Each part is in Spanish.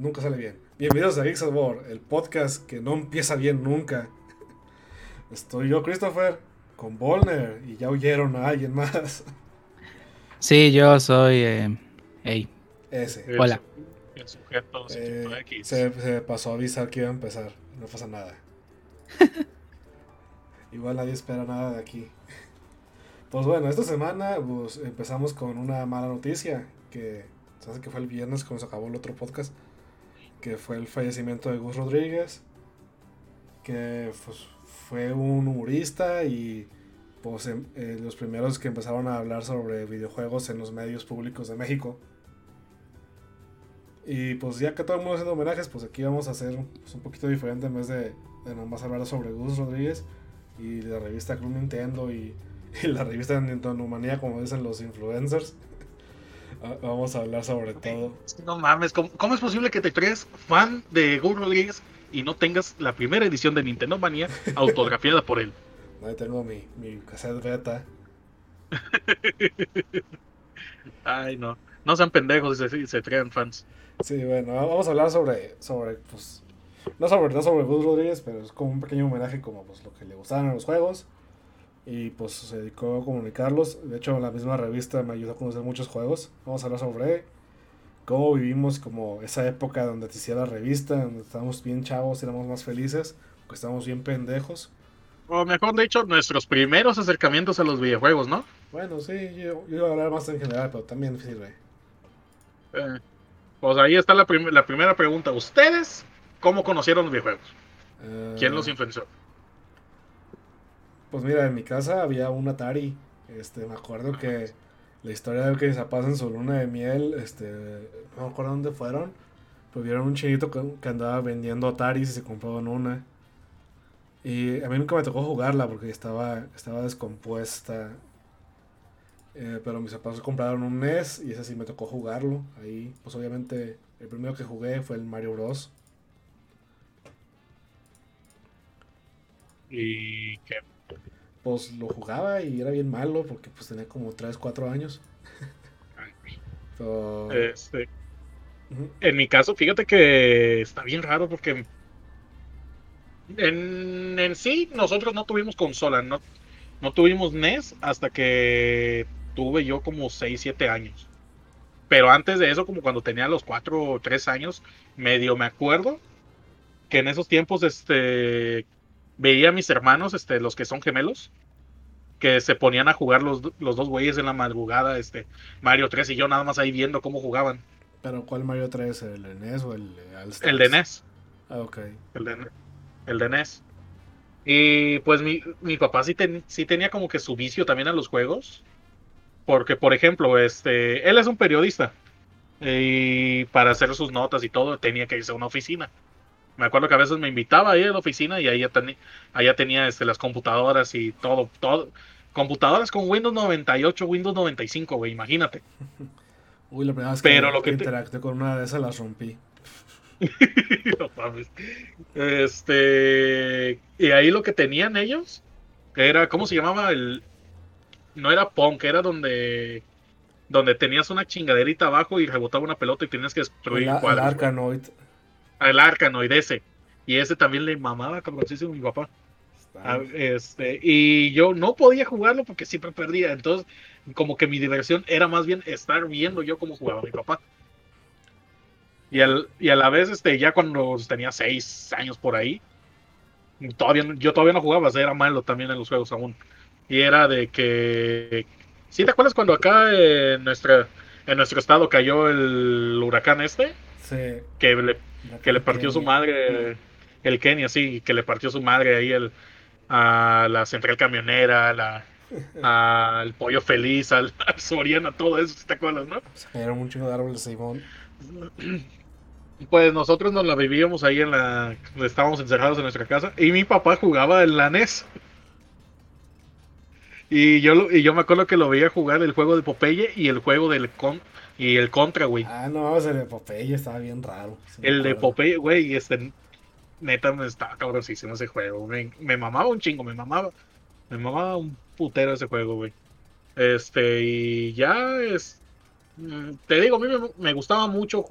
nunca sale bien. Bienvenidos a Geeks War, el podcast que no empieza bien nunca. Estoy yo, Christopher, con Volner, y ya oyeron a alguien más. Sí, yo soy. Eh, hey. Ese. Hola. El sujeto Eh, X. se, se pasó a avisar que iba a empezar. No pasa nada. Igual nadie espera nada de aquí. Pues bueno, esta semana pues, empezamos con una mala noticia. Que se hace que fue el viernes cuando se acabó el otro podcast. Que fue el fallecimiento de Gus Rodríguez. Que pues, fue un humorista y pues em- eh, los primeros que empezaron a hablar sobre videojuegos en los medios públicos de México. Y pues ya que todo el mundo haciendo homenajes, pues aquí vamos a hacer pues, un poquito diferente en vez de, nomás hablar sobre Gus Rodríguez y la revista Club Nintendo y, la revista Nintendo Manía, como dicen los influencers. Ah, vamos a hablar sobre todo. No mames, ¿cómo, cómo es posible que te crees fan de Gus Rodríguez y no tengas la primera edición de Nintendo Manía autografiada por él? Ahí tengo mi, mi cassette beta. Ay, no. No sean pendejos y se, se crean fans. Sí, bueno, vamos a hablar sobre, sobre pues, no sobre, no sobre Gus Rodríguez, pero es como un pequeño homenaje como pues lo que le gustaban en los juegos. Y pues se dedicó a comunicarlos. De hecho, la misma revista me ayudó a conocer muchos juegos. Vamos a hablar sobre cómo vivimos como esa época donde te hacía la revista, donde estábamos bien chavos, éramos más felices, que estábamos bien pendejos. O mejor dicho, nuestros primeros acercamientos a los videojuegos, ¿no? Bueno, sí, yo, yo iba a hablar más en general, pero también sirve. Eh, pues ahí está la, prim- la primera pregunta. ¿Ustedes cómo conocieron los videojuegos? Eh, ¿Quién los influenció? Pues mira, en mi casa había un Atari. Este, me acuerdo que la historia de que se pasa en su luna de miel, este, no me acuerdo dónde fueron, pero vieron un chinito que, que andaba vendiendo Ataris y se compraban una. Y a mí nunca me tocó jugarla porque estaba, estaba descompuesta. Eh, pero mis papás compraron un NES y ese sí me tocó jugarlo. Ahí, pues obviamente, el primero que jugué fue el Mario Bros. Y que Pues lo jugaba y era bien malo porque pues tenía como 3, 4 años. Pero, este, en mi caso, fíjate que está bien raro porque en, en sí nosotros no tuvimos consola, no, no tuvimos NES hasta que tuve yo como 6, 7 años. Pero antes de eso, como cuando tenía los 4 o 3 años, medio me acuerdo que en esos tiempos este, veía a mis hermanos, este, los que son gemelos, que se ponían a jugar los, los dos güeyes en la madrugada, este, Mario 3 y yo nada más ahí viendo cómo jugaban. Pero ¿cuál Mario 3? ¿El de NES o el El de NES. Ah, ok. El de, el de NES. Y pues mi, mi papá sí, ten- sí tenía como que su vicio también a los juegos. Porque, por ejemplo, este, él es un periodista. Y para hacer sus notas y todo, tenía que irse a una oficina. Me acuerdo que a veces me invitaba ahí a la oficina y allá, teni- allá tenía este, las computadoras y todo, todo. Computadoras con Windows 98, Windows 95, güey, imagínate. Uy, la primera vez Pero que, lo que te- interactué con una de esas las rompí. No mames. Este. Y ahí lo que tenían ellos era, ¿cómo se llamaba? El. No era punk, era donde. Donde tenías una chingaderita abajo y rebotaba una pelota y tenías que destruir el cuadros. Arkanoid. El Arkanoid ese. Y ese también le mamaba cabroncísimo a mi papá. Ah, Este, y yo no podía jugarlo porque siempre perdía. Entonces, como que mi diversión era más bien estar viendo yo cómo jugaba mi papá. Y, al, y a la vez, este, ya cuando tenía seis años por ahí, todavía, yo todavía no jugaba, o sea, era malo también en los juegos aún. Y era de que. ¿Sí te acuerdas cuando acá en, nuestra, en nuestro estado cayó el huracán este? Sí. Que le que le partió su madre el Kenia, sí, que le partió su madre ahí el, a la central camionera, la, al pollo feliz, al, al Soriana, todo eso, ¿sí ¿te acuerdas, no? Se cayeron un chingo de árboles, Simón. Pues nosotros nos la vivíamos ahí en la. Estábamos encerrados en nuestra casa y mi papá jugaba en la NES. Y yo, y yo me acuerdo que lo veía jugar el juego de Popeye y el juego del con, y el Contra, güey. Ah, no, ese de Popeye estaba bien raro. El de. Popeye, güey, este neta me estaba cabroncísimo ese juego. Me, me mamaba un chingo, me mamaba. Me mamaba un putero ese juego, güey. Este, y ya es. mm, Te digo, a mí me, me gustaba mucho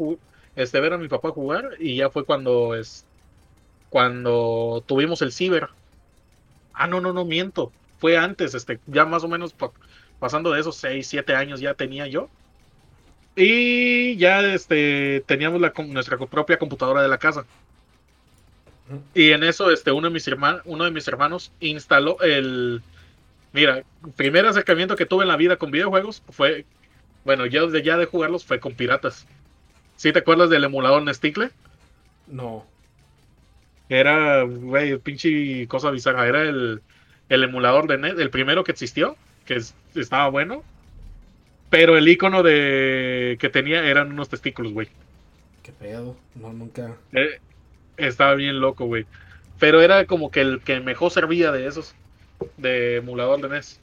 este, ver a mi papá jugar y ya fue cuando es cuando tuvimos el ciber. Ah, no, no, no miento. Fue antes, este, ya más o menos pa- pasando de esos 6, 7 años ya tenía yo. Y ya este teníamos la, nuestra propia computadora de la casa. Y en eso este uno de mis hermanos, uno de mis hermanos instaló el Mira, primer acercamiento que tuve en la vida con videojuegos fue bueno, ya de ya de jugarlos fue con piratas. ¿Sí te acuerdas del emulador Nesticle? No. Era, güey, pinche cosa bizarra. Era el, el emulador de NES, el primero que existió, que es- estaba bueno. Pero el icono de que tenía eran unos testículos, güey. ¿Qué pedo? No, nunca. Eh, estaba bien loco, güey. Pero era como que el que mejor servía de esos, de emulador de NES.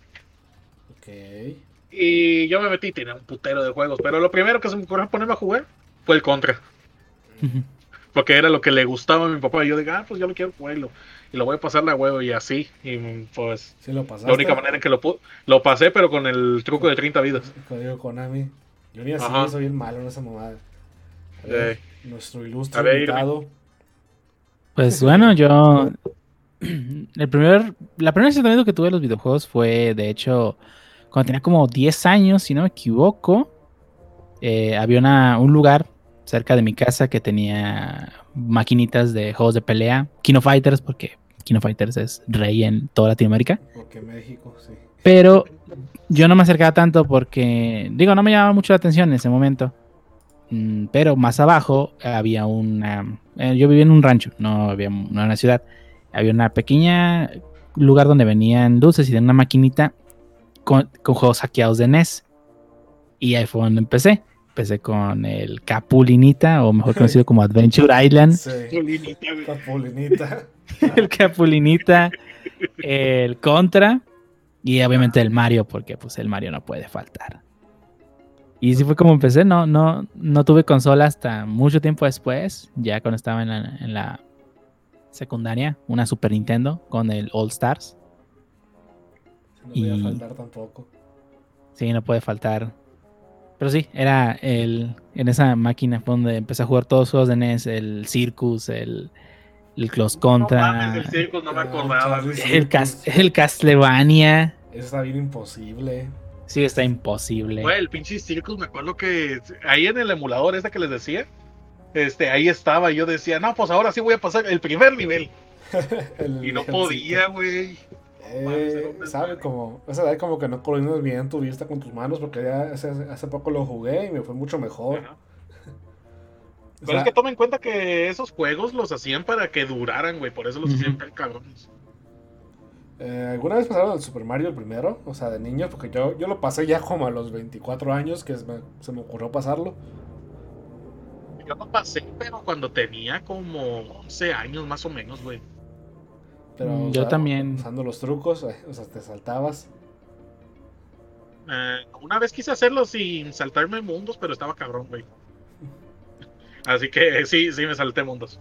Ok. Y yo me metí, tenía un putero de juegos. Pero lo primero que se me ocurrió ponerme a jugar fue el Contra. Ujú. Porque era lo que le gustaba a mi papá. Y yo dije, ah, pues yo lo quiero jugarlo. Y lo voy a pasar la huevo y así. Y pues Sí lo pasaste. La única manera en que lo pu- lo pasé, pero con el truco de 30 vidas. Código Konami. Yo ni así soy bien malo en esa mamada. A Eh. nuestro ilustre A ver, invitado. Pues bueno, yo. El primer, la primera acercamiento que tuve a los videojuegos fue, de hecho, cuando tenía como 10 años, si no me equivoco. eh, había una, un lugar cerca de mi casa que tenía maquinitas de juegos de pelea, Kino Fighters, porque Kino Fighters es rey en toda Latinoamérica. Porque México, sí. Pero yo no me acercaba tanto porque, digo, no me llamaba mucho la atención en ese momento. Mm, Pero más abajo había una... eh, yo vivía en un rancho, no había no en una ciudad. Había una pequeña lugar donde venían dulces y de una maquinita con, con juegos hackeados de NES. Y ahí fue donde empecé. Empecé con el Capulinita, o mejor conocido como Adventure Island. Sí. Capulinita. el Capulinita, el Contra y obviamente el Mario, porque pues el Mario no puede faltar. Y así fue como empecé, no, no, no tuve consola hasta mucho tiempo después, ya cuando estaba en la, en la secundaria, una Super Nintendo con el All Stars. No voy a Y- faltar tampoco. Sí, no puede faltar. Pero sí, era el. En esa máquina fue donde empecé a jugar todos los juegos de NES, el Circus, el, el Close No Contra, mames, el Circus no me acordaba. Charlie güey. el, Cas- el Castlevania. Eso está bien imposible. Sí, está imposible. Güey, el pinche Circus, me acuerdo que ahí en el emulador ese que les decía, este, ahí estaba. y Yo decía, no, pues ahora sí voy a pasar el primer nivel. El Y no podía, güey. Eh, sabe como, esa edad como que no coordinas bien tu vista con tus manos porque ya hace, hace poco lo jugué y me fue mucho mejor. Ajá. O Pero sea, es que toma en cuenta que esos juegos los hacían para que duraran, güey. Por eso los Ujú. hacían tan cabrones. eh, ¿Alguna vez pasaron el Super Mario el primero? O sea, de niño, porque yo, yo lo pasé ya como a los 24 años que se me, se me ocurrió pasarlo. Yo lo pasé, pero cuando tenía como 11 años más o menos, güey. Pero, Mm, yo también. Usando los trucos, eh, o sea, te saltabas. Eh, una vez quise hacerlo sin saltarme mundos, pero estaba cabrón, güey. Así que sí, sí me salté mundos.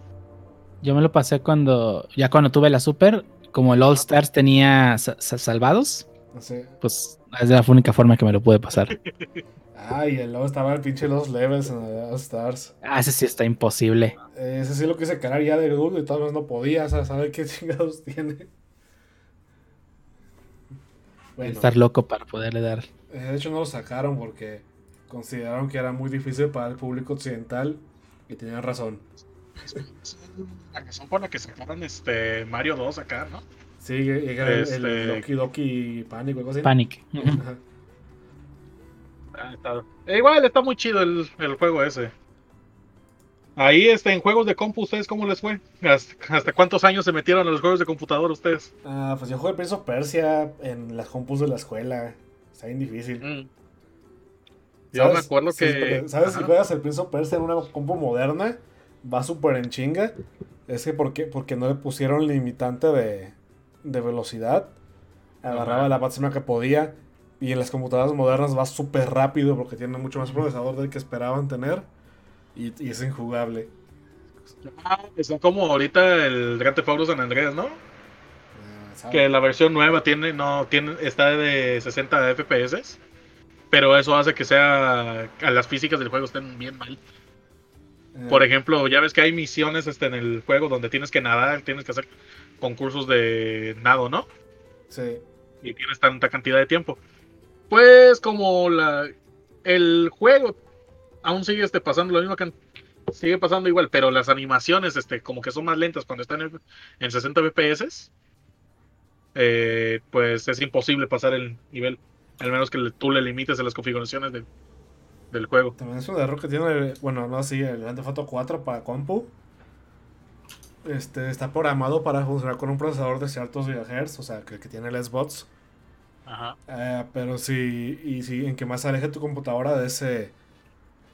Yo me lo pasé cuando. Ya cuando tuve la Super, como el All Stars tenía sa- sa- salvados, Así. pues es la única forma que me lo pude pasar. Ay, y luego estaba el pinche Los Levels en el All Stars. Ah, ese sí está imposible. Eh, ese sí lo quise cargar ya de adulto y todas no podía, o sea, saber qué chingados tiene. Bueno, Estar loco para poderle dar. eh, de hecho no lo sacaron porque consideraron que era muy difícil para el público occidental y tenían razón. La razón por la que sacaron este Mario 2 acá, ¿no? Sí, llega el, el Este- Doki Doki Panic o algo así. Panic. Ajá. Ah, está- eh, igual está muy chido el, el juego ese. Ahí este, en juegos de compu, ¿ustedes cómo les fue? ¿Hasta, hasta cuántos años se metieron a los juegos de computador ustedes? Ah, pues yo jugué Prince of Persia en las compus de la escuela. Está bien difícil. Mm. Yo me acuerdo Sí, que. ¿Sabes? Si juegas el Prince of Persia en una compu moderna, va súper en chinga. Es que porque, porque no le pusieron limitante de, de velocidad. Agarraba Ajá. la máxima que podía. Y en las computadoras modernas va súper rápido porque tiene mucho más procesador del que esperaban tener. Y, y es injugable. Ah, son como ahorita el Grand Theft Auto San Andreas, ¿no? Ah. Que la versión nueva tiene, no, tiene, está de 60 FPS. Pero eso hace que sea. A las físicas del juego estén bien mal. Eh, Por ejemplo, ya ves que hay misiones este, en el juego donde tienes que nadar, tienes que hacer concursos de nado, ¿no? Sí. y tienes tanta cantidad de tiempo. Pues como la el juego aún sigue este, pasando lo mismo que sigue pasando igual, pero las animaciones este como que son más lentas cuando están en, en 60 FPS. eh, pues es imposible pasar el nivel, al menos que tú le limites en las configuraciones del, del juego. También es un error que tiene, bueno, no así, el Grand Auto 4 para compu. Este, está programado para funcionar con un procesador de ciertos gigahertz, o sea, que, que tiene el SBOTS. Ajá. Eh, pero si, y si en que más aleje tu computadora de ese,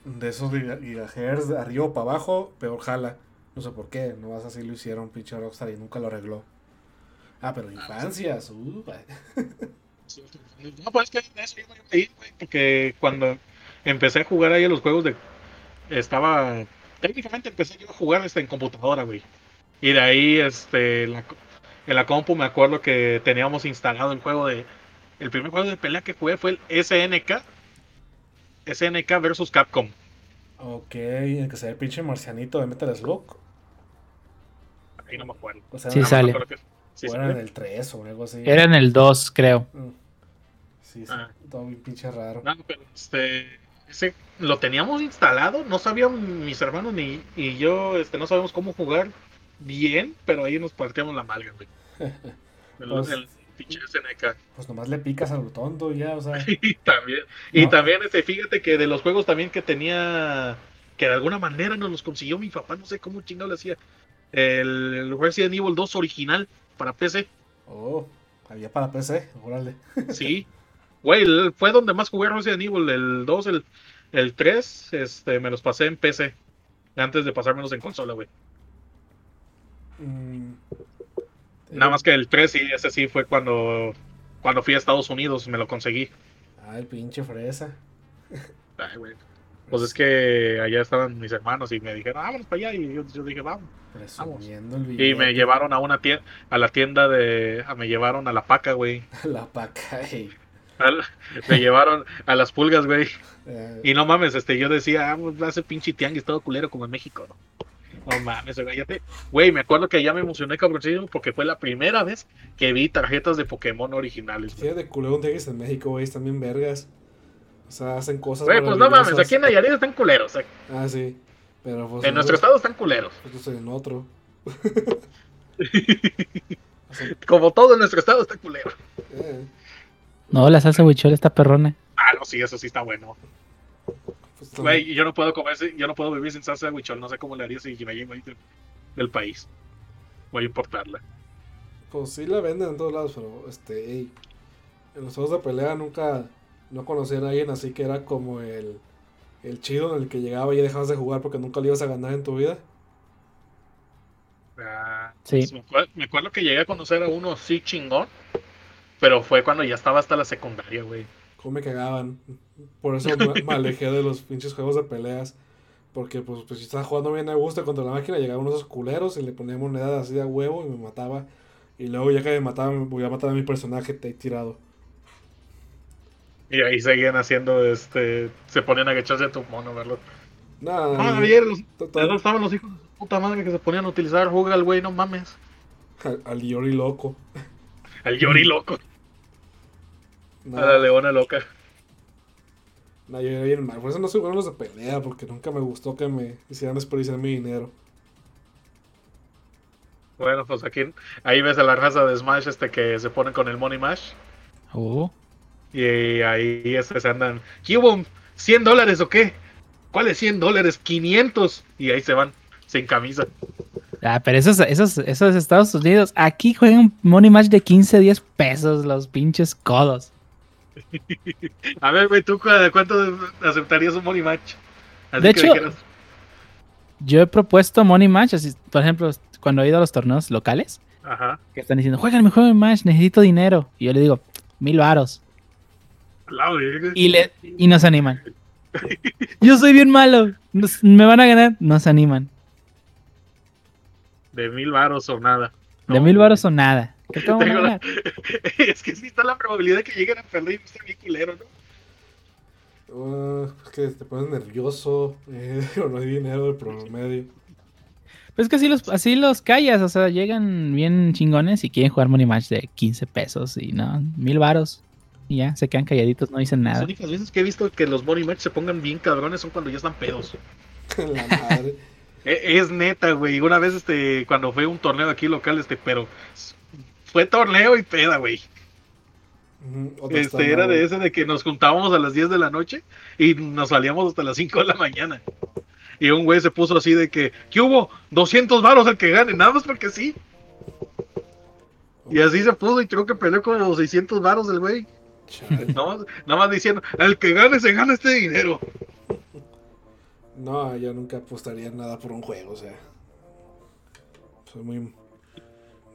de esos giga- gigahertz de arriba o para abajo, peor jala. No sé por qué, no vas así lo hicieron pinche Rockstar y nunca lo arregló. Ah, pero infancias, uh, No, pues es que eso iba yo a ir, güey, porque cuando empecé a jugar ahí a los juegos de... Estaba... Técnicamente empecé yo a jugar este, en computadora, güey. Y de ahí, este, la en la compu me acuerdo que teníamos instalado el juego de... El primer juego de pelea que jugué fue el SNK. SNK versus Capcom. Ok, el que se ve el pinche marcianito de Metal Slug. Ahí no me acuerdo. O sea, Sí, No, sale. que- sí o era en sale. el 3 o algo así. Era en el 2, creo. Mm. Sí, sí, Ah. todo bien pinche raro. No, pero este, ese lo teníamos instalado, no sabían mis hermanos ni y yo, este, no sabemos cómo jugar bien, pero ahí nos partíamos la malga, güey. El, Pues- el pinche SNK. Pues nomás le picas a lo tonto ya, o sea. Y también, y también, este, fíjate que de los juegos también que tenía, que de alguna manera nos los consiguió mi papá, no sé cómo chingado le hacía. El, el Resident Evil 2 original para PC, Oh, había para PC, órale. sí. Güey, fue donde más jugué Resident Evil, el 2, el, el 3, este, me los pasé en PC. Antes de pasármelos en consola, güey. Mm. Nada más que el 3 y ese sí fue cuando, cuando fui a Estados Unidos, me lo conseguí. Ah, el pinche fresa. Ay, güey. Pues es que allá estaban mis hermanos y me dijeron, vámonos para allá. Y yo, yo dije, vamos. El Y me llevaron a una tienda, a la tienda de, a- me llevaron a la paca, güey. La paca, ey. Al- Me llevaron a las pulgas, güey. Eh, Y no mames, este, yo decía, ah, pues hace pinche tianguis todo culero como en México, ¿no? No mames, güey, ya te- Güey, me acuerdo que ya me emocioné cabroncísimo porque fue la primera vez que vi tarjetas de Pokémon originales, sí, de culero un tianguis en México, güey, están bien vergas. O sea, hacen cosas. Güey, pues no mames, aquí en Nayarit están culeros. eh. Ah, sí. Pero pues. En nuestro estado están culeros. Nosotros en otro. Como todo en nuestro estado está culero. eh, No, la salsa huichol está perrona. Ah, no, sí, eso sí está bueno. Pues, Güey, yo no puedo comer, yo no puedo vivir sin salsa de huichol. No sé cómo le haría si ahí del, del país. Voy a importarla. Pues sí la venden en todos lados, pero este, ey, en los juegos de pelea nunca no conocí a alguien así que era como el, el chido en el que llegaba y ya dejabas de jugar porque nunca le ibas a ganar en tu vida. Ah, Sí. pues, me, acuer- me acuerdo que llegué a conocer a uno así chingón, pero fue cuando ya estaba hasta la secundaria, güey. Cómo me cagaban. Por eso me, me alejé de los pinches juegos de peleas. Porque pues, pues si estaba jugando bien a gusto contra la máquina, llegaban unos culeros y le ponía monedas así de huevo y me mataba. Y luego ya que me mataba, me voy a matar a mi personaje te tirado. Y ahí seguían haciendo, este, se ponían a agacharse a tu mono, ¿verdad? Nada, No, ayer los, estaban los hijos de su puta madre que se ponían a utilizar Google, güey, no mames. al, al Yori loco. Al Yori loco, a la Nada, leona loca. nada, yo era bien mal. Por eso no soy bueno en los de pelea, porque nunca me gustó que me hicieran desperdiciar mi dinero. Bueno, pues aquí, ahí ves a la raza de Smash este que se ponen con el Money Mash. Oh. Y ahí este, se andan. ¿Qué hubo? ¿100 dólares o qué? ¿Cuáles 100 dólares? 500. Y ahí se van sin camisa. Ah, pero esos, esos, esos Estados Unidos, aquí juegan Money Match de 15, 10 pesos, los pinches codos. A ver, güey, ¿tú cu- cuánto aceptarías un Money Match? Así De hecho- dijeras, Yo he propuesto Money Match, así, por ejemplo, cuando he ido a los torneos locales, Ajá. que están diciendo, juegan mi juego Match, necesito dinero. Y yo le digo, mil varos. Y, le, y nos animan. Yo soy bien malo, nos- me van a ganar, nos animan. De mil varos o nada. De mil varos o nada. Es que sí está la probabilidad de que lleguen a perder y estar bien culero, ¿no? Uh, es que te pones nervioso, eh, o no hay dinero de promedio. Pues que así los, así los callas, o sea, llegan bien chingones y quieren jugar Money Match de 15 pesos y no, mil varos. Y ya, se quedan calladitos, no dicen Las nada. únicas veces que he visto que los Money Match se pongan bien cabrones son cuando ya están pedos. La madre. E- Es neta, güey. Una vez, este, cuando fue un torneo aquí local, este, pero fue torneo y peda, güey. Este, era mal, de ese de que nos juntábamos a las 10 de la noche y nos salíamos hasta las 5 de la mañana. Y un güey se puso así de que, ¿qué hubo? 200 varos el que gane, nada más porque sí. Y así se puso y creo que peleó como 600 varos el güey. Chale. Nada más, nada más diciendo, el que gane se gana este dinero. No, yo nunca apostaría nada por un juego, o sea. Soy muy.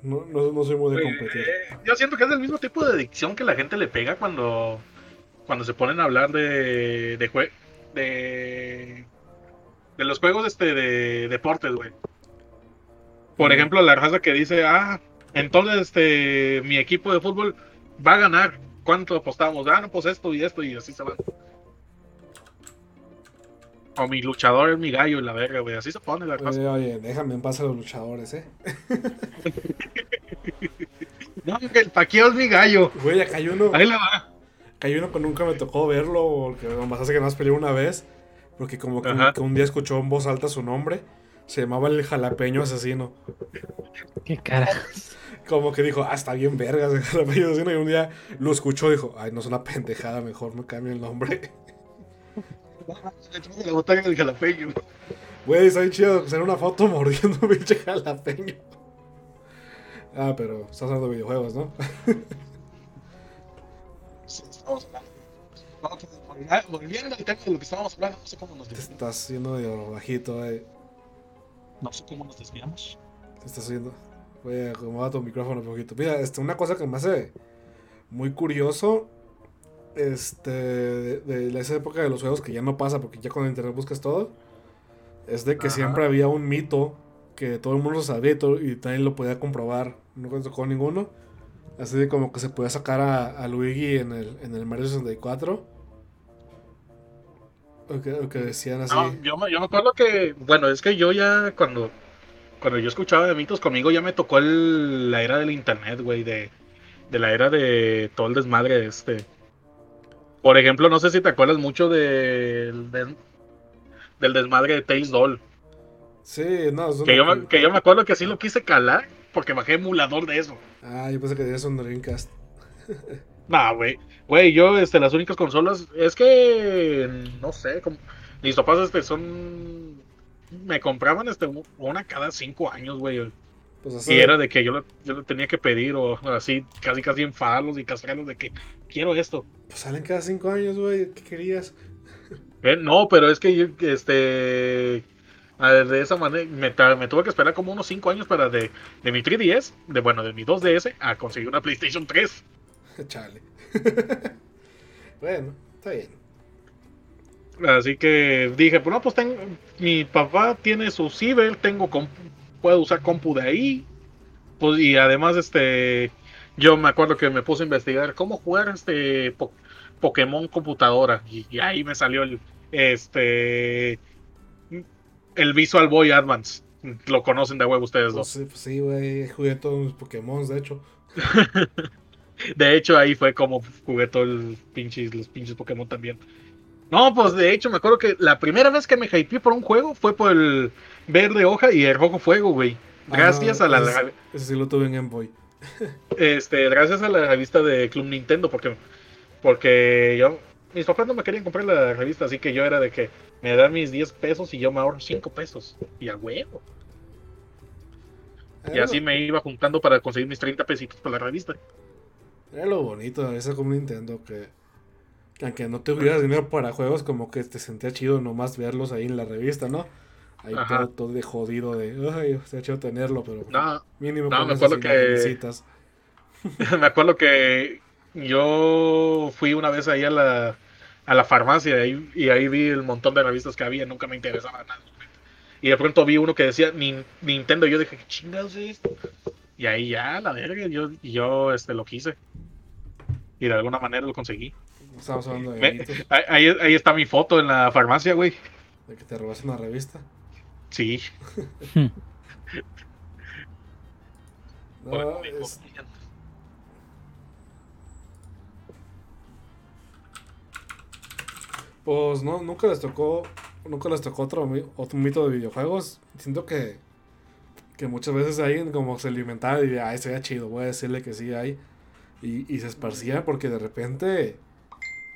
No, no, no soy muy de competir. Eh, yo siento que es el mismo tipo de adicción que la gente le pega cuando, cuando se ponen a hablar de, de, jue- de, de los juegos este, de deportes, güey. Por ejemplo, la raza que dice, ah, entonces este, mi equipo de fútbol va a ganar. ¿Cuánto apostamos? Ah, no, pues esto y esto y así se van. O mi luchador es mi gallo y la verga, güey. Así se pone la cosa. Oye, oye, déjame en paz a los luchadores, eh. No, que el paqueo es mi gallo. Güey, acá hay uno. Ahí la va. Acá hay uno que nunca me tocó verlo, porque nomás hace que nada más peleó una vez. Porque como que, un día escuchó en voz alta su nombre. Se llamaba el jalapeño asesino. Qué cara. Como que dijo, ah, está bien vergas el jalapeño asesino. Y un día lo escuchó y dijo, ay, no es una pendejada, mejor me cambio el nombre. La botella del jalapeño. Güey, está bien chido hacer una foto mordiendo un pinche jalapeño. Ah, pero estás hablando de videojuegos, ¿no? Estamos hablando. Volviendo al tema de lo que estábamos hablando, no sé cómo nos Te desviamos. estás haciendo medio bajito, eh. No sé cómo nos desviamos. Te estás haciendo. Voy a acomodar tu micrófono un poquito. Mira, este, una cosa que me hace muy curioso. Este. De, de esa época de los juegos que ya no pasa porque ya con internet buscas todo. Es de que Ajá. siempre había un mito que todo el mundo lo sabía y, todo- y nadie lo podía comprobar. Nunca tocó ninguno. Así de como que se podía sacar a, a Luigi en el, en el Mario 64. O que, o que decían así. No, yo, me, yo me acuerdo que, bueno, es que yo ya cuando, cuando yo escuchaba de mitos conmigo ya me tocó el- la era del internet, güey, de, de la era de todo el desmadre este. Por ejemplo, no sé si te acuerdas mucho del, del, del desmadre de Tails Doll. Sí, no, es una Que yo, me, que yo me acuerdo que sí lo quise calar porque bajé emulador de eso. Ah, yo pensé que tenías un Dreamcast. Nah, güey. Güey, yo, este, las únicas consolas. Es que. No sé. Como, mis papás, este, son. Me compraban, este, una cada cinco años, güey. Pues así. Y era de que yo lo, yo lo tenía que pedir, o así, casi, casi enfadarlos y castrarlos de que quiero esto. Pues salen cada cinco años, güey. ¿Qué querías? Eh, no, pero es que yo, este. De esa manera, me, tuve que esperar como unos 5 años para de, de mi 3DS, de bueno, de mi 2DS, a conseguir una PlayStation 3. Chale. bueno, está bien. Así que dije, pues no, pues tengo, mi papá tiene su ciber, tengo puedo usar compu de ahí. Pues, y además, este, yo me acuerdo que me puse a investigar cómo jugar este po- Pokémon computadora. Y, y ahí me salió el, este, el Visual Boy Advance. Lo conocen de huevo ustedes Pues dos. sí, pues sí, güey. Jugué todos mis Pokémon, de hecho. De hecho, ahí fue como jugué todo el pinches, los pinches Pokémon también. No, pues de hecho, me acuerdo que la primera vez que me hypeé por un juego fue por el verde hoja y el rojo fuego, güey. Gracias Ah, a la, ese, ese sí lo tuve en Game Boy. este, gracias a la revista de Club Nintendo, porque, porque yo, mis papás no me querían comprar la revista, así que yo era de que me dan mis 10 pesos y yo me ahorro 5 pesos. Y a huevo. Y así lo- me iba juntando para conseguir mis 30 pesitos para la revista. Era lo bonito de esa como Nintendo que, que aunque no tuvieras dinero para juegos, como que te sentía chido nomás verlos ahí en la revista, ¿no? Ahí todo, todo de jodido de, ay, está chido tenerlo, pero No, mínimo no, me acuerdo que- me acuerdo que yo fui una vez ahí a la, a la farmacia y, y ahí vi el montón de revistas que había, nunca me interesaba nada. Y de pronto vi uno que decía Nin- Nintendo y yo dije, ¿qué chingados es esto? Y ahí ya, la verga, yo, yo este, lo quise. Y de alguna manera lo conseguí. Estamos hablando de mitos, Ahí, ahí- está mi foto en la farmacia, güey. de que te robas una revista. Sí. No, es- Pues no, nunca les tocó, nunca les tocó otro, otro mito de videojuegos. Siento que, que muchas veces alguien como se alimentaba y ay, sería chido, voy a decirle que sí hay. Y, y se esparcía porque de repente,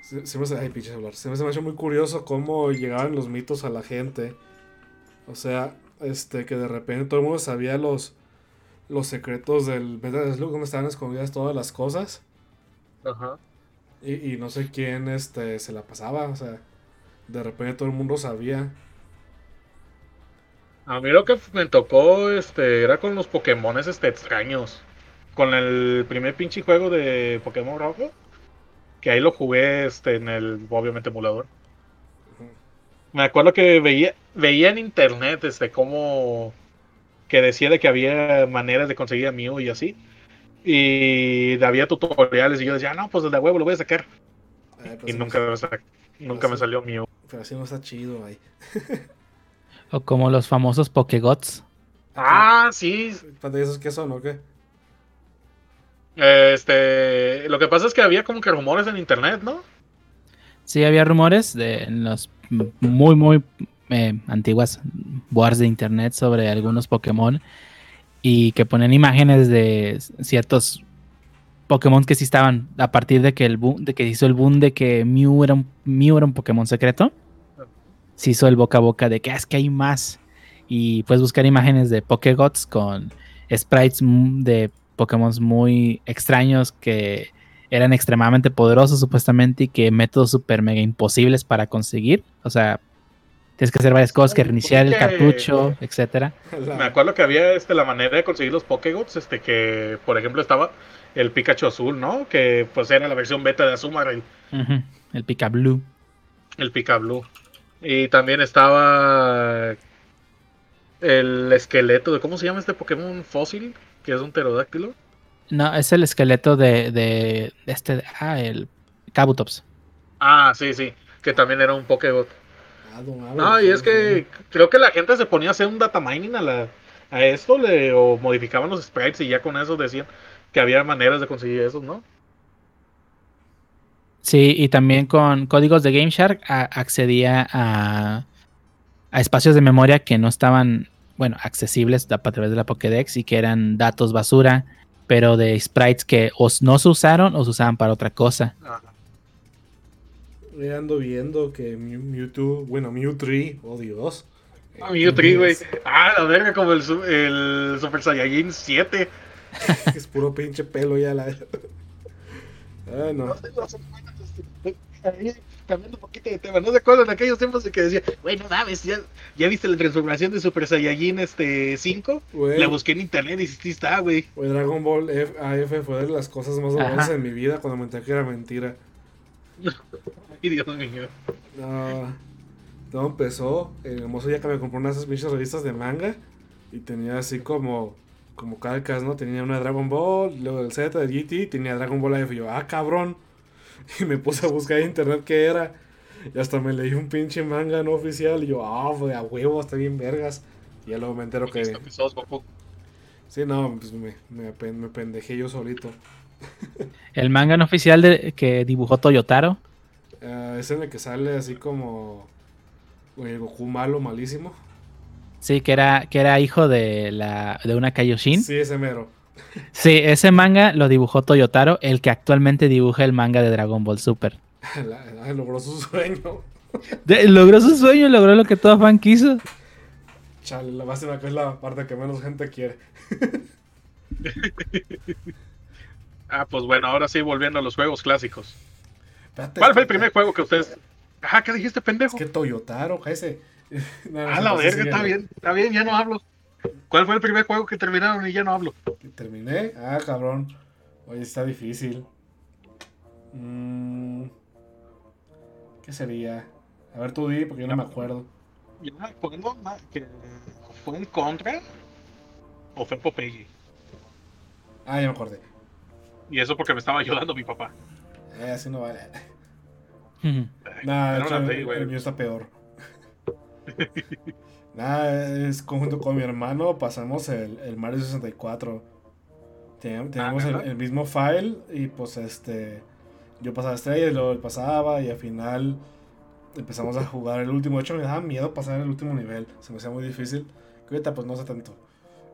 se, se ay, pinche celular, se me, se me hace muy curioso cómo llegaban los mitos a la gente. O sea, este, que de repente todo el mundo sabía los, los secretos del Metal Slug, donde estaban escondidas todas las cosas. Ajá. Y, y no sé quién este, se la pasaba, o sea, de repente todo el mundo sabía. A mí lo que me tocó este, era con los Pokémones este, extraños. Con el primer pinche juego de Pokémon Rojo. Que ahí lo jugué este, en el, obviamente, emulador. Me acuerdo que veía, veía en internet este, cómo que decía de que había maneras de conseguir a Mew y así. Y había tutoriales y yo decía, "Ah, no, pues de huevo lo voy a sacar. Eh, pero Y nunca, no, me sa- nunca me salió Mew. pero así no está chido ahí. O como los famosos Pokégots. Ah, sí, Espérate, ¿esos qué son o qué? Este, lo que pasa es que había como que rumores en internet, ¿no? Sí, había rumores de en los muy, muy eh, antiguas boards de internet sobre algunos Pokémon y que ponen imágenes de ciertos Pokémon que sí estaban a partir de que el boom, de que hizo el boom de que Mew era un, Mew era un Pokémon secreto. Se hizo el boca a boca de que "Ah, es que hay más y puedes buscar imágenes de Pokégots con sprites de Pokémon muy extraños que eran extremadamente poderosos supuestamente y que métodos super mega imposibles para conseguir. O sea, tienes que hacer varias cosas, que reiniciar el cartucho, etcétera. Me acuerdo que había este, la manera de conseguir los Pokégots, este, que por ejemplo estaba el Pikachu azul, ¿no? Que pues era la versión beta de Azumarill, El Pika Blue. el Pika Blue. Y también estaba el esqueleto de, ¿cómo se llama este Pokémon fósil? Que es un pterodáctilo. No, es el esqueleto de, de este, ah, el Kabutops. Ah, sí, sí, que también era un Pokégot. Ah, no y es que creo que la gente se ponía a hacer un data mining a, la, a esto, le, o modificaban los sprites y ya con eso decían que había maneras de conseguir esos, ¿no? Sí, y también con códigos de GameShark a- accedía a, a espacios de memoria que no estaban, bueno, accesibles a, a través de la Pokédex y que eran datos basura, pero de sprites que o no se usaron o se usaban para otra cosa. Yo ando viendo que Mew- Mewtwo, bueno, Mewtree, oh Dios. Ah, Mewtwo, güey. Ah, la verga, como el, el Super Saiyajin 7. Es puro pinche pelo ya la. Ah, no. Cambiando un poquito de tema, ¿no se acuerdan de aquellos tiempos en que decía, güey, no mames, ¿ya, ya viste la transformación de Super Saiyajin este 5? Güey, La busqué en internet y sí está, güey. güey, Dragon Ball F- AF fue de las cosas más dolorosas en mi vida cuando me enteré que era mentira. Ay, Dios mío. No, todo empezó. El hermoso ya que me compró unas pinches revistas de manga. Y tenía así como. Como calcas, ¿no? Tenía una Dragon Ball, luego del Z, de GT, tenía Dragon Ball AF. Y yo, ah, cabrón. Y me puse a buscar en internet qué era. Y hasta me leí un pinche manga no oficial. Y yo, ah, pues, a huevo, está bien vergas. Y ya luego me entero que. Esto que sos, Goku. Sí, no, pues me, me, me pendejé yo solito. El manga no oficial de, que dibujó Toyotaro. Ah, es en el que sale así como. El Goku malo, malísimo. Sí, que era, que era hijo de, la, de una Kaioshin. Sí, ese mero. Sí, ese manga lo dibujó Toyotaro, el que actualmente dibuja el manga de Dragon Ball Super. La- la- logró su sueño. De- logró su sueño, logró lo que todo fan quiso. Chale, la base que es la parte que menos gente quiere. Ah, pues bueno, ahora sí, volviendo a los juegos clásicos. Espérate, ¿Cuál fue el primer juego que ustedes... Ajá, ¿qué dijiste, pendejo? Es que Toyotaro, ese. No, no, Ah, la verga, está bien, está bien, ya no hablo. ¿Cuál fue el primer juego que terminaron y ya no hablo? ¿Que ¿Terminé? Ah, cabrón. Oye, está difícil. Mm, ¿Qué sería? A ver, tú di, porque yo no me acuerdo. Yo me acuerdo que fue en Contra o fue en Popeye. Ah, ya me acordé. Y eso porque me estaba ayudando mi papá. Eh, así no vale. Nah, una el, el mío está peor. Nada, es junto con mi hermano pasamos el, el Mario 64. Ten- Tenemos el, ¿neta? el mismo file y pues este. Yo pasaba estrellas, luego él pasaba y al final empezamos a jugar el último. De hecho, me daba miedo pasar el último nivel, se me hacía muy difícil. Que ahorita pues no sé tanto.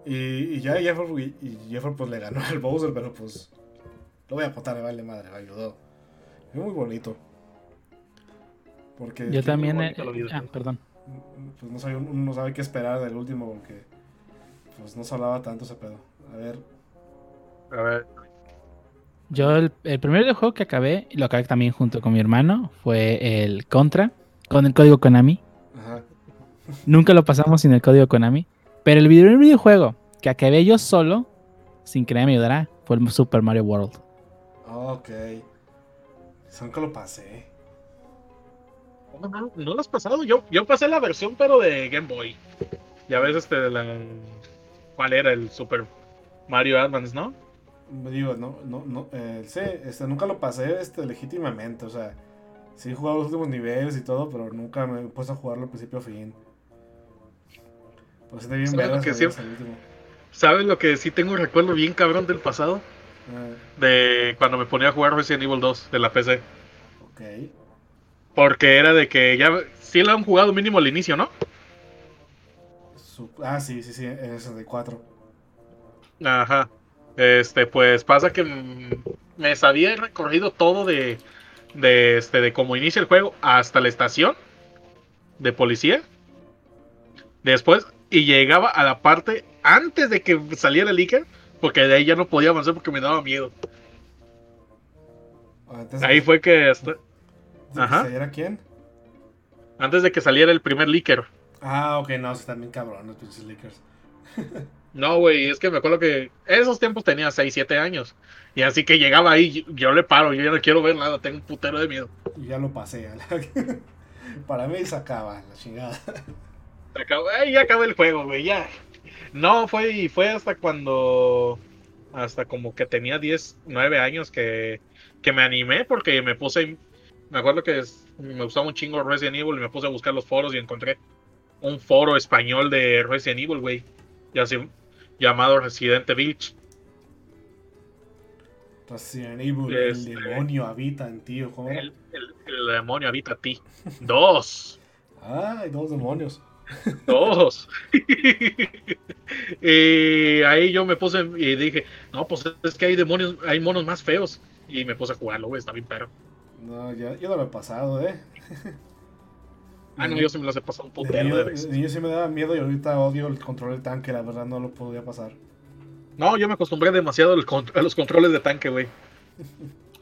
Y, y ya Jeffro, y, y pues le ganó al Bowser, pero pues lo voy a me vale madre, me ayudó. Es muy bonito. Porque Yo también. bonito eh, ah, perdón. Pues no sabe, uno no sabe qué esperar del último porque pues no se hablaba tanto ese pedo. A ver, A ver, Yo el, el primer videojuego que acabé, y lo acabé también junto con mi hermano, fue el Contra, con el código Konami. ajá. Nunca lo pasamos sin el código Konami. Pero el primer videojuego que acabé yo solo, sin que nadie me ayudara, fue el Super Mario World. Ok. Son que lo pasé. No, no, no lo has pasado. Yo, yo pasé la versión, pero de Game Boy. Ya ves, este, de la. ¿Cuál era? El Super Mario Advance, ¿no? Digo, no, no, no, eh, sí, este, nunca lo pasé este, legítimamente, o sea, sí he jugado los últimos niveles y todo, pero nunca me he puesto a jugarlo al principio a fin. Pues está bien ¿Sabes lo que último. ¿Sabes lo que sí tengo un recuerdo bien cabrón del pasado? Ah, De cuando me ponía a jugar Resident Evil 2 de la PC. ok. Porque era de que ya. Sí lo han jugado mínimo al inicio, ¿no? Ah, sí, sí, sí, en el 64. Ajá. Este, pues pasa que mm, me sabía el recorrido todo de, de, este, de cómo inicia el juego hasta la estación de policía. Después, y llegaba a la parte antes de que saliera el Iker, porque de ahí ya no podía avanzar porque me daba miedo. Antes Ahí fue que hasta, ¿De que ajá. saliera quién? antes de que saliera el primer Licker. Ah, ok, no, están bien cabrón los pinches. No, güey, es que me acuerdo que esos tiempos tenía 6, 7 años. Y así que llegaba ahí, yo, yo le paro, yo ya no quiero ver nada, tengo un putero de miedo. Y ya lo pasé. la- Para mí se acaba la chingada. Acabó, ay, ya acabó el juego, güey, ya. No, fue, fue hasta cuando, hasta como que tenía 10, 9 años que, que me animé porque me puse, me acuerdo que es- me gustaba un chingo Resident Evil y me puse a buscar los foros y encontré un foro español de Resident Evil, güey, y así, llamado Resident Evil. Resident Evil, Este- el demonio habita en ti. ¿o ¿Cómo el- el demonio habita a ti. Dos. Ah, hay dos demonios. Dos. y ahí yo me puse y dije, no, pues es que hay demonios, hay monos más feos. Y me puse a jugarlo, güey, está bien perro. No, ya, yo no lo he pasado, ¿eh? Ah, no, yo sí me los he pasado un putero de niño sí me daba miedo y ahorita odio el control del tanque, la verdad no lo podía pasar. No, yo me acostumbré demasiado a los controles de tanque, güey.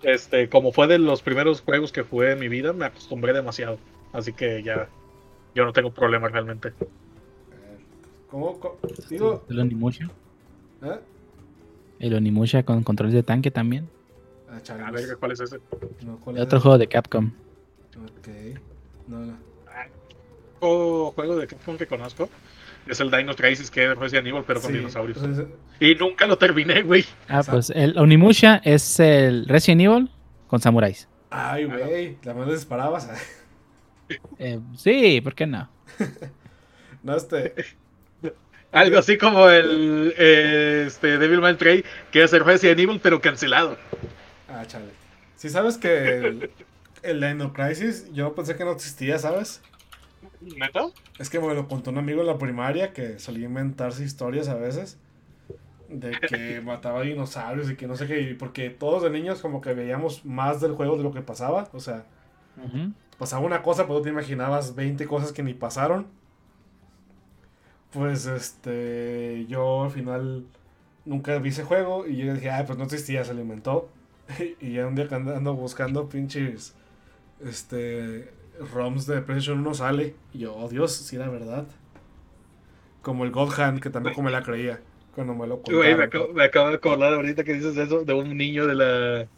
Este, como fue de los primeros juegos que jugué en mi vida, me acostumbré demasiado. Así que ya, yo no tengo problema realmente. ¿Cómo? co- Digo, El Onimusha. ¿eh? El Onimusha con controles de tanque también. Ah, A ver, ¿cuál es ese? No, ¿cuál El es otro juego de Capcom. Ok. No, no. Otro juego de Capcom que conozco es el Dino Crisis, que es Resident Evil, pero con Sí, dinosaurios. pues Y nunca lo terminé, güey. Ah, pues el Onimusha es el Resident Evil con samuráis. Ay, güey, la más disparabas. Eh, sí, ¿por qué no? No, este. Algo así como el eh, este, Devil May Cry, que es el Resident Evil, pero cancelado. Ah, chale. Si sabes que el, el Dino Crisis, yo pensé que no existía, ¿sabes? ¿Neta? Es que me lo contó un amigo en la primaria que solía inventarse historias a veces de que mataba dinosaurios y que no sé qué, porque todos de niños como que veíamos más del juego de lo que pasaba, o sea, pasaba una cosa, pero tú te imaginabas 20 cosas que ni pasaron. Pues este, yo al final nunca vi ese juego y yo dije, ay, pues no existía, se lo inventó. y ya un día que ando buscando pinches este ROMs de PlayStation 1 sale y yo, oh Dios, si era verdad. Como el God Hand, que tampoco me la creía cuando me lo Güey, me contaron. acabo, me acabo de acordar ahorita que dices eso de un niño de la,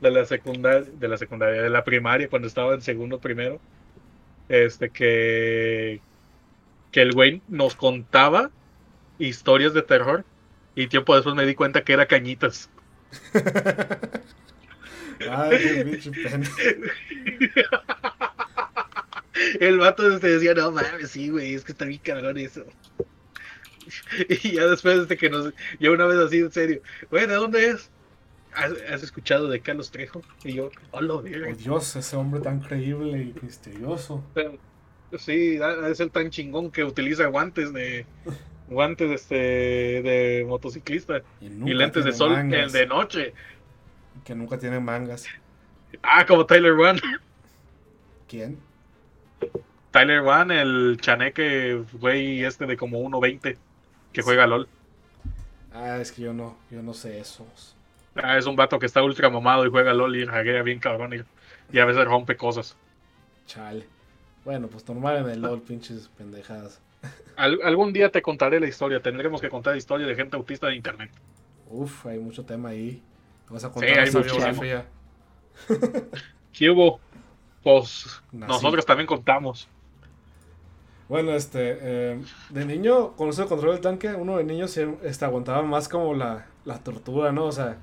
de la secundaria, de la secundaria, de la primaria, cuando estaba en segundo primero. Este que, que el güey nos contaba historias de terror. Y tiempo después me di cuenta que era cañitas. Ay, qué pinche pena. El vato este decía, no mames, sí, güey, es que está bien cabrón eso. Y ya después de que nos. Ya una vez así, en serio, güey, ¿de dónde es? ¿Has, has escuchado de Carlos Trejo? Y yo, hola, Oh, Dios, ese hombre tan creíble y misterioso. Sí, de ser tan chingón que utiliza guantes de. Guantes este, de motociclista y, lentes de sol mangas, de noche. Que nunca tiene mangas. Ah, como Tyler One. ¿Quién? Tyler One, el chaneque, güey, este de como 1.20 que juega LOL. Ah, es que yo no, yo no sé eso. Ah, es un vato que está ultra mamado y juega LOL y raguea bien cabrón y, y a veces rompe cosas. Chale. Bueno, pues normal en el LOL, pinches pendejadas. Al- algún día te contaré la historia. Tendremos que contar la historia de gente autista de internet. Uf, hay mucho tema ahí. Vas a contar hay nuestra muchísimo. biografía. ¿Qué hubo? Pues Nací. nosotros también contamos. Bueno, este, eh, de niño, con eso de control del tanque, uno de niños se- este, aguantaba más como la, la tortura, ¿no? O sea,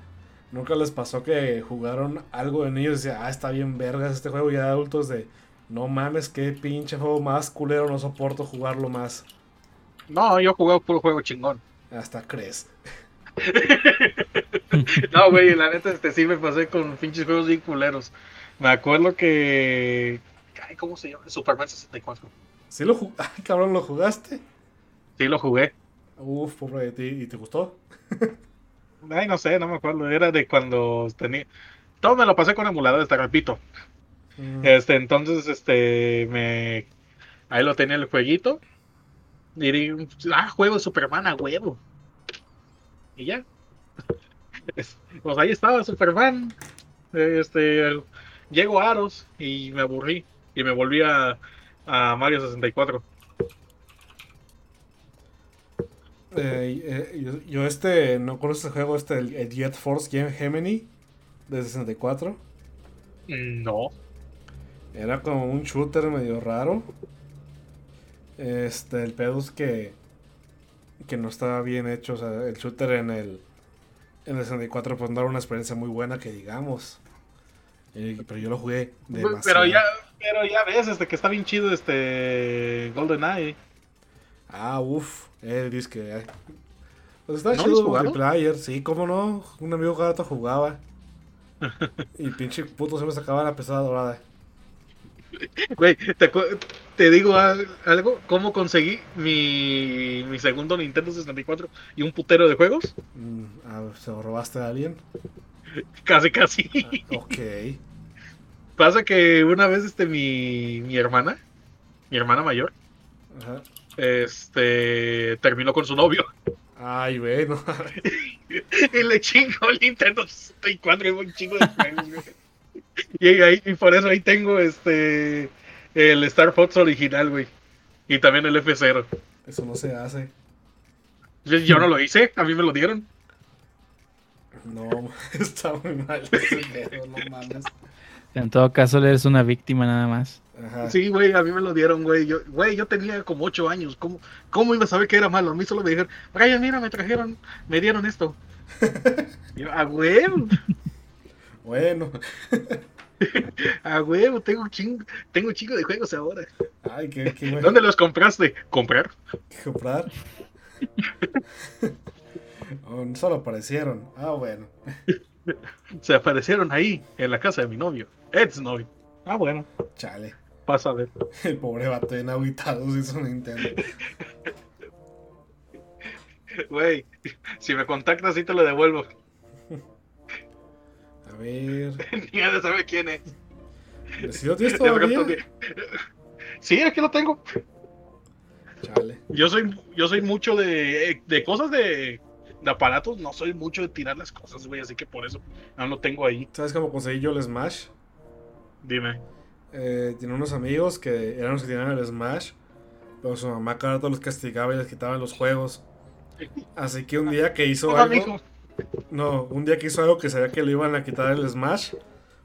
nunca les pasó que jugaron algo de niños y decían, ah, está bien vergas este juego, ya de adultos de, no mames, qué pinche juego más culero, no soporto jugarlo más. No, yo jugué puro juego chingón. Hasta crees. No, güey, la neta este sí me pasé con pinches juegos bien culeros. Me acuerdo que. Ay, ¿Cómo se llama? Superman 64. ¿Sí lo jugaste? Ay, cabrón, ¿lo jugaste? Sí, lo jugué. Uf, pobre de ti, ¿y te gustó? Ay, no sé, no me acuerdo. Era de cuando tenía. Todo me lo pasé con emuladores, te repito. Mm, Este, entonces, este, me. Ahí lo tenía el jueguito. Y dije, ah, juego Superman a huevo. Y ya. Es- Pues ahí estaba Superman. Este, llego a Aros y me aburrí. Y me volví a, a Mario 64. eh, eh, yo, yo este, no conozco este juego, este, el, el Jet Force Game Gemini de 64. No. Era como un shooter medio raro. Este, el pedo es que, que no estaba bien hecho. O sea, el shooter en el, en el 64 pues no era una experiencia muy buena que digamos. Eh, pero yo lo jugué demasiado. Pero ya, pero ya ves, este, que está bien chido este GoldenEye. Ah, uff. Eh, dice que... eh. Pues está ¿No chido multiplayer. Sí, cómo no. Un amigo rato jugaba. y pinche puto se me sacaba la pesada dorada. Güey, ¿te, te digo al- algo, ¿cómo conseguí mi, mi segundo Nintendo 64 y un putero de juegos? Mm, ah, ¿Se lo robaste a alguien? Casi, casi. Ah, ok. Pasa que una vez este mi, mi hermana, mi hermana mayor, Ajá. este terminó con su novio Ay, güey, no. y le chingó el Nintendo 64 y un chingo de juegos, güey. Y, ahí, y por eso ahí tengo este el Star Fox original, güey. Y también el F0. Eso no se hace. Yo, yo no lo hice, a mí me lo dieron. No, está muy mal ese pedo, no mames. En todo caso, eres una víctima nada más. Ajá. Sí, güey, a mí me lo dieron, güey. Yo, güey, yo tenía como ocho años. ¿Cómo, ¿Cómo iba a saber que era malo? A mí solo me dijeron, Brian, mira, me trajeron, me dieron esto. Yo, a huevo, Bueno. a huevo, tengo un chingo, tengo un chingo de juegos ahora. Ay, qué, qué bueno. ¿Dónde los compraste? ¿Comprar? ¿Qué comprar? Oh, solo aparecieron. Ah, bueno. Se aparecieron ahí, en la casa de mi novio, ex novio. Ah, bueno, Chale. pasa a ver. El pobre vato en aguitado se hizo Nintendo. Güey, si me contactas, sí te lo devuelvo. A ver. Ni de saber quién es. ¿Si lo tienes todavía? que- Sí, aquí lo tengo. Chale. Yo soy, yo soy mucho de, de cosas de, de aparatos, no soy mucho de tirar las cosas, güey, así que por eso no lo tengo ahí. ¿Sabes cómo conseguí yo el Smash? Dime. Eh, tenía unos amigos que eran los que tenían el Smash. Pero su mamá cada rato los castigaba y les quitaban los juegos. Así que un día que hizo algo. No, un día que hizo algo que sabía que le iban a quitar el Smash,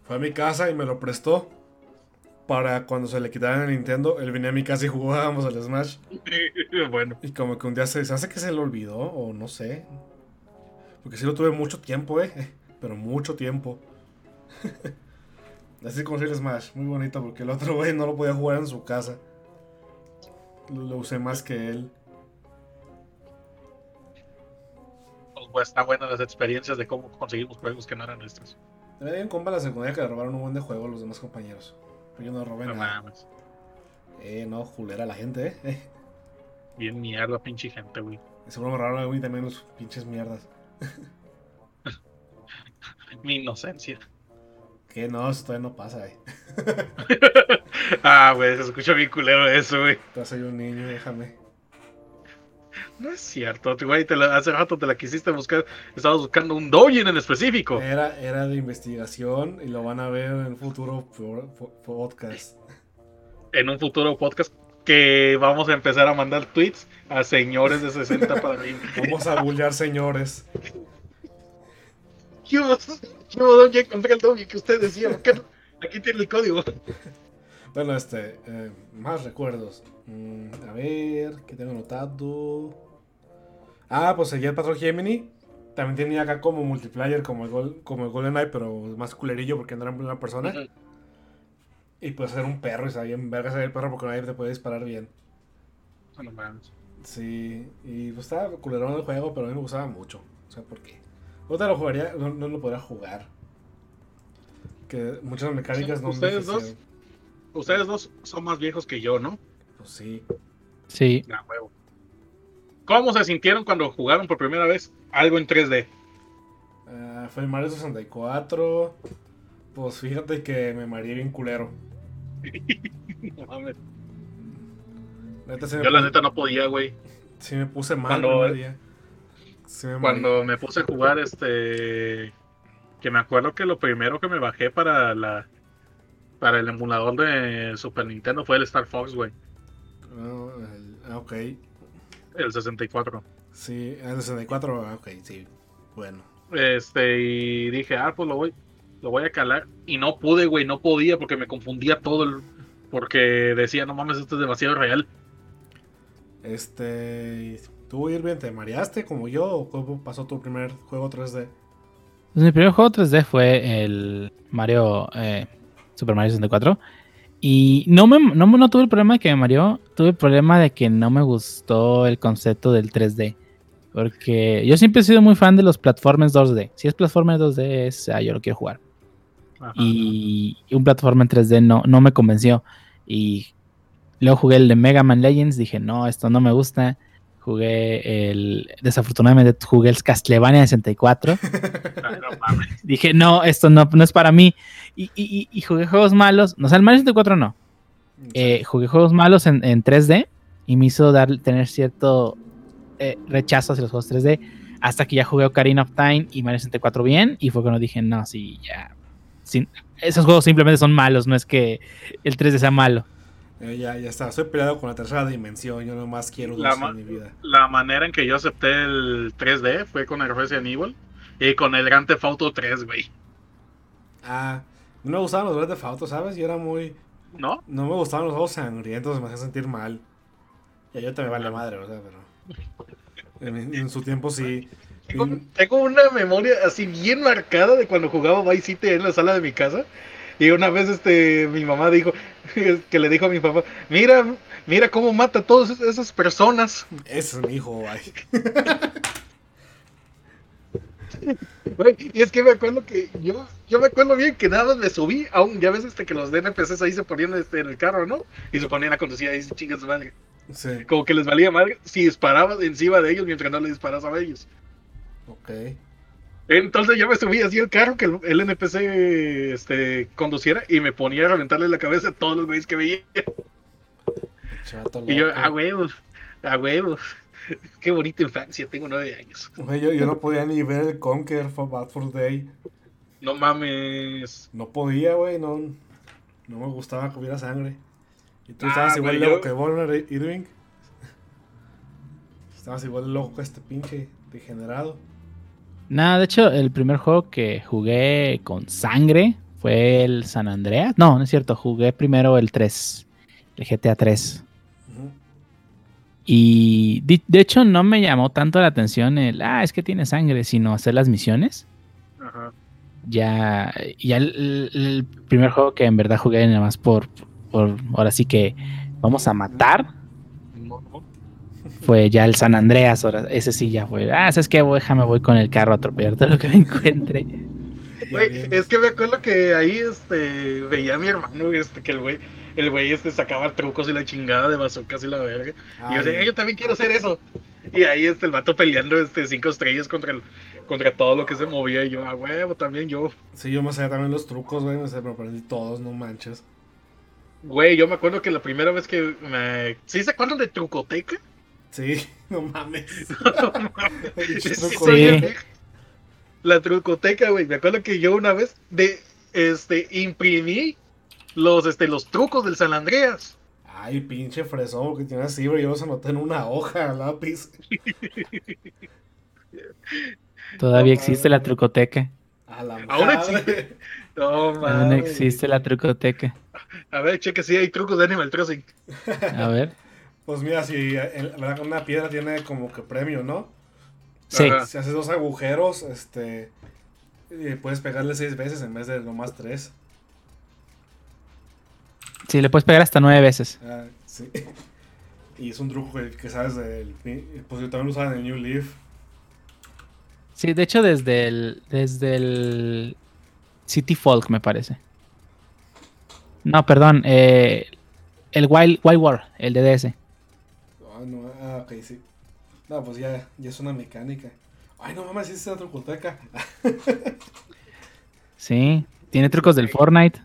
fue a mi casa y me lo prestó. Para cuando se le quitaran el Nintendo, él venía a mi casa y jugábamos al Smash. bueno, Y como que un día se, se hace que se le olvidó, o no sé. Porque sí lo tuve mucho tiempo, eh. Pero mucho tiempo. Así como el Smash, muy bonito porque el otro güey no lo podía jugar en su casa. Lo, lo usé más que él. Pues está buenas las experiencias de cómo conseguimos juegos que no eran nuestros. Tenía un compa en la secundaria que le robaron un buen de juego a los demás compañeros. Pero yo no robé No nada. mames. Eh, no, julera la gente, eh. Bien mierda, pinche gente, güey. Seguro me robaron a mí también los pinches mierdas. Mi inocencia. Que no, eso todavía no pasa, eh. ah, güey, se escucha bien culero eso, güey. Todavía soy un niño, déjame. No es cierto, güey. te la- hace rato te la quisiste buscar. Estabas buscando un doujin en específico. Era, era de investigación y lo van a ver en un futuro po- po- podcast. En un futuro podcast que vamos a empezar a mandar tweets a señores de 60 para mí. Vamos a bullear señores. Yo, yo, ya encontré el doujin que usted decía. Aquí tiene el código. Bueno, este, eh, más recuerdos. Mm, a ver, ¿qué tengo anotado? Ah, pues seguía el Patrol Gemini. También tenía acá como multiplayer, como el, Gol, como el GoldenEye, pero más culerillo porque no era en primera persona. Y pues era un perro y sabía en verga ser el perro porque nadie te puede disparar bien. No mames. Sí, y pues estaba culerón el juego, pero a mí me gustaba mucho. O sea, ¿por qué? Otra lo jugaría, no, no lo podría jugar. Que muchas mecánicas no me ¿Ustedes dos? Ustedes dos son más viejos que yo, ¿no? Pues sí. Sí. Ah, huevo. ¿Cómo se sintieron cuando jugaron por primera vez algo en 3D? Ah, fue Mario 64. Pues fíjate que me mareé bien culero. No mames. Neta, Yo la neta no podía, güey. sí me puse mal Cuando-. Sí me. Cuando me puse a jugar este que me acuerdo que lo primero que me bajé para la para el emulador de Super Nintendo fue el Star Fox, güey, Ah, ah, ok. El 64. Sí, el 64, ah, ok, sí. Bueno. Este y dije, "Ah, pues lo voy lo voy a calar" y no pude, güey, no podía porque me confundía todo el porque decía, "No mames, esto es demasiado real." Este. ¿Tú, Irving, te mareaste como yo o cómo pasó tu primer juego 3D? Pues mi primer juego 3D fue el Mario eh, Super Mario 64. Y no, me, no, me- no tuve el problema de que me mareó, tuve el problema de que no me gustó el concepto del 3D. Porque yo siempre he sido muy fan de los platformers 2D. Si es platformer 2D, es, ah, yo lo quiero jugar. Ajá. Y un plataforma en 3D no, no me convenció. Y luego jugué el de Mega Man Legends, dije, no, esto no me gusta. Jugué el, desafortunadamente jugué el Castlevania 64. Ay, no mames. dije, no, esto no, no es para mí. Y, y- jugué juegos malos. No, o sea, el Mario 64 no. Eh, jugué juegos malos en, en 3D y me hizo dar, tener cierto eh, rechazo hacia los juegos 3D. Hasta que ya jugué Ocarina of Time y Mario 64 bien. Y fue cuando dije, no, sí, ya. sin- esos juegos simplemente son malos, no es que el 3D sea malo. Eh, ya, ya está. Soy peleado con la tercera dimensión. Yo nomás quiero La en mi vida. La manera en que yo acepté el 3D fue con el Resident Evil y con el Grand Theft Auto 3, güey. Ah, no me gustaban los Grand Theft Auto, ¿sabes? Yo era muy. ¿No? No me gustaban los juegos sangrientos, me hacían sentir mal. Y a yo te me vale madre, o sea, pero. En, en su tiempo sí. Tengo una memoria así bien marcada de cuando jugaba Vice City en la sala de mi casa. Y una vez este mi mamá dijo que le dijo a mi papá, mira, mira cómo mata a todas esas personas. Ese es mi hijo, ay. Y es que me acuerdo que yo, yo me acuerdo bien que nada más me subí, aún ya ves este que los de NPCs ahí se ponían este, en el carro, ¿no? Y se ponían a conducir ahí, chingas madre. Sí, Como que les valía madre si disparabas encima de ellos mientras no le disparas a ellos. ok. Entonces yo me subí así al carro que el, el NPC este, conduciera y me ponía a reventarle la cabeza a todos los güeyes que veía. Chato Y yo, a huevos, a huevos. Qué bonita infancia, tengo nueve años. Yo, yo no podía ni ver el Conquer for Bad for Day. No mames. No podía, güey, no, no me gustaba que hubiera sangre. Y tú Ah, estabas igual loco que Warner Irving. Estabas igual de loco que este pinche degenerado. Nada, de hecho, el primer juego que jugué con sangre fue el San Andreas. No, no es cierto, jugué primero el 3, el GTA 3. Y de, de hecho no me llamó tanto la atención el, ah, es que tiene sangre, sino hacer las misiones. Ajá. ya, ya el, el primer juego que en verdad jugué nada más por, por ahora sí que vamos a matar No, fue ya el San Andreas, ahora, ese sí ya fue, ah, ¿sabes qué? Voy, déjame, voy con el carro a atropellar todo lo que me encuentre. Güey, es que me acuerdo que ahí este veía a mi hermano este que el güey el güey este sacaba trucos y la chingada de bazookas y la verga. Y yo decía, "Eh, yo también quiero hacer eso. Y ahí este el vato peleando este cinco estrellas contra el, contra todo lo que se movía y yo, a huevo, también yo. Sí, yo me sabía también los trucos, güey. Me aprendí todos, no manches. Güey, yo me acuerdo que la primera vez que me ¿Sí se acuerdan de Trucoteca? Sí, no mames. Sí, trucos. soy Sí. La trucoteca, güey. Me acuerdo que yo una vez de este imprimí los este los trucos del San Andreas. Ay, pinche fresón que tiene así, güey. Yo los anoté en una hoja, lápiz. Todavía No, existe la trucoteca. A la Aún existe. No, Aún existe la trucoteca. A ver, cheque si hay trucos de Animal Crossing. A ver. Pues mira, si una piedra tiene como que premio, ¿no? Sí, Ajá. Si haces dos agujeros, este. eh, puedes pegarle seis veces en vez de nomás tres. Sí, le puedes pegar hasta nueve veces. Ah, sí. Y es un truco que, que sabes del. Pues yo también lo usaba en el New Leaf. Sí, de hecho desde el desde el City Folk me parece. No, perdón, eh, el Wild, Wild War, el DDS. Ah, no, ah, ok, sí. No, pues ya, ya es una mecánica. Ay, no mames, sí es una trucoteca. Sí, tiene trucos del Fortnite.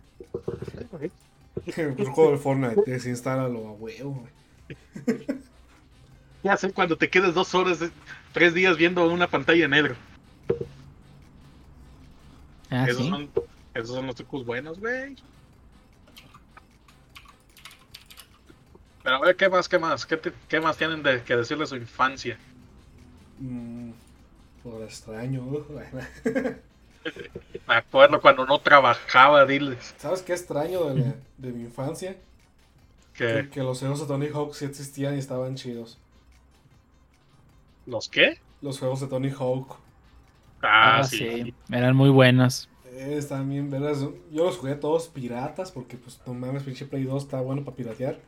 El truco del Fortnite, desinstálalo a huevo. ¿Qué hacer cuando te quedes dos horas, eh, tres días viendo una pantalla negro? Ah, esos, sí. son, esos son los trucos buenos, güey. Pero a ver, ¿qué más, qué más? ¿Qué, te- qué más tienen de, que decir de su infancia? Mm, por extraño. Me acuerdo cuando no trabajaba, diles. ¿Sabes qué extraño de, la- de mi infancia? Que, Que, que los juegos de Tony Hawk sí existían y estaban chidos. ¿Los qué? Los juegos de Tony Hawk. Ah, Ah, sí. sí, eran muy buenos. Eh, están bien vergas. Yo los jugué todos piratas porque, pues, no mames, pinche Play 2 está bueno para piratear.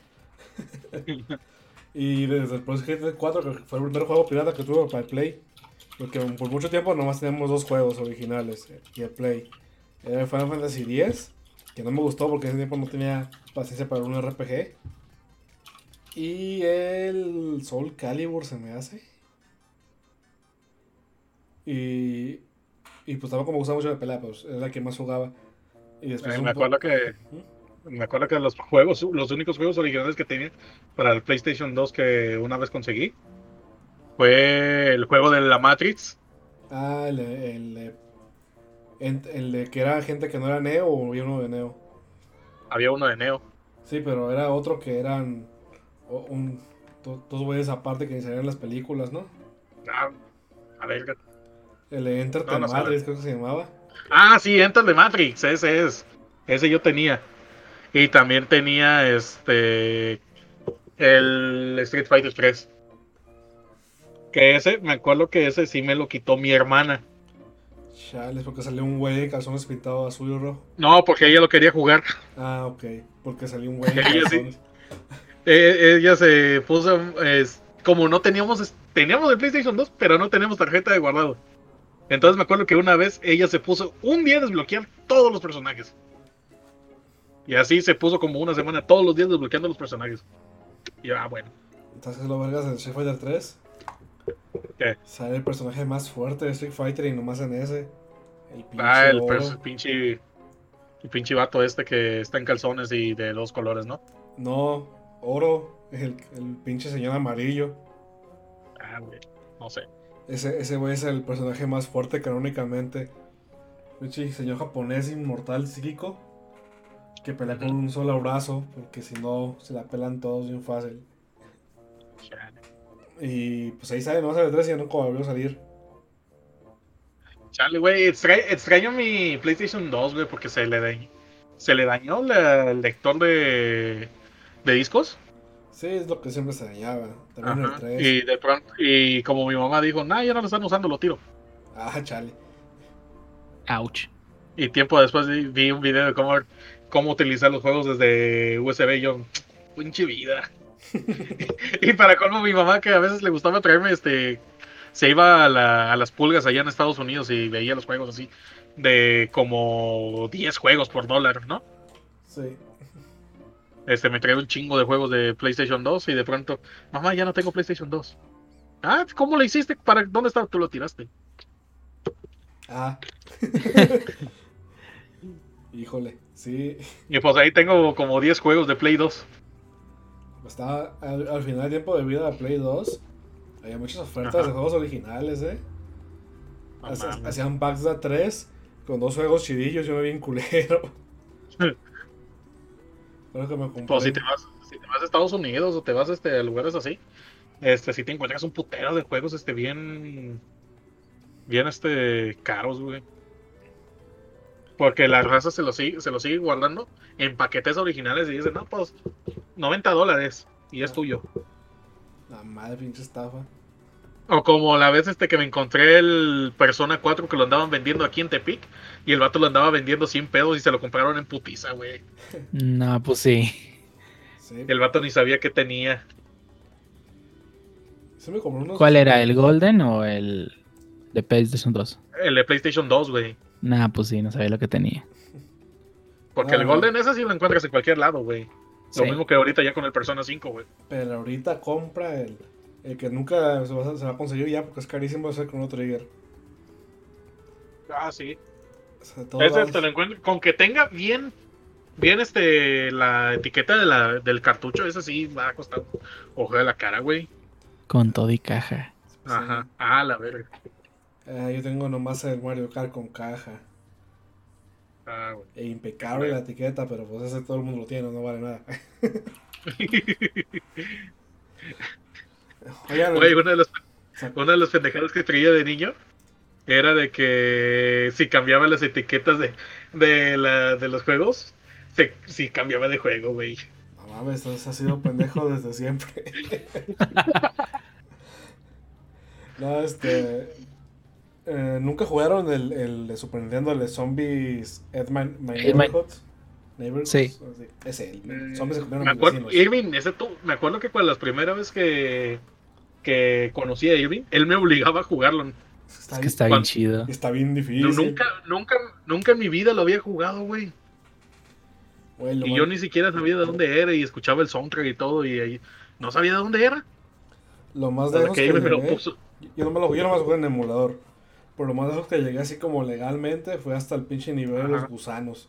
y desde el Project 4, que fue el primer juego pirata que tuve para el Play. Porque por mucho tiempo nomás teníamos dos juegos originales eh, y el Play. Era el Final Fantasy X, que no me gustó porque ese tiempo no tenía paciencia para un RPG. Y el Soul Calibur se me hace. Y, y pues tampoco me gustaba mucho la pelea, pues era la que más jugaba. Y después Eh, me acuerdo que me acuerdo que los juegos, los únicos juegos originales que tenía para el PlayStation 2 que una vez conseguí fue el juego de la Matrix. Ah, el, el, el, de que era gente que no era Neo o había uno de Neo. Había uno de Neo. Sí, pero era otro que eran un, do- dos güeyes aparte que salían las películas, ¿no? Ah, a ver. El de Enter the no Matrix, creo que se llamaba. Ah, sí, Enter the Matrix, ese es. Ese yo tenía. Y también tenía este el Street Fighter 3. Que ese, me acuerdo que ese sí me lo quitó mi hermana. Chales, porque salió un güey de calzones pintado azul y rojo. No, porque ella lo quería jugar. Ah, ok. Porque salió un güey de Ella sí. calzones. Eh, ella se puso, es, como no teníamos, teníamos el PlayStation 2, pero no teníamos tarjeta de guardado. Entonces me acuerdo que una vez ella se puso un día a desbloquear todos los personajes. Y así se puso como una semana todos los días desbloqueando los personajes. Y yo, ah, bueno. Entonces lo vergas en Street Fighter 3. ¿Qué? Sale el personaje más fuerte de Street Fighter y nomás en ese. El pinche Ah, el, pers- pinche, el pinche vato este que está en calzones y de dos colores, ¿no? No, oro. El, el pinche señor amarillo. Ah, güey, no sé. Ese, ese güey es el personaje más fuerte canónicamente. Pinche señor japonés inmortal psíquico. Que pelea con un solo brazo. Porque si no, se la pelan todos bien fácil. Y pues ahí sale, no sale 3 y ya nunca volvió a salir. Chale, güey, extra- extraño mi PlayStation 2, güey, porque se le dañó, se le dañó la- el lector de, de discos. Sí, es lo que siempre se dañaba. También el Ajá, 3. Y de pronto, y como mi mamá dijo, nah, ya no lo están usando, lo tiro. Ah, chale. Ouch. Y tiempo después vi, vi un video de cómo, cómo utilizar los juegos desde USB y yo, pinche vida. Y para colmo mi mamá que a veces le gustaba traerme este se iba a, la- a las pulgas allá en Estados Unidos y veía los juegos así de como 10 juegos por dólar, ¿no? Sí. Este me traía un chingo de juegos de PlayStation 2 y de pronto, mamá, ya no tengo PlayStation 2. Ah, ¿cómo lo hiciste? ¿Para dónde estaba? Tú lo tiraste. Ah. Híjole, sí. Y pues ahí tengo como 10 juegos de Play 2. Estaba al, al final del tiempo de vida de Play 2. Había muchas ofertas Ajá. de juegos originales, ¿eh? Hacían packs de 3 con dos juegos chidillos. Yo me vi en culero. Creo que me compré. Pues si te vas, si te vas a Estados Unidos o te vas este, a lugares así, este, si te encuentras un putero de juegos este bien, bien este caros, güey. Porque la raza se lo sigue, se lo sigue guardando en paquetes originales y dice, no, pues 90 dólares y es tuyo. La madre pinche estafa. O como la vez este que me encontré el Persona 4 que lo andaban vendiendo aquí en Tepic y el vato lo andaba vendiendo 100 pedos y se lo compraron en putiza, güey. No, pues sí. Sí. El vato ni sabía que tenía. Me unos. ¿Cuál era? ¿El Golden o el de PlayStation 2? El de PlayStation 2, güey. Nah, pues sí, no sabía lo que tenía. Porque Ah, el Golden ese sí lo encuentras en cualquier lado, güey. Lo Sí. mismo que ahorita ya con el Persona 5, güey. Pero ahorita compra el, el que nunca se va, a- se va a conseguir ya porque es carísimo hacer con otro Trigger. Ah, sí. O sea, Ese te lo encuentro. Con que tenga bien, bien este, la etiqueta de la, del cartucho, ese sí va a costar ojo de la cara, güey. Con todo y caja. sí. Ajá. Ah, la verga. Eh, yo tengo nomás el Mario Kart con caja. Ah, güey. E impecable la etiqueta, pero pues ese todo el mundo lo tiene, no vale nada. Oigan, Güey, una de las o sea, una de las pendejadas que traía de niño era de que si cambiaba las etiquetas de, de, la, de los juegos, se, si cambiaba de juego, güey. no mames, entonces ha sido pendejo desde siempre. no, este. Eh, ¿Nunca jugaron el, el de Super Nintendo, el de Zombies Ed My, Neighborhood? Neighborhoods? Sí. Ese, el Zombies se comieron Me acuerdo, vecinos. Irving, ese tú, me acuerdo que cuando las primeras veces que, que conocí a Irving, él me obligaba a jugarlo. Está, Es que bien, está bien cuando- chido. está bien difícil. No, nunca, nunca, nunca en mi vida lo había jugado, güey. Lo Y yo ni siquiera sabía de dónde era y escuchaba el soundtrack y todo y ahí no sabía de dónde era. Lo más lejos que que me lo puso. yo no me lo yo nomás jugué en emulador. Por lo más lejos que llegué así como legalmente fue hasta el pinche nivel de los gusanos.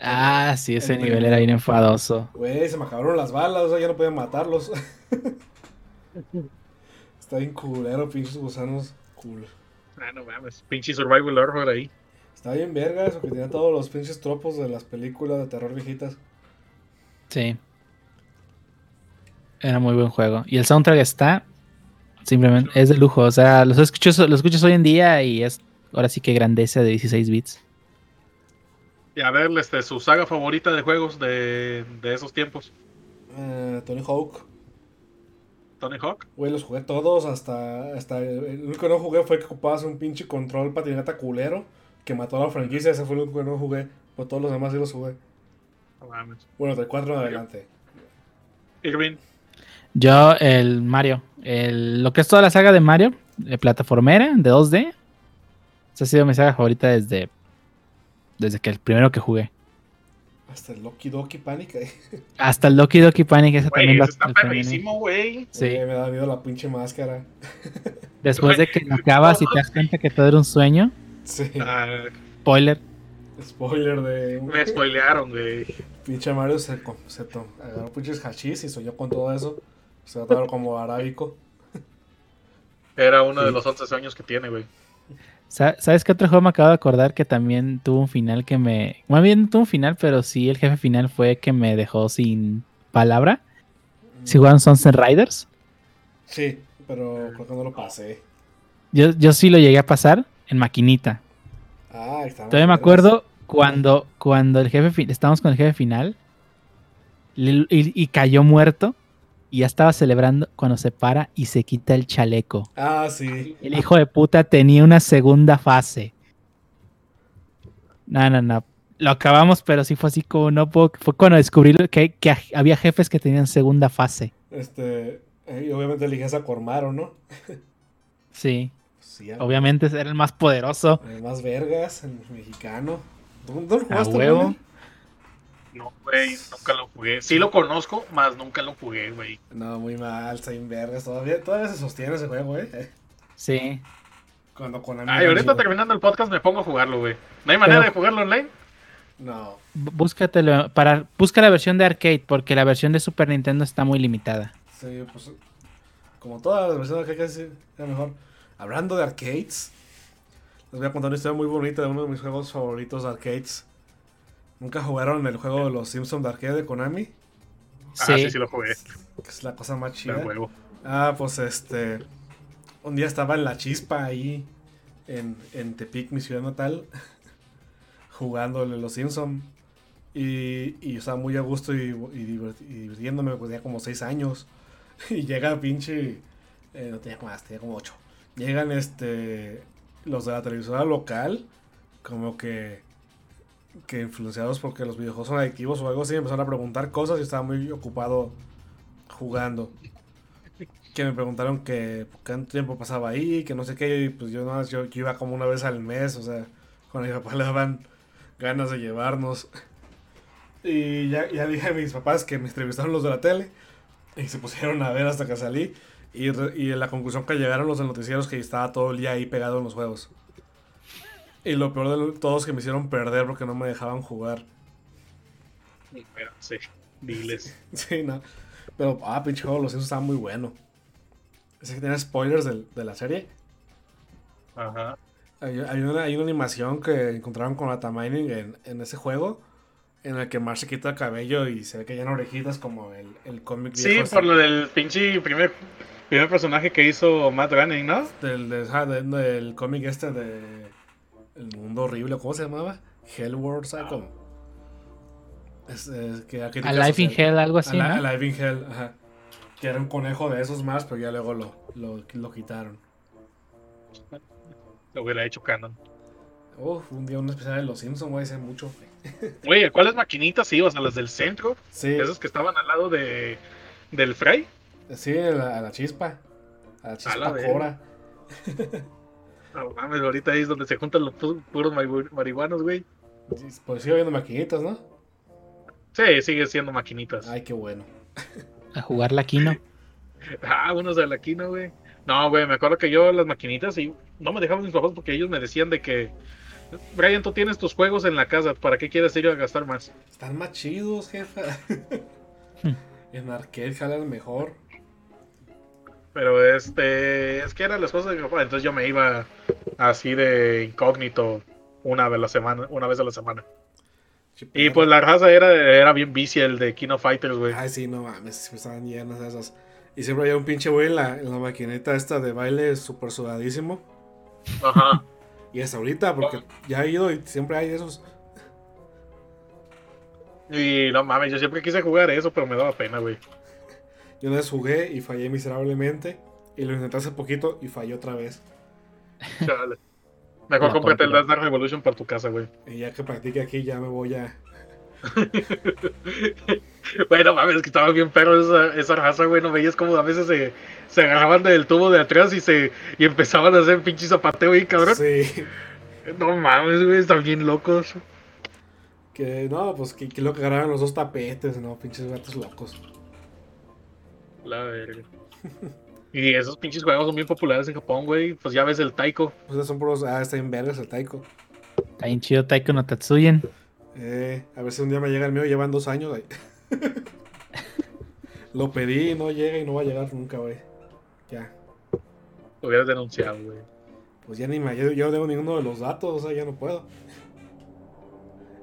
Ah, sí, ese El nivel era bien enfadoso. Güey, se me acabaron las balas, o sea, ya no podía matarlos. Está bien culero, pinches gusanos. Cool. Ah, no mames. Pinche survival horror ahí. Está bien verga eso que tenía todos los pinches tropos de las películas de terror viejitas. Sí. Era muy buen juego. Y el soundtrack está simplemente es de lujo. O sea, los escuchas, los escuchas hoy en día y es ahora sí que grandeza de 16 bits. Y a ver, este, su saga favorita de juegos de, de esos tiempos. Eh, Tony Hawk. Tony Hawk. Güey, los jugué todos hasta, hasta... El único que no jugué fue que ocupabas un pinche control patineta culero que mató a la franquicia. Ese fue el único que no jugué. Pero todos los demás sí los jugué. No mames. Bueno, del 4 en adelante. Irving. Yo, el Mario. El, lo que es toda la saga de Mario, de plataformera, de 2D. Esa ha sido mi saga favorita desde, desde que el primero que jugué. Hasta el Loki Doki Panic. eh. Hasta el Doki Doki Panic, ese también lo está perrísimo, güey. Sí. Eh, me da miedo la pinche máscara. Después de que lo acabas y te das cuenta que todo era un sueño. Sí. Ah, Spoiler. Spoiler de... me spoilearon, güey. Pinche Mario se, se agarró pinches hachís y soñó con todo eso. Se trataron como arábico. Era uno de los 11 sueños que tiene, güey. Sa- ¿Sabes qué otro juego me acabo de acordar que también tuvo un final que me... Más bien no tuvo un final, pero sí el jefe final fue que me dejó sin palabra. Si jugaron Sunset Riders. Sí, pero creo que no lo pasé. Yo, yo sí lo llegué a pasar en maquinita. Ah, está Todavía me acuerdo cuando, cuando el jefe estábamos con el jefe final y cayó muerto y ya estaba celebrando cuando se para y se quita el chaleco. Ah, sí. El hijo de puta tenía una segunda fase. No, no, no. Lo acabamos, pero sí fue así como no puedo. Fue cuando descubrí que, que había jefes que tenían segunda fase. Este. eh, Y obviamente eliges a Cormaro, ¿no? Sí. Sí, Obviamente era el más poderoso. El más vergas, el mexicano. ¿Tú, tú lo A jugaste, huevo. No, güey, nunca lo jugué. Sí lo conozco, más nunca lo jugué, güey. No, muy mal, está bien vergas. Todavía, todavía se sostiene ese juego, ¿eh? Sí. Cuando con Ay, ahorita termina terminando el podcast me pongo a jugarlo, güey. ¿No hay manera Pero- de jugarlo online? No. Búscatelo. Para, busca la versión de arcade, porque la versión de Super Nintendo está muy limitada. Sí, pues. Como todas las versiones que casi era mejor. Hablando de arcades, les voy a contar una historia muy bonita de uno de mis juegos favoritos de arcades. ¿Nunca jugaron el juego de los Simpsons de arcade de Konami? Ah, Sí. sí, sí lo jugué. Que es la cosa más chida. huevo. Ah, pues este. Un día estaba en la chispa ahí, en, en Tepic, mi ciudad natal, jugándole los Simpson Y, y estaba muy a gusto y, y divert- y divirtiéndome, pues tenía como 6 años. Y llega pinche. eh, no tenía más, tenía como 8. Llegan este. Los de la televisora local, como que. Que influenciados porque los videojuegos son adictivos o algo así, empezaron a preguntar cosas y estaba muy ocupado jugando que me preguntaron que tiempo pasaba ahí, que no sé qué, y pues yo no, yo, iba como una vez al mes, o sea, con mi papá le daban ganas de llevarnos. Y ya, ya dije a mis papás que me entrevistaron los de la tele y se pusieron a ver hasta que salí. Y, re- y la conclusión que llegaron los del noticiero es que estaba todo el día ahí pegado en los juegos. Y lo peor de lo- todo es que me hicieron perder porque no me dejaban jugar. Pero, sí, diles. Sí, no. Pero, ah, pinche juego, los Simpsons estaba muy bueno. Ese que tiene spoilers del- de la serie. Ajá. Hay, hay una, hay una animación que encontraron con la Mining en, en ese juego. En el que Marge se quita el cabello y se ve que ya no orejitas como el, el cómic Sí, viejo por lo del pinche primer, primer personaje que hizo Matt Groening, ¿no? del, de- de- del cómic este de El Mundo Horrible, ¿cómo se llamaba? Hellworld, ¿sabes cómo? Es, es que Alive casas in el- Hell, algo así, ¿no? Alive in Hell, ajá. Que era un conejo de esos más, pero ya luego lo, lo, lo quitaron. Lo hubiera hecho canon. Uf, un día un especial de Los Simpsons, güey, hace mucho. Güey, ¿cuáles maquinitas ibas? ¿A las del centro? Sí, Esas que estaban al lado de del Fray. sí, a la, a la chispa. A la chispa la verga. Cora. No mames, ahorita ahí es donde se juntan los pu- puros mari- marihuanos, güey. Pues sigo viendo maquinitas, ¿no? Sí, sigue siendo maquinitas. Ay, qué bueno. A jugar la Kino. Ah, unos de la quino, güey. No, güey, me acuerdo que yo las maquinitas y no me dejaban mis papás porque ellos me decían de que Brian, tú tienes tus juegos en la casa, ¿para qué quieres ir a gastar más? Están más chidos, jefa. en arcade jalan mejor. Pero este, es que eran las cosas de mi papá, entonces yo me iba así de incógnito una vez a la semana, una vez a la semana. Y pues la raza era, era bien vicia el de Kino Fighters, güey. Ay, sí, no mames, siempre estaban llenas de esas. Y siempre había un pinche güey en la, en la maquinita esta de baile súper sudadísimo. Ajá. Y hasta ahorita, porque ya he ido y siempre hay esos. Y no mames, yo siempre quise jugar eso, pero me daba pena, güey. Yo una vez jugué y fallé miserablemente. Y lo intenté hace poquito y fallé otra vez. Chale. Mejor cómprate el. Dance Dance Revolution para tu casa, güey. Y ya que practique aquí, ya me voy a. Bueno, mames, que estaba bien perro esa, esa raza, güey. No veías como a veces se, se agarraban del tubo de atrás y se y empezaban a hacer pinche zapateo ahí, cabrón. Sí. No mames, güey, están bien locos. Que no, pues que, que lo que agarraron los dos tapetes, no, pinches gatos locos. La verga. Y esos pinches juegos son bien populares en Japón, güey. Pues ya ves el Taiko. Pues son puros. Ah, está en vergas el taiko. Está bien chido Taiko no Tatsuyen. Eh, a ver si un día me llega el mío, llevan dos años. ahí. Lo pedí y no llega y no va a llegar nunca, güey. Ya. Lo hubieras denunciado, güey. Pues ya ni me. Yo, yo no tengo ninguno de los datos, o sea, ya no puedo.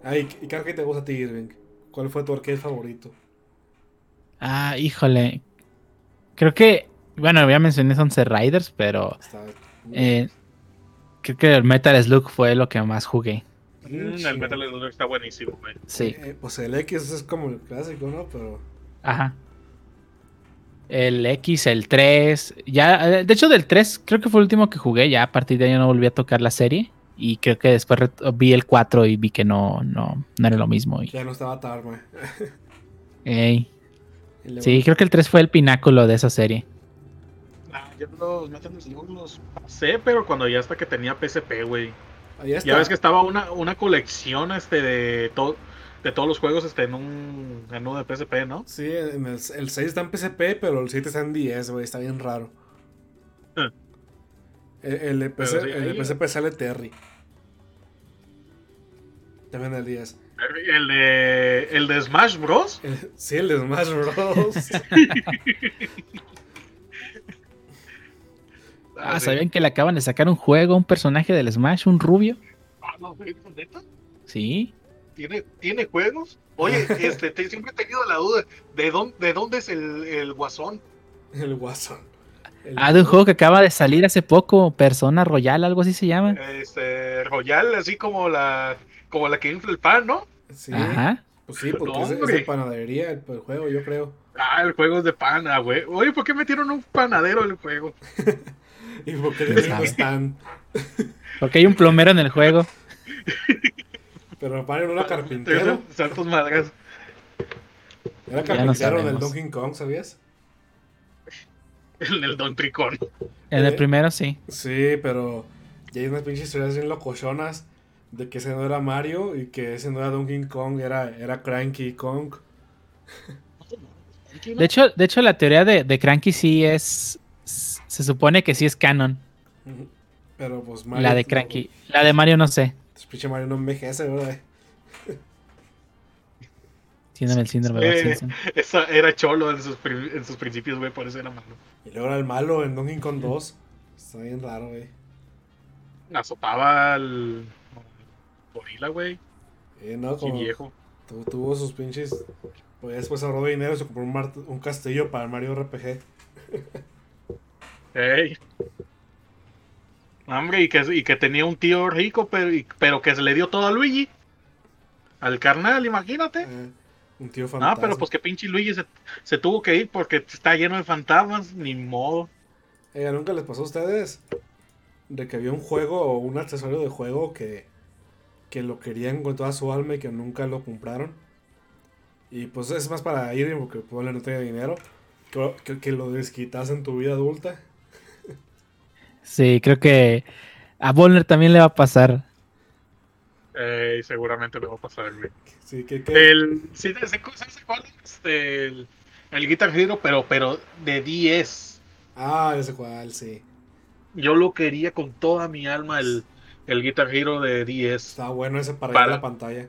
Ay, ¿y qué te gusta a ti, Irving? ¿Cuál fue tu arcade favorito? Ah, híjole. Creo que, bueno, ya mencioné Sunset Riders, pero Está. eh, creo que el Metal Slug fue lo que más jugué. Mm, el Metal Slug está buenísimo, güey. Sí, Eh, pues el X es como el clásico, ¿no? Pero. ajá. El X, el 3. Ya, eh, de hecho, del 3 creo que fue el último que jugué. Ya a partir de ahí no volví a tocar la serie. Y creo que después vi el 4 y vi que no, no, no era lo mismo. y- Ya no estaba Tarma. ey. Luego- Sí, creo que el 3 fue el pináculo de esa serie. Ah, yo los Metal Slug los pasé, pero cuando ya hasta que tenía PSP, güey. Ya ves que estaba una, una colección este de todo de todos los juegos este en un en uno de PSP, ¿no? Sí, en el, el 6 está en PSP, pero el 7 está en 10, güey. Está bien raro. Ah. El, el de, PC sí, el PSP sale Terry. También el 10. El de el de Smash Bros. Sí, el de Smash Bros. Ah, ¿sabían que le acaban de sacar un juego, un personaje del Smash, un rubio? Ah, no, güey, ¿neta? Sí. ¿Tiene, ¿Tiene juegos? Oye, este, te- siempre he tenido la duda de dónde, de dónde es el, el guasón. el. El- Ah, de un juego que acaba de salir hace poco, Persona Royal, algo así se llama. Este, Royal, así como la, como la que infla el pan, ¿no? Sí, Ajá. pues sí, porque No, es, de panadería el, el juego, yo creo. Ah, el juego es de pana, güey. Oye, ¿por qué metieron un panadero en el juego? Y porque de ahí no están. Porque hay un plomero en el juego. Pero paren una carpintero. Santos madras. Era carpintero del. Donkey Kong, ¿sabías? En el Don Tricón. En el Eh. primero sí. Sí, pero ya hay unas pinches historias bien locochonas de que ese no era Mario y que ese no era Donkey Kong, era, era Cranky Kong. De hecho, de hecho la teoría de, de Cranky sí es... Se supone que sí es canon. Pero pues Mario. La de Cranky. La de Mario no sé. Pues, pinche Mario no envejece, ¿verdad? Tiene el síndrome Eh. Esa era cholo en sus, en sus principios, güey, por eso era malo. Y luego era el malo en Donkey Kong 2. Está bien raro, güey. Azotaba al gorila, güey. Eh, no, como viejo. tu- tuvo sus pinches. Pues después ahorró dinero y se compró un, mar- un castillo para el Mario RPG. Ey. Hombre, y que, y que tenía un tío rico, pero, y- pero que se le dio todo a Luigi. Al carnal, imagínate. Eh, un tío fantasma. Ah, pero pues que pinche Luigi se, se tuvo que ir porque está lleno de fantasmas, ni modo. ¿nunca les pasó a ustedes de que había un juego o un accesorio de juego que, que lo querían con toda su alma y que nunca lo compraron? Y pues es más para ir porque probablemente no tenía dinero. Que, que, que lo desquitas en tu vida adulta. Sí, creo que a Volner también le va a pasar. Eh, seguramente le va a pasar, güey. Sí, que, que- El, sí, ¿se, se, se cuál? Este, el, el Guitar Hero, pero, pero de 10. Ah, ese cual, sí. Yo lo quería con toda mi alma, el, el Guitar Hero de 10. Estaba bueno ese para, Para- ir a la pantalla.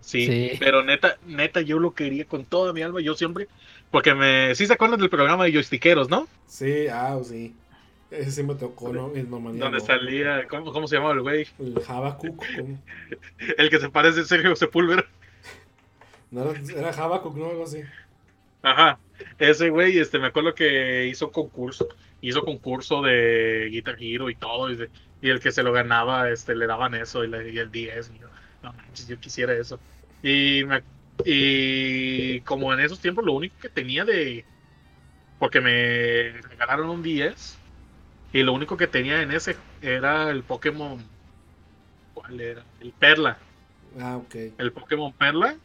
Sí, Sí. pero neta, neta, yo lo quería con toda mi alma. Yo siempre, porque me, sí se acuerdan del programa de joystickeros, ¿no? Sí, ah, sí. Ese sí me tocó, ¿no? Donde salía, ¿cómo, cómo se llamaba el güey? El Habakkuk. ¿cómo? El que se parece a Sergio Sepúlveda. No era, era Habakkuk, ¿no? Algo así. Ajá. Ese güey, este, me acuerdo que hizo concurso, hizo concurso de Guitar Hero y todo, y, de- y el que se lo ganaba, este, le daban eso y, le- y el 10. Y yo, no manches, yo quisiera eso. Y, me- y como en esos tiempos lo único que tenía de, porque me regalaron un 10 y lo único que tenía en ese era el Pokémon, ¿cuál era? El Perla, Ah, ok. el Pokémon Perla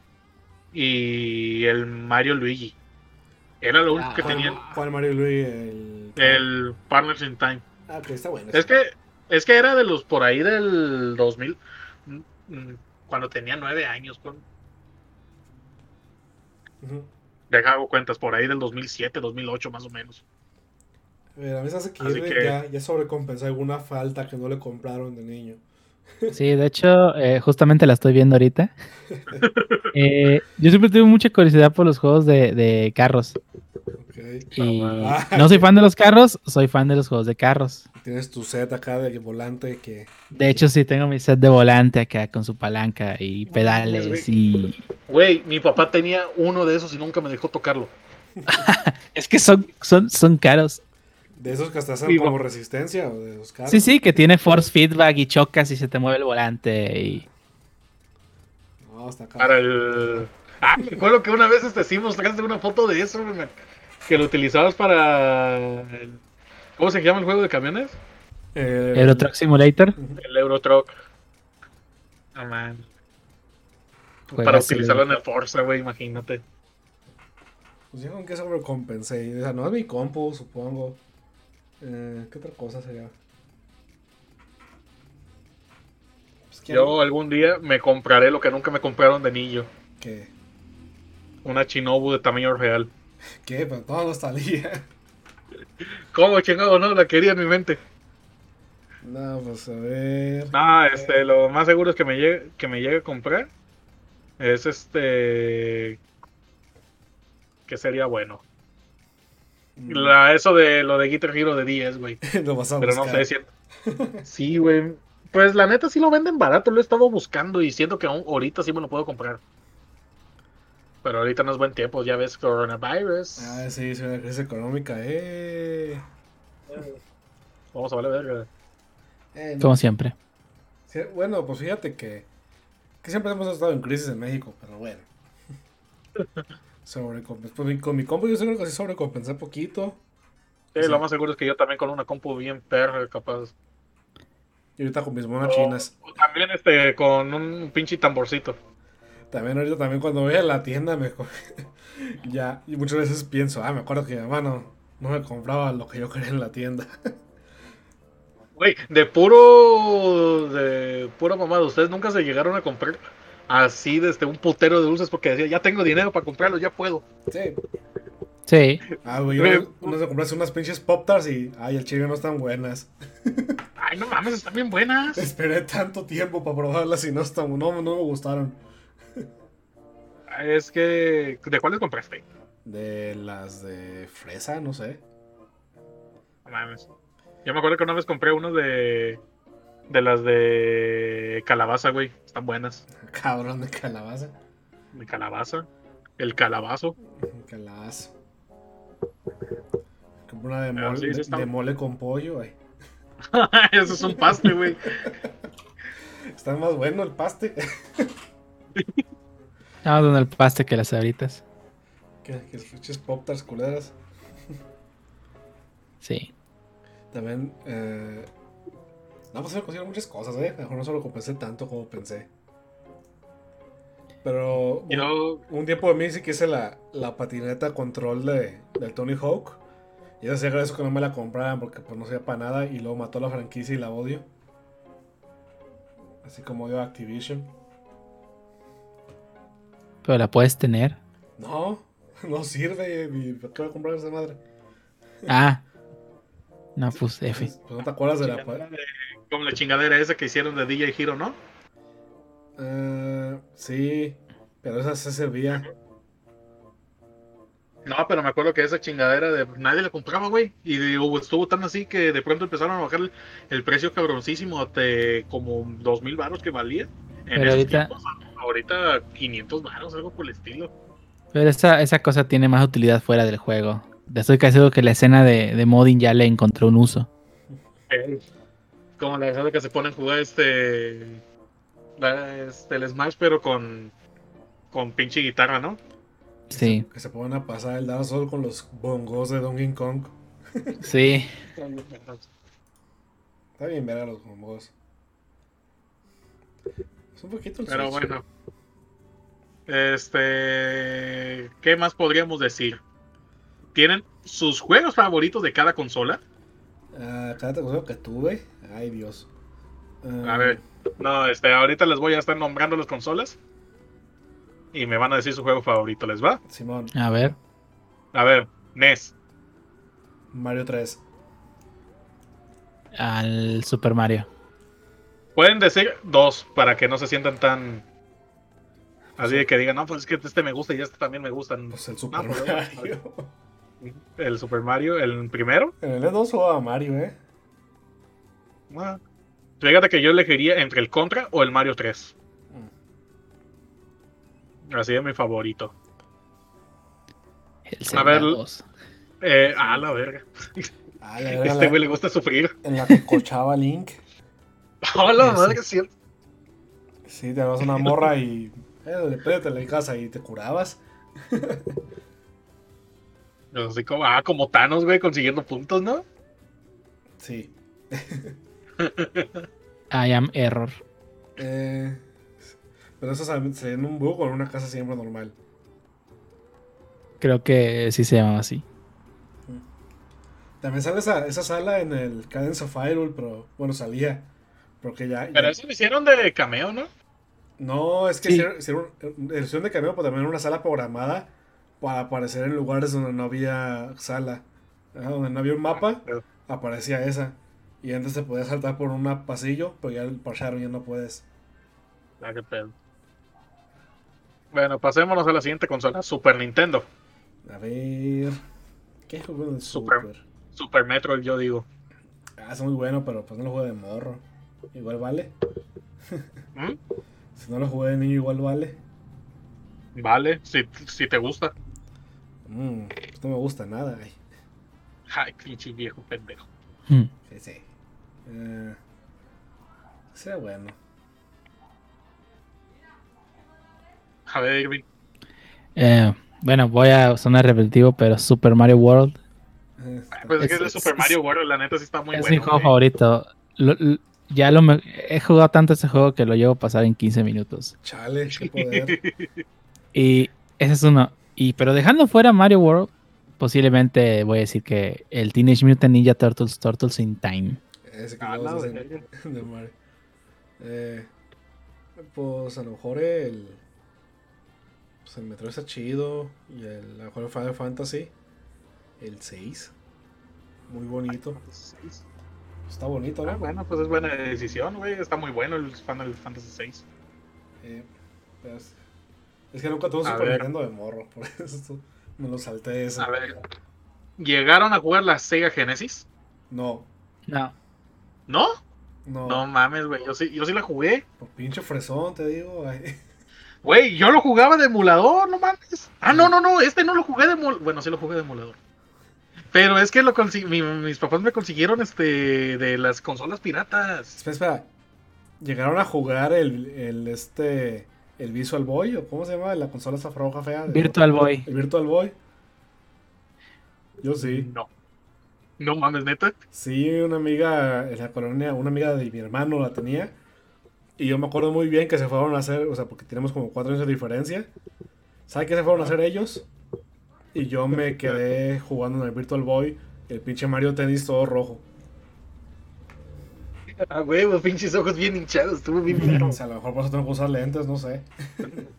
y el Mario Luigi. Era lo único que ¿Cuál, tenía cuál Mario Luigi? El... el Partners in Time. Ah, ok, está bueno. Es que es que era de los por ahí del 2000 mm, mm, cuando tenía nueve años. cuando- Ujú. Deja hago cuentas por ahí del 2007, 2008 más o menos. A ver, a mí se hace que, que- Ya, ya sobrecompensó alguna falta que no le compraron de niño. Sí, de hecho, eh, justamente la estoy viendo ahorita. Eh, yo siempre tuve mucha curiosidad por los juegos de, de carros. Y no soy fan de los carros, soy fan de los juegos de carros. Tienes tu set acá de volante que. De hecho, sí tengo mi set de volante acá con su palanca y pedales y... Güey, mi papá tenía uno de esos y nunca me dejó tocarlo. Es que son, son, son caros. De esos que hasta hacen Digo- como resistencia o de los carros. Sí, sí, que tiene force feedback y chocas y se te mueve el volante y... No, está acá. Para el. Ah, me acuerdo que una vez este, sí mostraste una foto de eso, que lo utilizabas para. el- ¿Cómo se llama el juego de camiones? Eh, Euro Truck Simulator. El Euro Truck. Ah, man. Para utilizarlo en el Forza, güey, imagínate. Pues yo con qué sobrecompensé. O sea, no es mi compu, supongo. Eh, ¿Qué otra cosa sería? Pues, ¿quién- Yo algún día me compraré lo que nunca me compraron de niño. ¿Qué? Una Shinobu de tamaño real. ¿Qué? Pero todo no salía. ¿Cómo chingado? No, la quería en mi mente. No, pues a ver. Ah, este, lo más seguro es que me llegue, que me llegue a comprar. Es este. Que sería bueno. Mm, La, eso de lo de Guitar Hero de 10, güey. Lo vas a Pero no sé si. Sí, güey. Pues la neta sí lo venden barato, lo he estado buscando y siento que aún ahorita sí me lo puedo comprar. Pero ahorita no es buen tiempo, ya ves, coronavirus. Ah, sí, es una crisis económica, eh. Vamos a ver, verga. Eh, no. Como siempre. Sí, bueno, pues fíjate que, que siempre hemos estado en crisis en México, pero bueno. Sobrecompensé. Pues mi- con mi compu yo creo que sí sobrecompensé poquito. Sí, lo más seguro es que yo también con una compu bien perra, capaz. Y ahorita con mis monas chinas. o también este, con un pinche tamborcito. También ahorita también cuando voy a la tienda me ya y muchas veces pienso, ah, me acuerdo que mi mamá no, no me compraba lo que yo quería en la tienda. Güey, de puro. De pura mamada, ¿ustedes nunca se llegaron a comprar así desde un putero de dulces porque decía, ya tengo dinero para comprarlos, ya puedo? Sí. Sí. Ah, güey, Güey, uno, uno se comprase unas pinches pop tarts y ay, el chile no están buenas. Ay, no mames, están bien buenas. Esperé tanto tiempo para probarlas y no están, no, no me gustaron. Es que. ¿De cuáles compraste? De las de fresa, no sé. No mames. Yo me acuerdo que una vez compré unos de. De las de calabaza, güey. Están buenas. Cabrón de calabaza. De calabaza. El calabazo. Calabaza. Compré una de Pero mole, sí, sí está- de mole con pollo, ay. Eso es un paste, güey. Está más bueno el paste Estamos dando el paste que las sabritas. que, que los pinches pop tarts culeras. Sí. También, eh... No, pues se me consiguieron muchas cosas, eh. Mejor no solo compensé tanto como pensé. Pero un, Yo. un tiempo de mí sí quise la, la patineta control de, del Tony Hawk. Y eso sí agradezco que no me la compraran porque pues no servía para nada. Y luego mató la franquicia y la odio. Así como odio a Activision. Pero la puedes tener. No, no sirve. ¿y ¿Por qué voy a comprar esa madre? Ah. No, pues F. Pues, pues, no te acuerdas de la... de- Como la chingadera esa que hicieron de DJ Hero, ¿no? Eh, sí, pero esa se servía. No, pero me acuerdo que esa chingadera de nadie la compraba, güey. Y digo, estuvo tan así que de pronto empezaron a bajar el, el precio cabroncísimo de como dos mil baros que valía. En Pero esos ahorita- tiempos, ahorita 500 baros, algo por el estilo. Pero esa, esa cosa tiene más utilidad fuera del juego. Estoy casi seguro que la escena de, de modding ya le encontró un uso. Como la gente que se pone a jugar este, la- este el Smash, pero con, con pinche guitarra, ¿no? Sí, Que se pongan a pasar el Dark Souls con los bongos de Donkey Kong. sí. Está bien ver a los bongos. Es un poquito el Pero Switch. bueno. Este. ¿Qué más podríamos decir? ¿Tienen sus juegos favoritos de cada consola? Ah, cada cosa que tuve. Ay, Dios. A ver. No, este, ahorita les voy a estar nombrando las consolas. Y me van a decir su juego favorito, ¿les va? Simón, A ver. A ver, NES. Mario 3. Al Super Mario. Pueden decir dos para que no se sientan tan. Así de que digan, no, pues es que este me gusta y este también me gustan. Pues el Super pues, Mario. El Super Mario, el primero. En el E2 jugaba Mario, eh. Ah. Fíjate que yo elegiría entre el Contra o el Mario 3. Así es mi favorito. El A ver, 2. Eh, ah, la verga. La verga, Este güey le gusta sufrir. En la que cochaba Link. Hola, madre, sí. Sí, te vas una morra y. Eh, en casa y te curabas. Así como, ah, como Thanos, güey, consiguiendo puntos, ¿no? Sí. I am error. Eh, pero eso se se en un bug o en una casa siempre normal. Creo que sí se llama así. También sale esa, esa sala en el Cadence of Hyrule, pero bueno, salía. Porque ya. Pero ya- eso lo hicieron de cameo, ¿no? No, es que Sí. hicieron, de cameo, pero también una sala programada para aparecer en lugares donde no había sala. Ajá, donde no había un mapa, Pero- aparecía esa. Y antes se podía saltar por un pasillo, pero ya el parcharon ya no puedes. Ah, qué pedo. Bueno, pasémonos a la siguiente consola, Super Nintendo. A ver. ¿Qué juego del Super. Super? Super Metroid, yo digo. Ah, es muy bueno, pero pues no lo jugué de morro. Igual vale. ¿Mm? Si no lo jugué de niño, igual vale. Vale, si, si te gusta. Mm, pues no me gusta nada. Ay, Ay, pinche viejo pendejo. Hmm. sí, sí. Eh, sea bueno. A ver, Irving. Eh, bueno, voy a sonar repetitivo, pero Super Mario World Eh, Pues es que Es- el Super es- Mario World, la neta, sí está muy es bueno. mi juego güey. favorito. Lo- lo- ya lo me- he jugado tanto ese juego que lo llevo a pasar en 15 minutos. chale, qué poder. Y ese es uno. Y, pero dejando fuera Mario World, posiblemente voy a decir que el Teenage Mutant Ninja Turtles Turtles in Time. Ese que Ah, en- de Mario. Eh, pues a lo mejor el. Pues el Metro está chido. Y el, a lo mejor el Final Fantasy. El 6. Muy bonito. Está bonito, Ah, ¿no? bueno, pues es buena decisión, güey. Está muy bueno el Final Fantasy VI. Eh, pues, es que nunca tuve un Super. Nintendo de morro. Por eso me lo salté ese. A ver. ¿Llegaron a jugar la Sega Genesis? No, No. ¿No? no. No mames, güey. Yo sí, yo sí la jugué. Por pinche fresón, te digo. ay. Güey, yo lo jugaba de emulador, no mames. Ah, no, no, no. Este no lo jugué de emulador. Bueno, sí lo jugué de emulador. Pero es que lo consi- mi- mis papás me consiguieron este de las consolas piratas. Espera, espera. ¿Llegaron a jugar el, el este el Visual Boy o cómo se llama la consola esa roja fea? de- Virtual Boy. El Virtual Boy. Yo sí. No. No mames, neta. Sí, una amiga en la colonia, una amiga de mi hermano la tenía. Y yo me acuerdo muy bien que se fueron a hacer, o sea, porque tenemos como cuatro años de diferencia. ¿Sabes qué se fueron a hacer ellos? Y yo me quedé jugando en el Virtual Boy, el pinche Mario Tennis todo rojo. Ah, güey, los pinches ojos bien hinchados. Estuvo bien O sea, a lo mejor por eso tengo que usar lentes, no sé.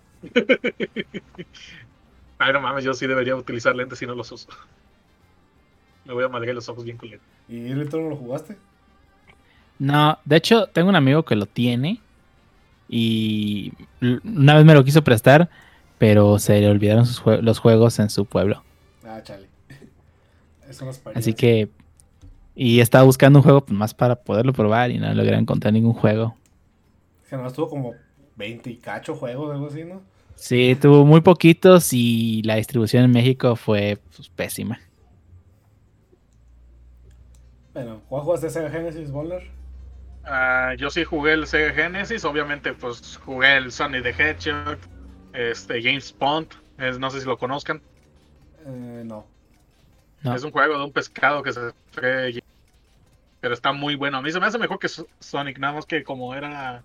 Ay, no mames, yo sí debería utilizar lentes si no los uso. Me voy a malgar los ojos bien culeros. ¿Y tú no lo jugaste? No, de hecho, tengo un amigo que lo tiene. Y una vez me lo quiso prestar, pero se le olvidaron sus jue- los juegos en su pueblo. Ah, chale. Eso no es Así que. Y estaba buscando un juego pues, más para poderlo probar y no logré encontrar ningún juego. Que nomás tuvo como 20 y cacho juegos, algo así, ¿no? Sí, tuvo muy poquitos y la distribución en México fue pues, pésima. Bueno, ¿cuál jugaste Sega Genesis, Bowler? Ah, yo sí jugué el Sega Genesis, obviamente pues jugué el Sonic the Hedgehog, este James Bond, es- no sé si lo conozcan, Eh, no. No. es un juego de un pescado que se cree, pero está muy bueno. A mí se me hace mejor que So- Sonic, nada más que como era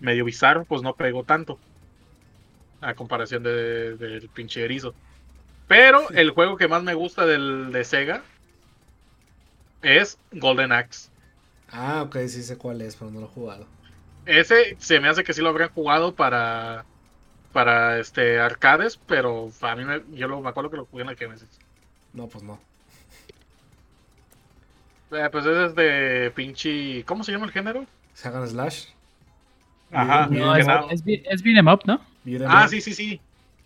medio bizarro, pues no pegó tanto a comparación de- del pinche erizo. Pero el juego que más me gusta del de Sega es Golden Axe. Ah, ok, sí sé cuál es, pero no lo he jugado. Ese se me hace que sí lo habrían jugado para para este arcades, pero a mí me, yo lo, me acuerdo que lo jugué en la Genesis. No, pues no. Eh, pues ese es de pinche ¿cómo se llama el género? Sagan Slash. Ajá, No, es, es, be- es beat 'em up, ¿no? Beat 'em Ah, up. sí, sí, sí.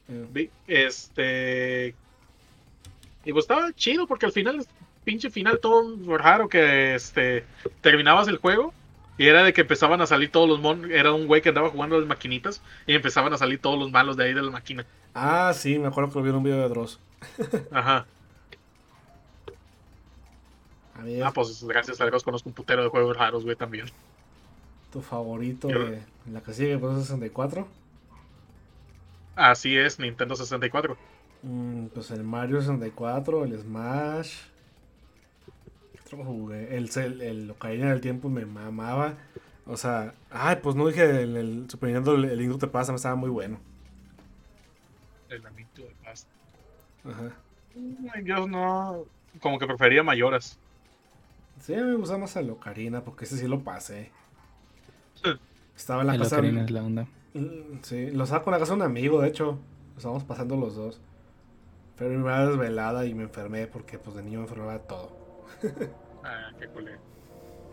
Eh, Este y pues estaba chido porque al final pinche final todo raro que este terminabas el juego y era de que empezaban a salir todos los mon era un güey que andaba jugando las maquinitas y empezaban a salir todos los malos de ahí de la máquina. Ah, sí, me acuerdo que lo vi en un video de Dross. Ajá. Ah, pues gracias a Dios conozco un putero de juegos raros, güey, también. tu favorito yo- de la que sigue, pues 64. Así es, Nintendo 64. Mm, pues el Mario 64, el Smash. ¿Qué otro jugué? El, Cel- el Ocarina del Tiempo me mamaba. O sea, ay, pues no dije el, el Super Nintendo, el, el Link te pasa, me estaba muy bueno. El Amito de pasta. Ajá. Yo no. Como que prefería mayoras. Sí, me gusta más el Ocarina, porque ese sí lo pasé. Estaba en la El casa. Ocarina es la onda. Mm, Sí, lo estaba con la casa de un amigo, de hecho. Lo estábamos pasando los dos. Pero me iba desvelada y me enfermé porque pues de niño me enfermaba de todo. Ah, qué culero.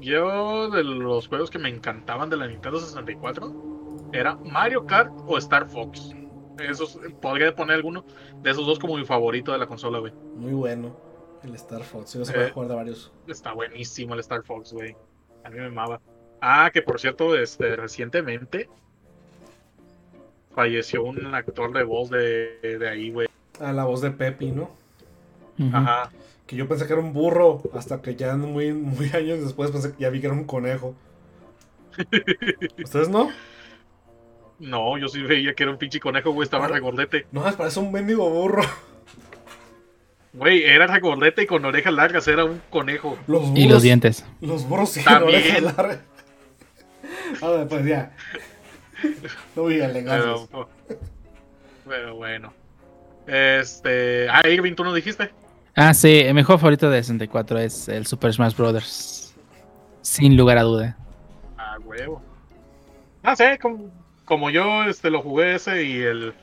Yo, de los juegos que me encantaban de la Nintendo 64, era Mario Kart o Star Fox. Esos, podría poner alguno de esos dos como mi favorito de la consola, güey. Muy bueno. El Star Fox. Yo se Eh. puede jugar de varios. Está buenísimo el Star Fox, güey. A mí me amaba. Ah, que por cierto, este, recientemente falleció un actor de voz de, de ahí, güey. Ah, la voz de Pepi, ¿no? Ajá. Que yo pensé que era un burro. Hasta que ya muy, muy años después pensé que ya vi que era un conejo. ¿Ustedes no? No, yo sí veía que era un pinche conejo, güey. Estaba Ah. regordete. No, parece un mendigo burro. Güey, era regordete y con orejas largas. Era un conejo. Y Los los burros. dientes. Los burros tienen También. orejas largas. A ver, pues ya. No digan Pero, bueno. Este. Ah, Irving, tú no dijiste. Ah, sí, el mejor favorito de 64 es el Super Smash Bros. Sin lugar a duda. Ah, huevo. Ah, sí, como, como yo este, lo jugué ese y el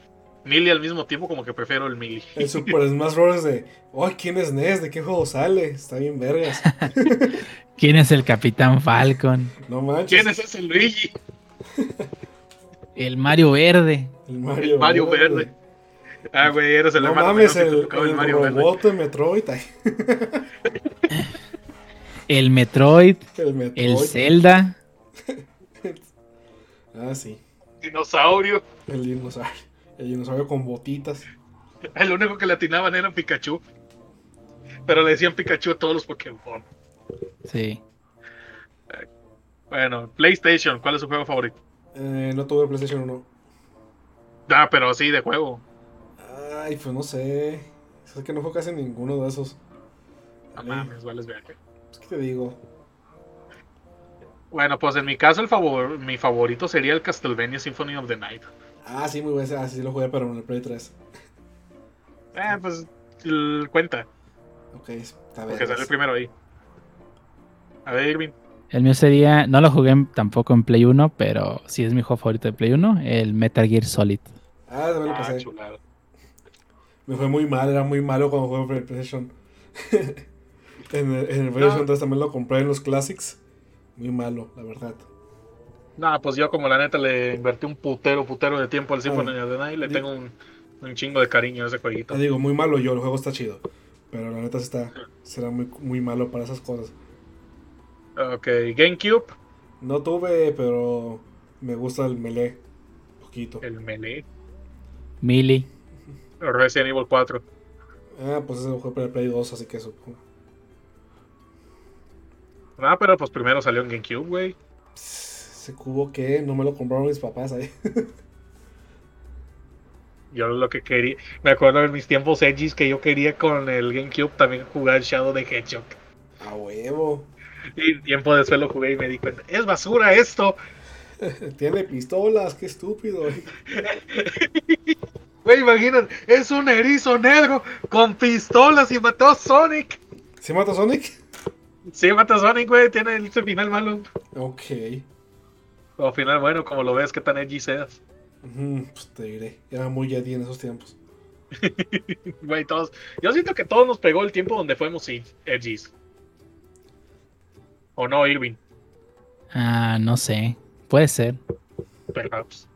Mili al mismo tiempo, como que prefiero el Mili. El Super Smash Bros. de. ¡Ay, quién es NES! ¿De qué juego sale? Está bien vergas. ¿Quién es el Capitán Falcon? No manches. ¿Quién es ese Luigi? El Mario Verde. El Mario, El Mario Verde. Ah, güey, eres el No hermano mames, el, el el Mario Verde. robot de Metroid. El Metroid. El Metroid. El Zelda. Ah, sí. Dinosaurio. El dinosaurio. El dinosaurio con botitas. El único que le atinaban era Pikachu. Pero le decían Pikachu a todos los Pokémon. Sí. Bueno, PlayStation, ¿cuál es su juego favorito? Eh, no tuve PlayStation 1. Ah, pero sí, de juego. Ay, pues no sé. Es que no fue casi ninguno de esos. No mames, vales verga. pues, ¿Qué te digo? Bueno, pues en mi caso el favor, mi favorito sería el Castlevania Symphony of the Night. Ah, sí, muy bueno. Ah, sí, lo jugué, pero en el Play 3. Eh, pues cuenta, Ok, está bien. porque salió el primero ahí. A ver, Irving. El mío sería. No lo jugué tampoco en Play 1, pero sí es mi juego favorito de Play 1. El Metal Gear Solid. Ah, también lo Ah, pasé. chulado. Me fue muy mal, era muy malo cuando jugué en PlayStation. en, el, en el PlayStation No. 3 también lo compré en los Classics. Muy malo, la verdad. No, pues yo como la neta le invertí un putero, putero de tiempo al Symphony Ah, of the Night, le tengo un, un chingo de cariño a ese jueguito. Te digo, muy malo yo, el juego está chido. Pero la neta está, será muy, muy malo para esas cosas. Ok, GameCube, No tuve, pero me gusta el melee. Poquito. el Melee, Mili. Resident Evil 4. Ah, pues ese jugué para el Play 2, así que supongo. Ah, pero pues primero salió en GameCube, güey. Ese cubo que no me lo compraron mis papás ahí. Yo lo que quería, me acuerdo en mis tiempos edgys que yo quería con el GameCube también jugar Shadow the Hedgehog. A huevo. Y tiempo después lo jugué y me di cuenta, es basura esto. Tiene pistolas, qué estúpido. Güey, imagínate, es un erizo negro con pistolas y mató a Sonic. ¿Se mata Sonic? Sí, mata a Sonic, güey, tiene el final malo. Ok. O final bueno, como lo ves, que tan edgy seas. Pues te diré. Era muy Yeti en esos tiempos. Güey, todos. Yo siento que todos nos pegó el tiempo donde fuimos ed- edgys. ¿O no, Irving? Ah, no sé. Puede ser. Perhaps.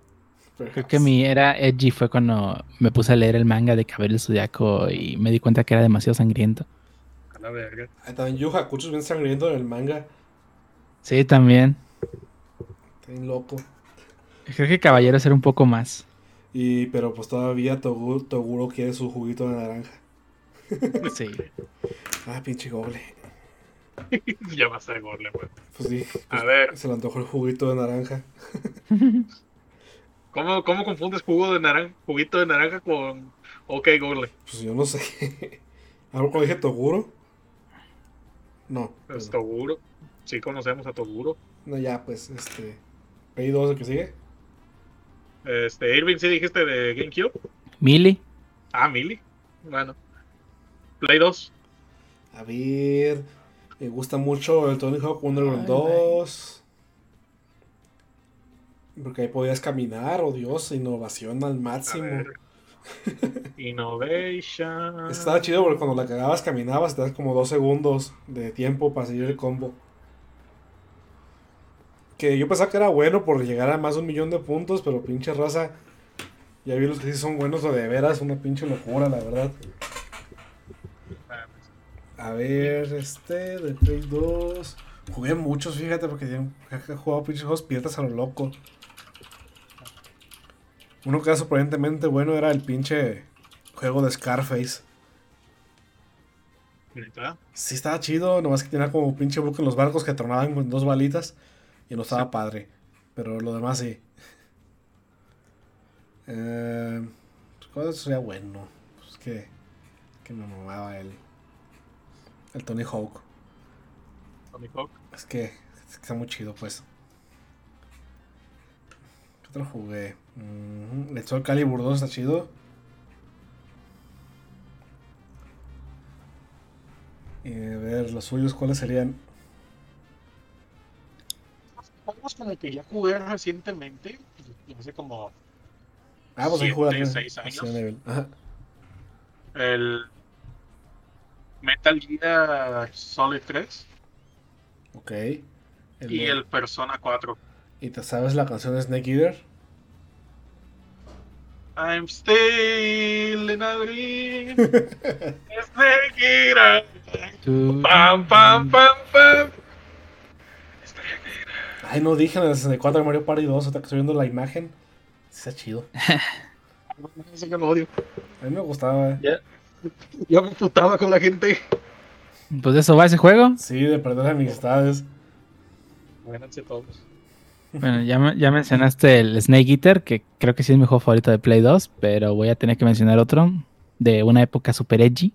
Creo que mi era edgy fue cuando me puse a leer el manga de Cabello Zodiaco y me di cuenta que era demasiado sangriento. A la verga. Ah, también Yu Hakucho es bien sangriento en el manga. Sí, también. Está bien loco. Creo que Caballeros era un poco más. Y, pero pues todavía Toguro, Toguro quiere su juguito de naranja. Sí. Ah, pinche goble. ya va a ser gorle, güey. Pues sí. A pues, ver. Se le antojó el juguito de naranja. ¿Cómo, ¿Cómo confundes jugo de naranja, juguito de naranja con OK Gorle? Pues yo no sé. ¿Algo dije Toguro? No. Es perdón. Toguro. Sí conocemos a Toguro. No, ya, pues, este. Play 2, el que sigue. Este, Irving, ¿sí dijiste de GameCube? Mili. Ah, Mili. Bueno. Play 2. A ver. Me gusta mucho el Tony Hawk Underground Ay, 2. Porque ahí podías caminar, oh Dios, innovación al máximo. Innovation. Estaba chido porque cuando la cagabas caminabas, te das como dos segundos de tiempo para seguir el combo. Que yo pensaba que era bueno por llegar a más de un millón de puntos, pero pinche raza. Ya vi los que sí son buenos o de veras, una pinche locura, la verdad. A ver, este, de Play 2. Jugué muchos, fíjate, porque he jugado pinches juegos piratas a lo loco. Uno que era sorprendentemente bueno era el pinche juego de Scarface. ¿Neta? Sí estaba chido, nomás que tenía como pinche buque en los barcos que tronaban con dos balitas y no estaba padre. Pero lo demás sí. Eh, ¿Cuál sería bueno? Pues que, que me mamaba el, el Tony Hawk. Tony Hawk. Es que, es que está muy chido, pues. ¿Qué otro jugué? Mm, el Calibur 2 está chido. Y a ver, los suyos, ¿cuáles serían? Juegos como que ya jugué recientemente. Hace como Ah, pues Siete, seis años. Evil. Ajá. el Metal Gear Solid 3 Ok. El y de- el Persona 4. ¿Y te sabes la canción de Snake Eater? I'm still in a dream. Snake Eater. Pam, pam, pam, pam. Ay, no dije en el 64 de Mario Party 2, ahorita que estoy viendo la imagen. Está chido. Ese que lo odio. A mí me gustaba. eh. Yo me putaba con la gente. Pues de eso va ese juego. Sí, de perder amistades. Buénanse todos. Bueno, ya, ya mencionaste el Snake Eater, que creo que sí es mi juego favorito de Play 2, pero voy a tener que mencionar otro de una época super edgy.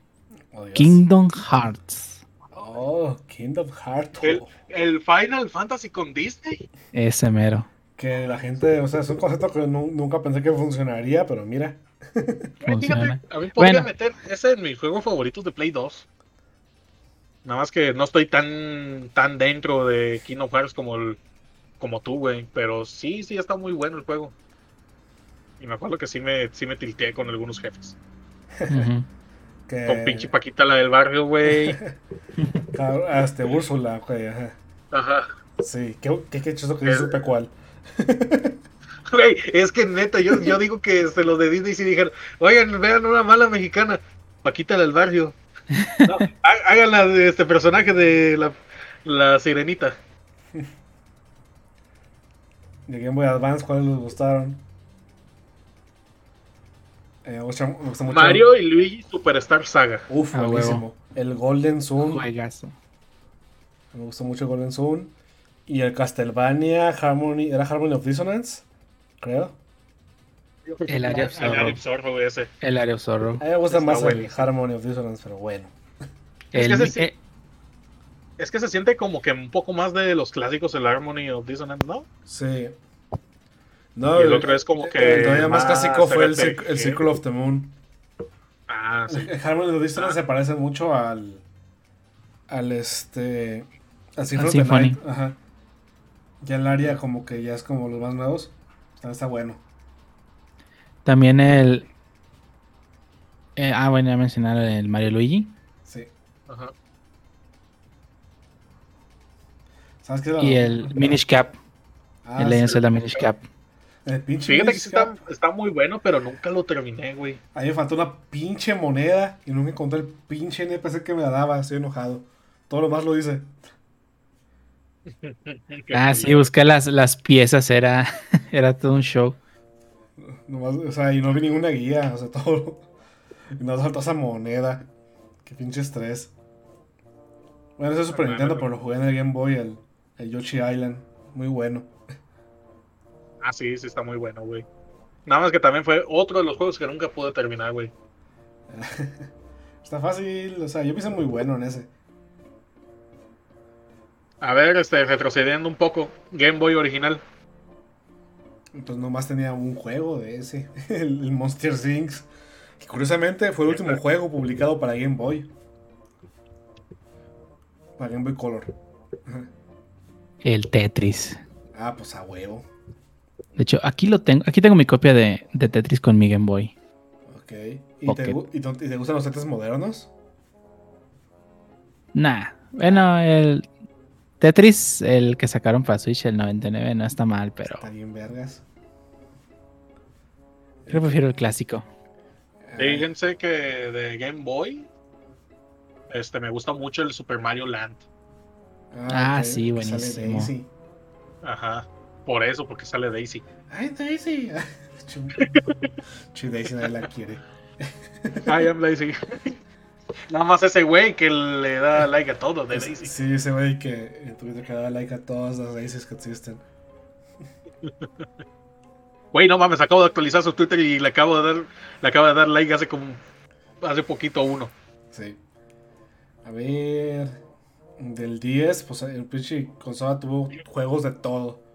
Oh. Kingdom Hearts. Oh, Kingdom Hearts. El, el Final Fantasy con Disney. Ese mero. Que la gente, o sea, es un concepto que nu- nunca pensé que funcionaría, pero mira. Fíjate, a mí podría Bueno. meter ese en mis juegos favoritos de Play 2. Nada más que no estoy tan, tan dentro de Kingdom Hearts como, el- como tú, güey. Pero sí, sí, está muy bueno el juego. Y me acuerdo que sí me, sí me tilteé con algunos jefes. Ujú. Que, Con pinche Paquita, la del barrio, güey. Este, Úrsula, güey, ajá. Ajá. Sí, qué, qué, qué chistoso que sí supe cuál. Güey, es que neta, yo, yo digo que se los de Disney sí dijeron, oigan, vean una mala mexicana, Paquita del barrio. No, há- háganla de este personaje de la, la sirenita. De Game Boy Advance, ¿cuáles les gustaron? Eh, me gusta, me gusta mucho. Mario y Luigi Superstar Saga. Uf, A huevo. buenísimo. El Golden Sun. Juegazo. Me gustó mucho el Golden Sun. Y el Castlevania Harmony. ¿Era Harmony of Dissonance? Creo. El Area of El Sorrow. Area of ese. El Area of. A mí me gusta Está más el. Harmony of Dissonance, pero bueno. Es El- que eh, Es que se siente como que un poco más de los clásicos el Harmony of Dissonance, ¿no? Sí. No, Y el otro es como que El todavía más más clásico fue el, el Circle of the Moon. Ah, sí. El Harmony of Dissonance se parece mucho al. Al este. Al Symphony. Ajá. Ya el área, como que ya es como los más nuevos. Está, está bueno. también el. eh, ah, bueno, ya mencionar el Mario Luigi. Sí. Ajá. ¿Sabes qué? Y el Minish Cap. Ah, el Legend sí. Zelda Minish Cap. El pinche Fíjate que está, está muy bueno, pero nunca lo terminé, güey. A mí me faltó una pinche moneda y nunca encontré el pinche NPC que me la daba. Estoy enojado. Todo lo más lo hice. Ah, sí, buscar las, las piezas era, era todo un show. Nomás, o sea, y no vi ninguna guía. O sea, todo. Y nos faltó esa moneda. Qué pinche estrés. Bueno, ese es Super Nintendo, pero lo jugué en el Game Boy, el, el Yoshi Island. Muy bueno. Ah, sí, sí está muy bueno, güey. Nada más que también fue otro de los juegos que nunca pude terminar, güey. Está fácil, o sea, yo me hice muy bueno en ese. A ver, este, retrocediendo un poco. Game Boy original. Entonces nomás tenía un juego de ese, el, el Monster Things. Que curiosamente fue el último juego publicado para Game Boy. Para Game Boy Color. El Tetris. Ah, pues a huevo. De hecho, aquí lo tengo. Aquí tengo mi copia de, de Tetris con mi Game Boy. Ok. ¿Y, Ok. Te, y te- y te gustan los Tetris modernos? Nah. Bueno, el Tetris, el que sacaron para Switch, el 99, no está mal, pero Está bien vergas. yo prefiero el clásico. Ah, Fíjense que de Game Boy. Este, me gusta mucho el Super Mario Land. Ah, ok, sí, que sale buenísimo. Ajá. Por eso, porque sale Daisy. Ay, Daisy. Chu- Chu, Daisy nadie la quiere. I am Daisy. Nada más ese güey que le da like a todo de Daisy. Sí, ese güey que en Twitter que da like a todas las Daisies que existen. Güey, no mames, acabo de actualizar su Twitter y le acabo de dar, le acabo de dar like hace como hace poquito uno. Sí. A ver. Del 10, pues el pinche consola tuvo juegos de todo.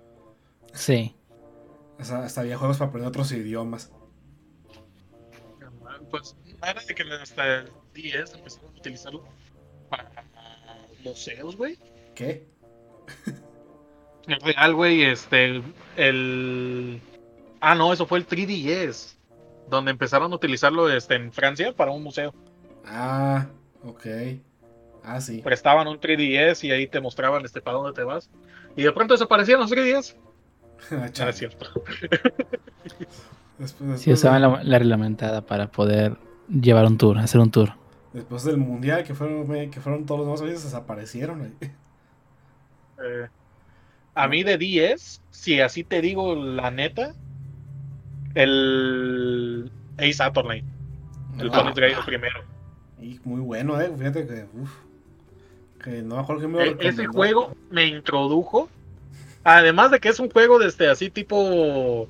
Sí. O sea, hasta había juegos para aprender otros idiomas. Pues era de que hasta el 10 empezaron a utilizarlo para museos, güey. ¿Qué? El real, güey, este, el, el- Ah, no, eso fue el 3DS. Donde empezaron a utilizarlo este, en Francia para un museo. Ah, ok. Ah, sí. Prestaban un 3DS y ahí te mostraban este, para dónde te vas. Y de pronto desaparecían los 3DS. Ah, No es cierto. Después, Sí, usaban la, la reglamentada para poder llevar un tour, hacer un tour. después del mundial que fueron, que fueron todos los demás países, desaparecieron. Eh, a mí de 10, si así te digo la neta, el Ace Attorney. El Ah, Tony Drake primero. Y muy bueno, eh. Fíjate que. Uf, que no me acuerdo que me lo E- ese juego me introdujo. Además de que es un juego de este así tipo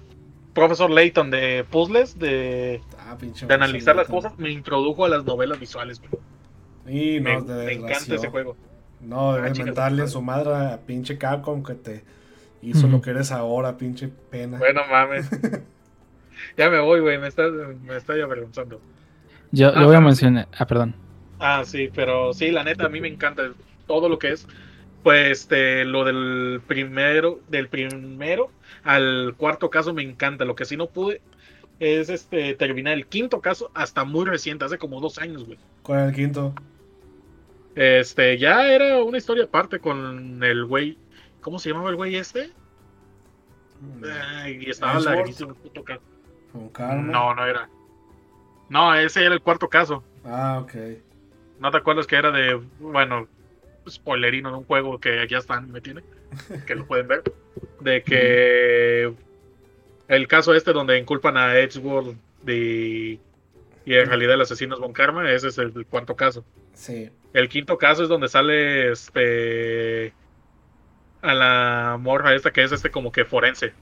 Profesor Layton de puzzles, de, Ah, de analizar las cosas, me introdujo a las novelas visuales. güey. Y Me, no, me encanta ese juego. No, Ah, debes chicas, mentarle en madre. su madre a pinche Capcom que te hizo lo que eres ahora, pinche pena. Bueno, mames. ya me voy, güey, me está, me está ya avergonzando. Yo Ah, le voy a mencionar. Ah, perdón. Ah, sí, pero sí, la neta, a mí me encanta todo lo que es. Pues este, lo del primero, del primero al cuarto caso me encanta. Lo que sí no pude es este terminar el quinto caso hasta muy reciente, hace como dos años, güey. ¿Cuál era el quinto? Este, ya era una historia aparte con el güey. ¿Cómo se llamaba el güey este? Ay, y estaba larguísimo el puto caso. No, no era. No, ese era el cuarto caso. Ah, ok. ¿No te acuerdas que era de, bueno, spoilerino de un juego que ya están, me tiene, que lo pueden ver, de que el caso este donde inculpan a Edgeworld de, y en realidad el asesino es Von Karma, ese es el cuarto caso. Sí. El quinto caso es donde sale este a la morra esta que es este como que forense.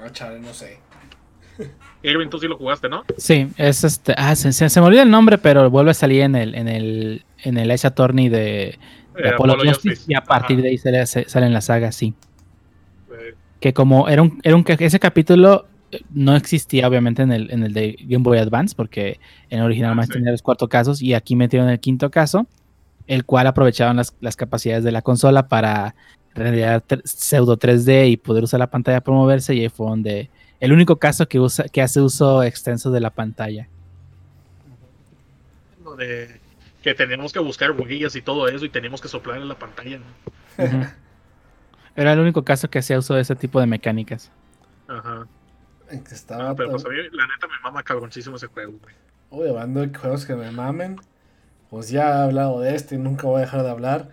Ah, chale, no sé. Irving, tú sí lo jugaste, ¿no? Sí, es este. Ah, se, se- se me olvida el nombre, pero vuelve a salir en el, en el, en el Ace Attorney de, de Eh, Apollo, Apollo Justice, Justice. y a partir Ajá. de ahí sale, sale en la saga, sí. Eh, Que como era un, era un ese capítulo eh, no existía obviamente en el, en el de Game Boy Advance, porque en el original Ah, más sí. tenía los cuatro casos, y aquí metieron el quinto caso, el cual aprovechaban las, las capacidades de la consola para realidad pseudo 3D y poder usar la pantalla para moverse, y ahí fue donde el único caso que usa, que hace uso extenso de la pantalla. lo de que teníamos que buscar huellas y todo eso y teníamos que soplar en la pantalla. ¿no? Era el único caso que hacía uso de ese tipo de mecánicas. Ajá. En que estaba. Ah, pero pues a mí, la neta me mama cabroncísimo ese juego, güey. Uy, hablando de juegos que me mamen. Pues ya he hablado de este y nunca voy a dejar de hablar.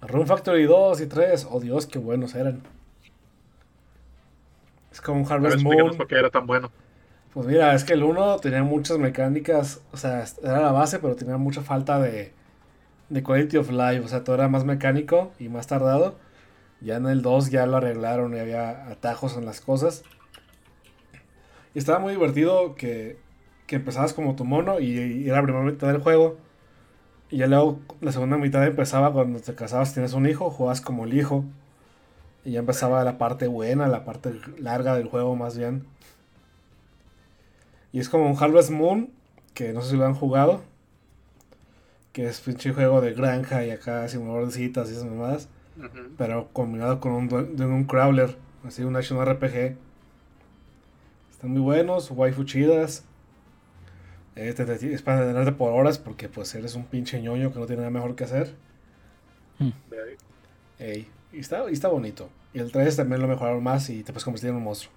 Rune Factory 2 y 3. Oh Dios, qué buenos eran. Es como un Harvest explícanos Moon. por qué era tan bueno. Pues mira, es que el 1 tenía muchas mecánicas, o sea, era la base, pero tenía mucha falta de, de quality of life, o sea, todo era más mecánico y más tardado. Ya en el 2 ya lo arreglaron y había atajos en las cosas. Y estaba muy divertido que, que empezabas como tu mono y, y era la primera mitad del juego. Y ya luego la segunda mitad empezaba cuando te casabas, tienes un hijo, jugabas como el hijo. Y ya empezaba la parte buena, la parte larga del juego más bien. Y es como un Harvest Moon, que no sé si lo han jugado. Que es pinche juego de granja y acá simulador de citas y esas mamadas. Pero combinado con un, un crawler, así un action RPG. Están muy buenos, waifu chidas. Eh, te- te- es para tenerte por horas porque pues eres un pinche ñoño que no tiene nada mejor que hacer. Ahí. Ey, y está, y está bonito. Y el 3 también lo mejoraron más y te puedes convertir en un monstruo.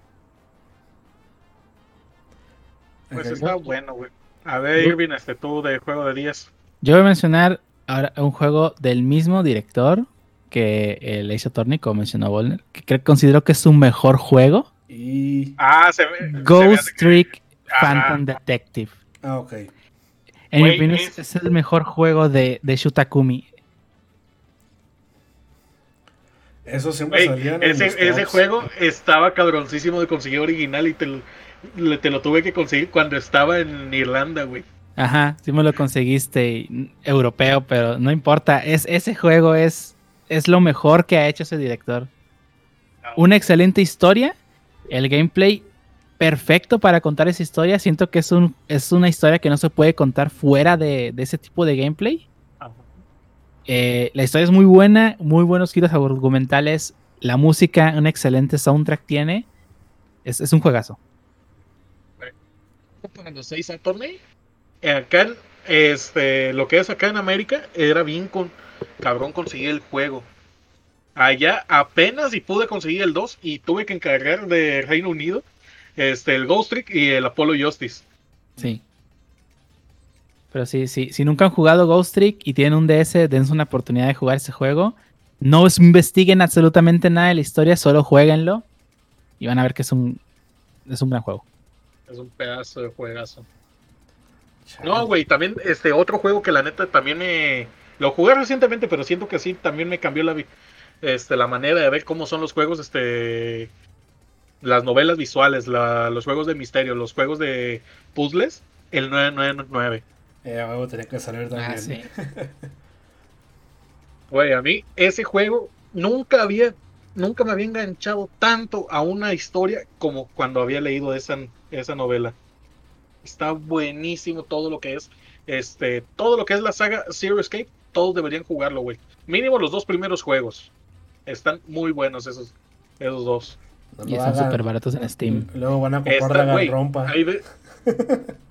Pues está bueno, güey. A ver, Irving, este tú de juego de 10. Yo voy a mencionar ahora un juego del mismo director que el Ace Attorney, como mencionó Volner, que creo, considero que es su mejor juego. Y. Ah, se ve. Ghost Trick. Phantom Detective. Ah, ok. En mi opinión es el mejor juego de, de Shutakumi. Eso siempre salía en ese, juego estaba cabroncísimo de conseguir original y te lo, te lo tuve que conseguir cuando estaba en Irlanda, güey. Ajá, sí me lo conseguiste y- europeo, pero no importa. Es, ese juego es, es lo mejor que ha hecho ese director. Una excelente historia, el gameplay perfecto para contar esa historia. Siento que es, un, es una historia que no se puede contar fuera de, de ese tipo de gameplay. Eh, la historia es muy buena, muy buenos giros argumentales. La música, un excelente soundtrack tiene. Es, es un juegazo. Cuando se hizo el torneo, acá, este, lo que es acá en América, era bien con, cabrón conseguir el juego. Allá apenas y pude conseguir el 2 y tuve que encargar de Reino Unido este, el Ghost Trick y el Apollo Justice. Sí. Pero sí, sí, si nunca han jugado Ghost Trick y tienen un DS, dense una oportunidad de jugar ese juego. No es- investiguen absolutamente nada de la historia, solo jueguenlo y van a ver que es un, es un gran juego. Es un pedazo de juegazo. No, güey, también este otro juego que la neta también me lo jugué recientemente, pero siento que sí también me cambió la este la manera de ver cómo son los juegos este las novelas visuales, la- los juegos de misterio, los juegos de puzzles, el 999. Eh, a tenía que salir también. Ah, sí. Güey, a mí ese juego nunca había nunca me había enganchado tanto a una historia como cuando había leído esa esa novela. Está buenísimo todo lo que es este todo lo que es la saga Zero Escape, todos deberían jugarlo, güey. Mínimo los dos primeros juegos. Están muy buenos esos esos dos. No Y están súper baratos en Steam. Luego van a comprar la rompa. ahí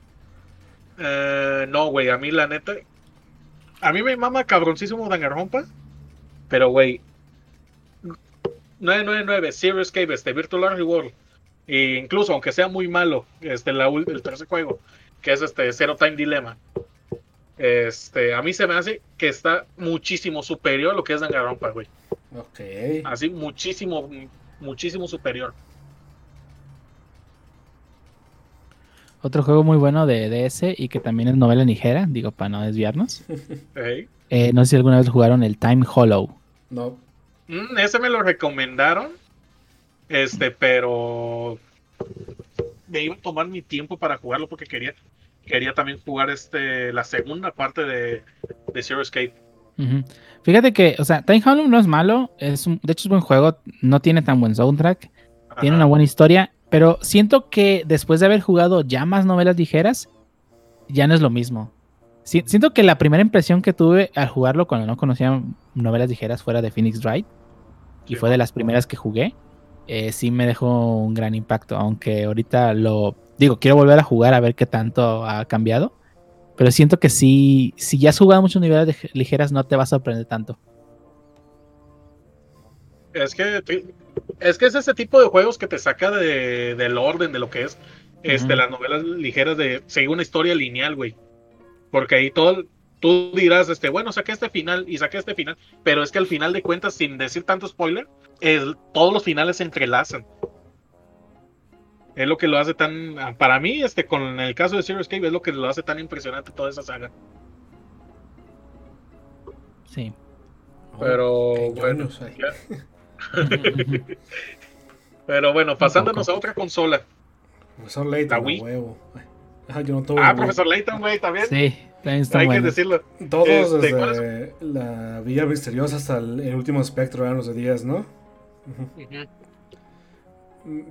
Eh, no, güey, a mí la neta. A mí me mama cabroncísimo Danganronpa. Pero, güey. 999, Zero Escape, este Virtual Art World. E incluso, aunque sea muy malo, este, la, el tercer juego, que es este Zero Time Dilemma. Este, a mí se me hace que está muchísimo superior a lo que es Danganronpa, güey. Ok. Así, muchísimo, muchísimo superior. Otro juego muy bueno de DS y que también es novela ligera, digo, para no desviarnos. Eh, no sé si alguna vez jugaron el Time Hollow. No. Mm, ese me lo recomendaron. Este, pero me iba a tomar mi tiempo para jugarlo porque quería quería también jugar este la segunda parte de, de Zero Escape. Fíjate que, o sea, Time Hollow no es malo, es un- de hecho es buen juego, no tiene tan buen soundtrack, tiene una buena historia, pero siento que después de haber jugado ya más novelas ligeras, ya no es lo mismo. Si- siento que la primera impresión que tuve al jugarlo cuando no conocía novelas ligeras fuera de Phoenix Wright, y Sí. fue de las primeras que jugué, eh, sí me dejó un gran impacto, aunque ahorita lo digo, quiero volver a jugar a ver qué tanto ha cambiado, pero siento que sí, si ya has jugado muchas novelas lig- ligeras no te va a sorprender tanto. Es que es que es ese tipo de juegos que te saca de, del orden de lo que es este Ujú. las novelas ligeras de seguir una historia lineal, güey. Porque ahí todo tú dirás este, bueno, saqué este final y saqué este final, pero es que al final de cuentas sin decir tanto spoiler, el- todos los finales se entrelazan. Es lo que lo hace tan. Para mí, este, con el caso de Zero Escape, es lo que lo hace tan impresionante toda esa saga. Sí. Pero qué bueno. ya. Pero bueno, pasándonos a otra consola. Profesor Layton, Wii. huevo. Ah, yo no tuve Ah, profesor Layton, güey, también. sí, También están Hay que decirlo. Todos Este, ¿cuál desde la Villa Misteriosa hasta el, el último espectro eran los de 10, ¿no?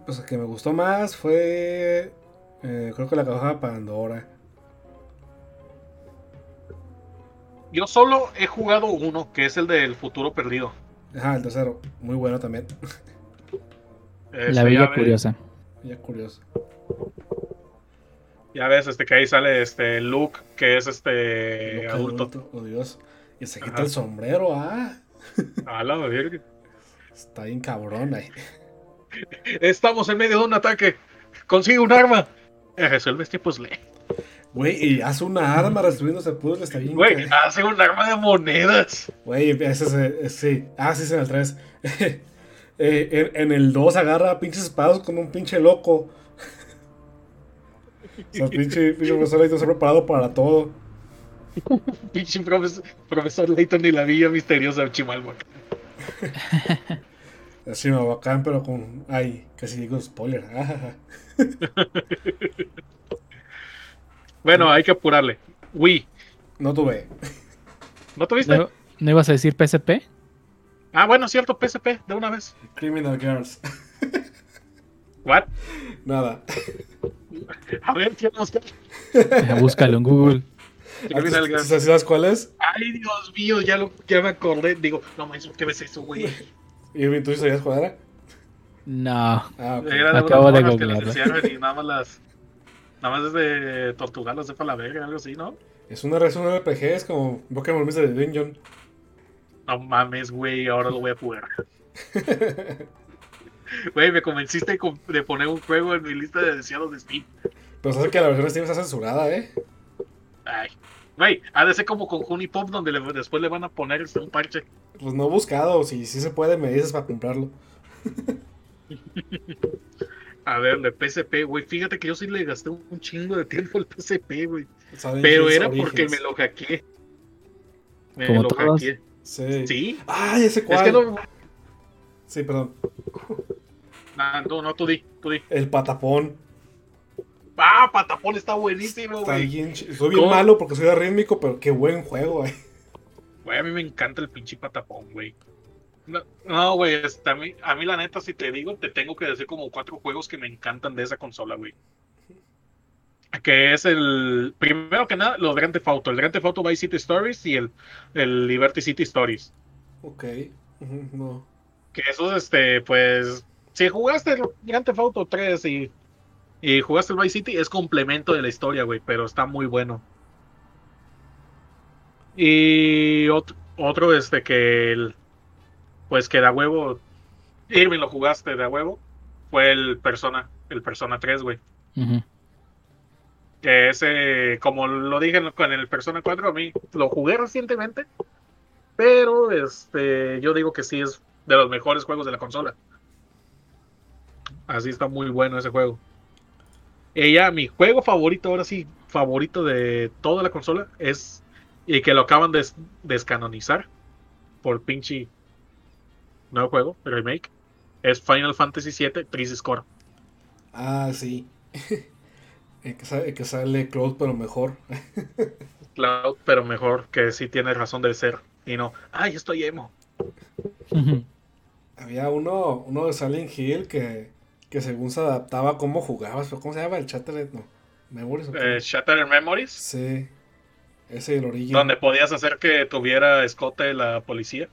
Pues el que me gustó más fue. eh, creo que la caja Pandora. Yo solo he jugado uno, que es el del futuro perdido. Ajá, el tercero. Muy bueno también. Este, La ya Villa ves- Curiosa. ya ves, este que ahí sale este Luke, que es este Loco, adulto. Oh, Dios. Y se quita Ajá. el sombrero, ah. A la verga. Está bien cabrón ahí. Estamos en medio de un ataque. Consigue un arma. Eh, Resuelve este puzzle. Güey, y hace una arma resolviendo ese puzzle, está bien. Güey, hace un arma de monedas. Güey, ese es, eh, sí. Ah, sí, es en el 3. Eh, en, en el 2 agarra pinches espadas con un pinche loco. O sea, pinche, pinche profesor ahí está preparado para todo. Pinche profesor, profesor Layton y la villa misteriosa de Chimalhuacán. Así me bacán, pero con. Ay, casi digo spoiler. Bueno, hay que apurarle. Wii. no tuve. ¿No tuviste? ¿No, ¿no ibas a decir PSP? Ah, bueno, cierto, PSP, de una vez. Criminal Girls. What? Nada. A ver, ¿qué nos queda? Eh, Búscalo en Google. Criminal Girls. ¿Sí ¿Sabes cuál es? Ay, Dios mío, ya, lo, ya me acordé. Digo, no mames, ¿qué ves eso, güey? Irving, ¿tú sabías cuál era? No. Ah, ok. Era de Acabo de googlearlo. encierran y nada más las. Nada más es de tortugar las de la verga, algo así, ¿no? Es una es un RPG, es como Pokémon Mystery Dungeon. No mames, güey, ahora lo voy a jugar. Güey, me convenciste de, de poner un juego en mi lista de deseados de Steam. Pero sabes que la versión de Steam está censurada, ¿eh? Ay. Güey, ha de ser como con Honey Pop, donde le- después le van a poner este, un parche. Pues no he buscado. Si sí se puede, me dices para comprarlo. A ver, de PSP, güey. Fíjate que yo sí le gasté un, un chingo de tiempo al PSP, güey. Pero era porque me lo hackeé. Me Como lo todos. hackeé. Sí. Sí. ¡Ay, ese cuál! Es que no. Sí, perdón. Nah, no, no, tú di, tú di. El patapón. Ah, Patapón está buenísimo, Está güey. bien. ch- Soy bien ¿Cómo? malo porque soy rítmico, pero qué buen juego, eh. Güey, a mí me encanta el pinche Patapón, güey. No, güey, a, mí, a mí la neta, si te digo, te tengo que decir como cuatro juegos que me encantan de esa consola, güey. Que es el, primero que nada, los Grand Theft Auto. El Grand Theft Auto Vice City Stories y el, el Liberty City Stories. Ok. No. Que esos, este, pues, si jugaste el Grand Theft Auto 3 y, y jugaste el Vice City, es complemento de la historia, güey, pero está muy bueno. Y otro, otro este, que, el, pues, que da huevo, Irving lo jugaste de a huevo, fue el Persona, el Persona 3, güey. Que ese, como lo dije con el Persona 4, a mí lo jugué recientemente, pero este, yo digo que sí es de los mejores juegos de la consola. Así está muy bueno ese juego. Y ya, mi juego favorito, ahora sí, favorito de toda la consola, es, y que lo acaban de des- descanonizar por pinche nuevo juego, el remake, es Final Fantasy VII Crisis Core. Ah, sí. el, que sale, el que sale Cloud, pero mejor. Cloud, pero mejor que sí tiene razón de ser. Y no, ay, estoy emo. Había uno, uno de Silent Hill que, que según se adaptaba a cómo jugabas, ¿cómo se llama? El Chattered, no. Memories. Eh, Shattered Memories, Sí. Ese el Origin. donde podías hacer que tuviera escote la policía.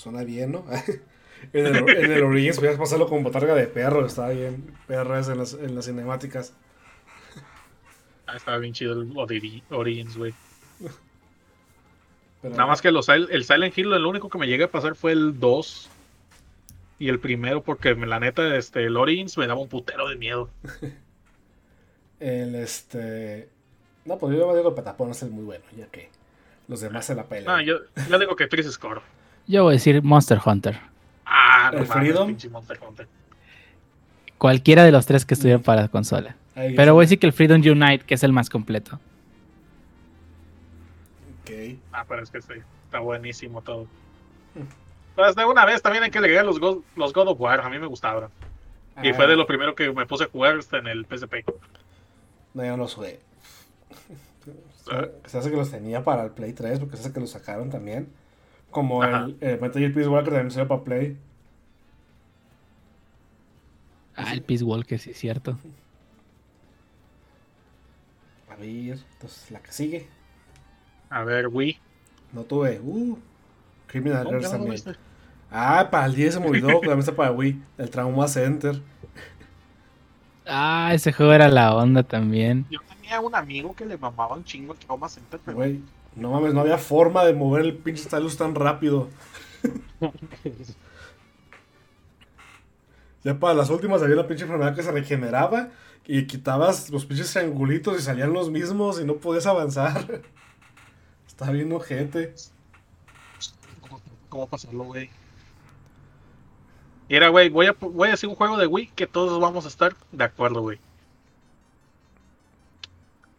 Suena bien, ¿no? en, el, en el Origins podías pasarlo con botarga de perro, estaba bien. PRS en las, en las cinemáticas. Ah, estaba bien chido el Ori- Origins, güey. Pero- Nada más que los, el Silent Hill, lo único que me llega a pasar fue el 2 y el primero, porque la neta, este, el Origins me daba un putero de miedo. El este. No, pues yo digo el Patapón es el muy bueno, ya que los demás se la pelan. No, yo, yo digo que Crisis Core. Yo voy a decir Monster Hunter. Ah, no ¿El mames, Freedom? Monster Hunter. Cualquiera de los tres que estuvieran para la consola. Pero sí. voy a decir que el Freedom Unite, que es el más completo. Ok. Ah, pero es que sí, está buenísimo todo. Pues de una vez también hay que agregar los God, los God of War, a mí me gustaban. Y Ah, fue de lo primero que me puse a jugar este, en el PSP. No, yo no soy. Se hace que los tenía para el Play 3, porque se hace que los sacaron también. Como Ajá. el, el Metal Gear Peace Walker también salió para Play. Ah, el Peace Walker, sí es cierto. A ver, entonces la que sigue. A ver, Wii. No tuve. Uh, Criminal No, también. Ah, para el 10 se me olvidó, también está para Wii. El Trauma Center. Ah, ese juego era la onda también. Yo tenía un amigo que le mamaba un chingo el Trauma Center, pero no mames, no había forma de mover el pinche stylus tan rápido. Ya para las últimas había una pinche enfermedad que se regeneraba y quitabas los pinches triangulitos y salían los mismos y no podías avanzar. Está bien ojete. ¿Cómo, cómo pasarlo, güey? Mira, güey, voy a, voy a hacer un juego de Wii que todos vamos a estar de acuerdo, güey.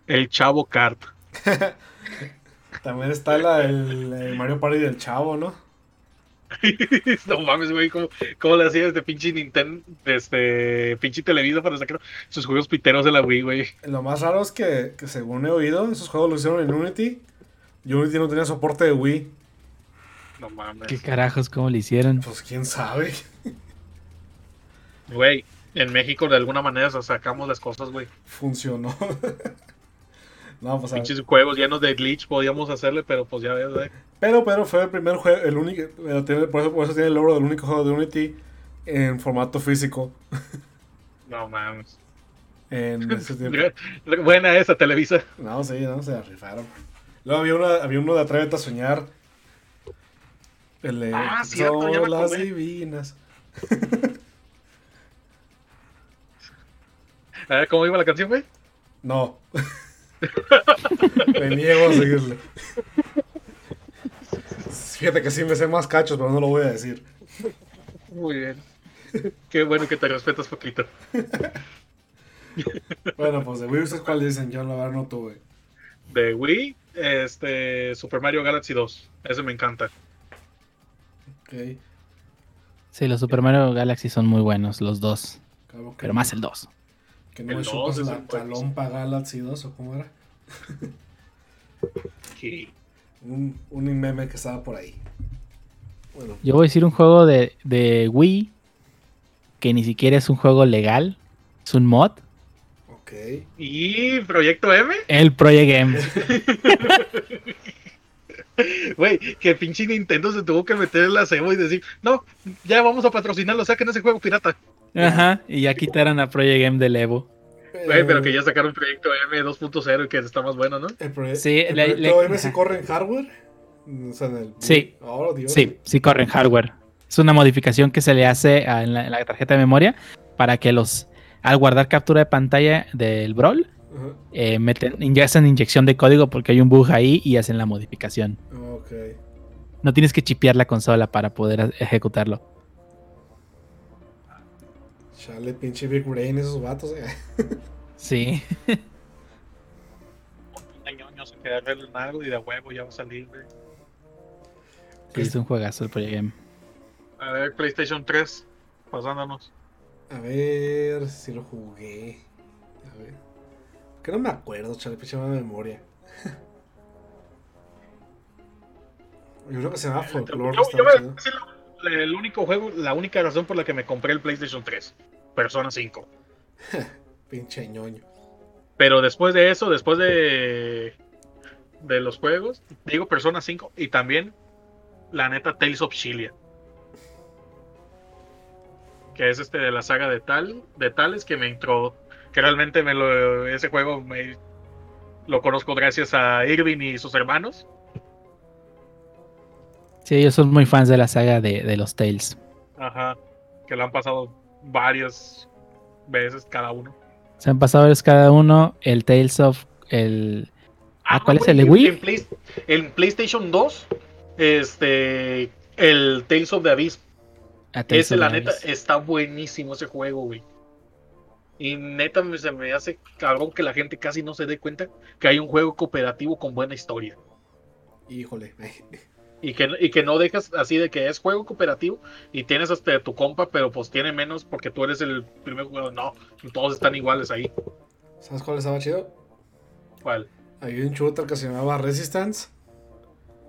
El Chavo Kart. También está la, el, el Mario Party del chavo, ¿no? no mames, güey, ¿cómo, cómo le hacía este pinche Nintendo, este pinche Televisa para sacar sus juegos piteros de la Wii, güey? Lo más raro es que, que según he oído, esos juegos los hicieron en Unity. Y Unity no tenía soporte de Wii. No mames. ¿Qué carajos, cómo le hicieron? Pues quién sabe. Güey, en México de alguna manera sacamos las cosas, güey. Funcionó. no, pues a. Pinches juegos llenos de glitch podíamos hacerle, pero pues ya ves, güey. Pero, pero fue el primer juego, el único, tiene- por, eso, por eso tiene el logro del único juego de Unity en formato físico. No mames. En ese tiempo. Buena esa, Televisa. No, sí, no, se rifaron. Luego había, una, había uno de Atrévete a Soñar. El de Ah, cierto, ya me Son las divinas. A ver, ¿cómo iba la canción, güey? No. me niego a seguirle. Fíjate que sí me sé más cachos, pero no lo voy a decir. Muy bien. Qué bueno que te respetas poquito. Bueno, pues de Wii, ¿ustedes cuál dicen? Yo la verdad no tuve. De Wii, este, Super Mario Galaxy 2. Ese me encanta. Ok. Sí, los Super Mario Galaxy son muy buenos, los dos. Claro que Pero no. más el 2. Que no El me es la talompa Galaxy 2 o cómo era. Sí. Un, un meme que estaba por ahí. Bueno, Yo voy a decir un juego de, de Wii que ni siquiera es un juego legal, es un mod. ok. ¿Y Proyecto M? El Project M. Güey, que pinche Nintendo se tuvo que meter en la cebo y decir, no, ya vamos a patrocinarlo, saquen ese juego pirata. Ajá, y ya quitaron a Project M del Evo. Güey, pero que ya sacaron Proyecto M 2.0 y que está más bueno, ¿no? El, proye- Sí, el le- proyecto le- M sí corre en hardware. O sea, en el. Sí. Oh, Dios. Sí, sí corren hardware. Es una modificación que se le hace a- en, la, en la tarjeta de memoria para que los, al guardar captura de pantalla del Brawl. Eh, meten, ingresan inyección de código porque hay un bug ahí y hacen la modificación. Ok. No tienes que chipear la consola para poder ejecutarlo. Chale, pinche Big Brain, esos vatos. eh. Sí. Un ñoño se queda ver en algo y de huevo ya va a salir, güey. Sí, es un juegazo el Project M. A ver, PlayStation 3, pasándonos. A ver si lo jugué. A ver. Que no me acuerdo, chale, pinche mala memoria. Yo creo que se llama Folklore. Yo, yo voy a decir el único juego, la única razón por la que me compré el PlayStation 3, Persona 5. Pinche ñoño. Pero después de eso, después de de los juegos, digo Persona 5 y también la neta Tales of Chilia. Que es este de la saga de tal, de tales que me entró, que realmente me lo ese juego me lo conozco gracias a Irving y sus hermanos. Sí, ellos son muy fans de la saga de, de los Tales. Ajá, que lo han pasado varias veces cada uno. Se han pasado varios cada uno. El Tales of. El. Ah, ¿cuál es el de Wii? En, Play- en PlayStation 2, este, el Tales of the Abyss ah, Ese, la neta, Abyss. está buenísimo ese juego, güey. Y neta, me- se me hace cabrón que la gente casi no se dé cuenta que hay un juego cooperativo con buena historia. Híjole. Y que, y que no dejas así de que es juego cooperativo y tienes hasta tu compa, pero pues tiene menos porque tú eres el primer jugador. No, todos están iguales ahí. ¿Sabes cuál estaba chido? ¿Cuál? Había un shooter que se llamaba Resistance.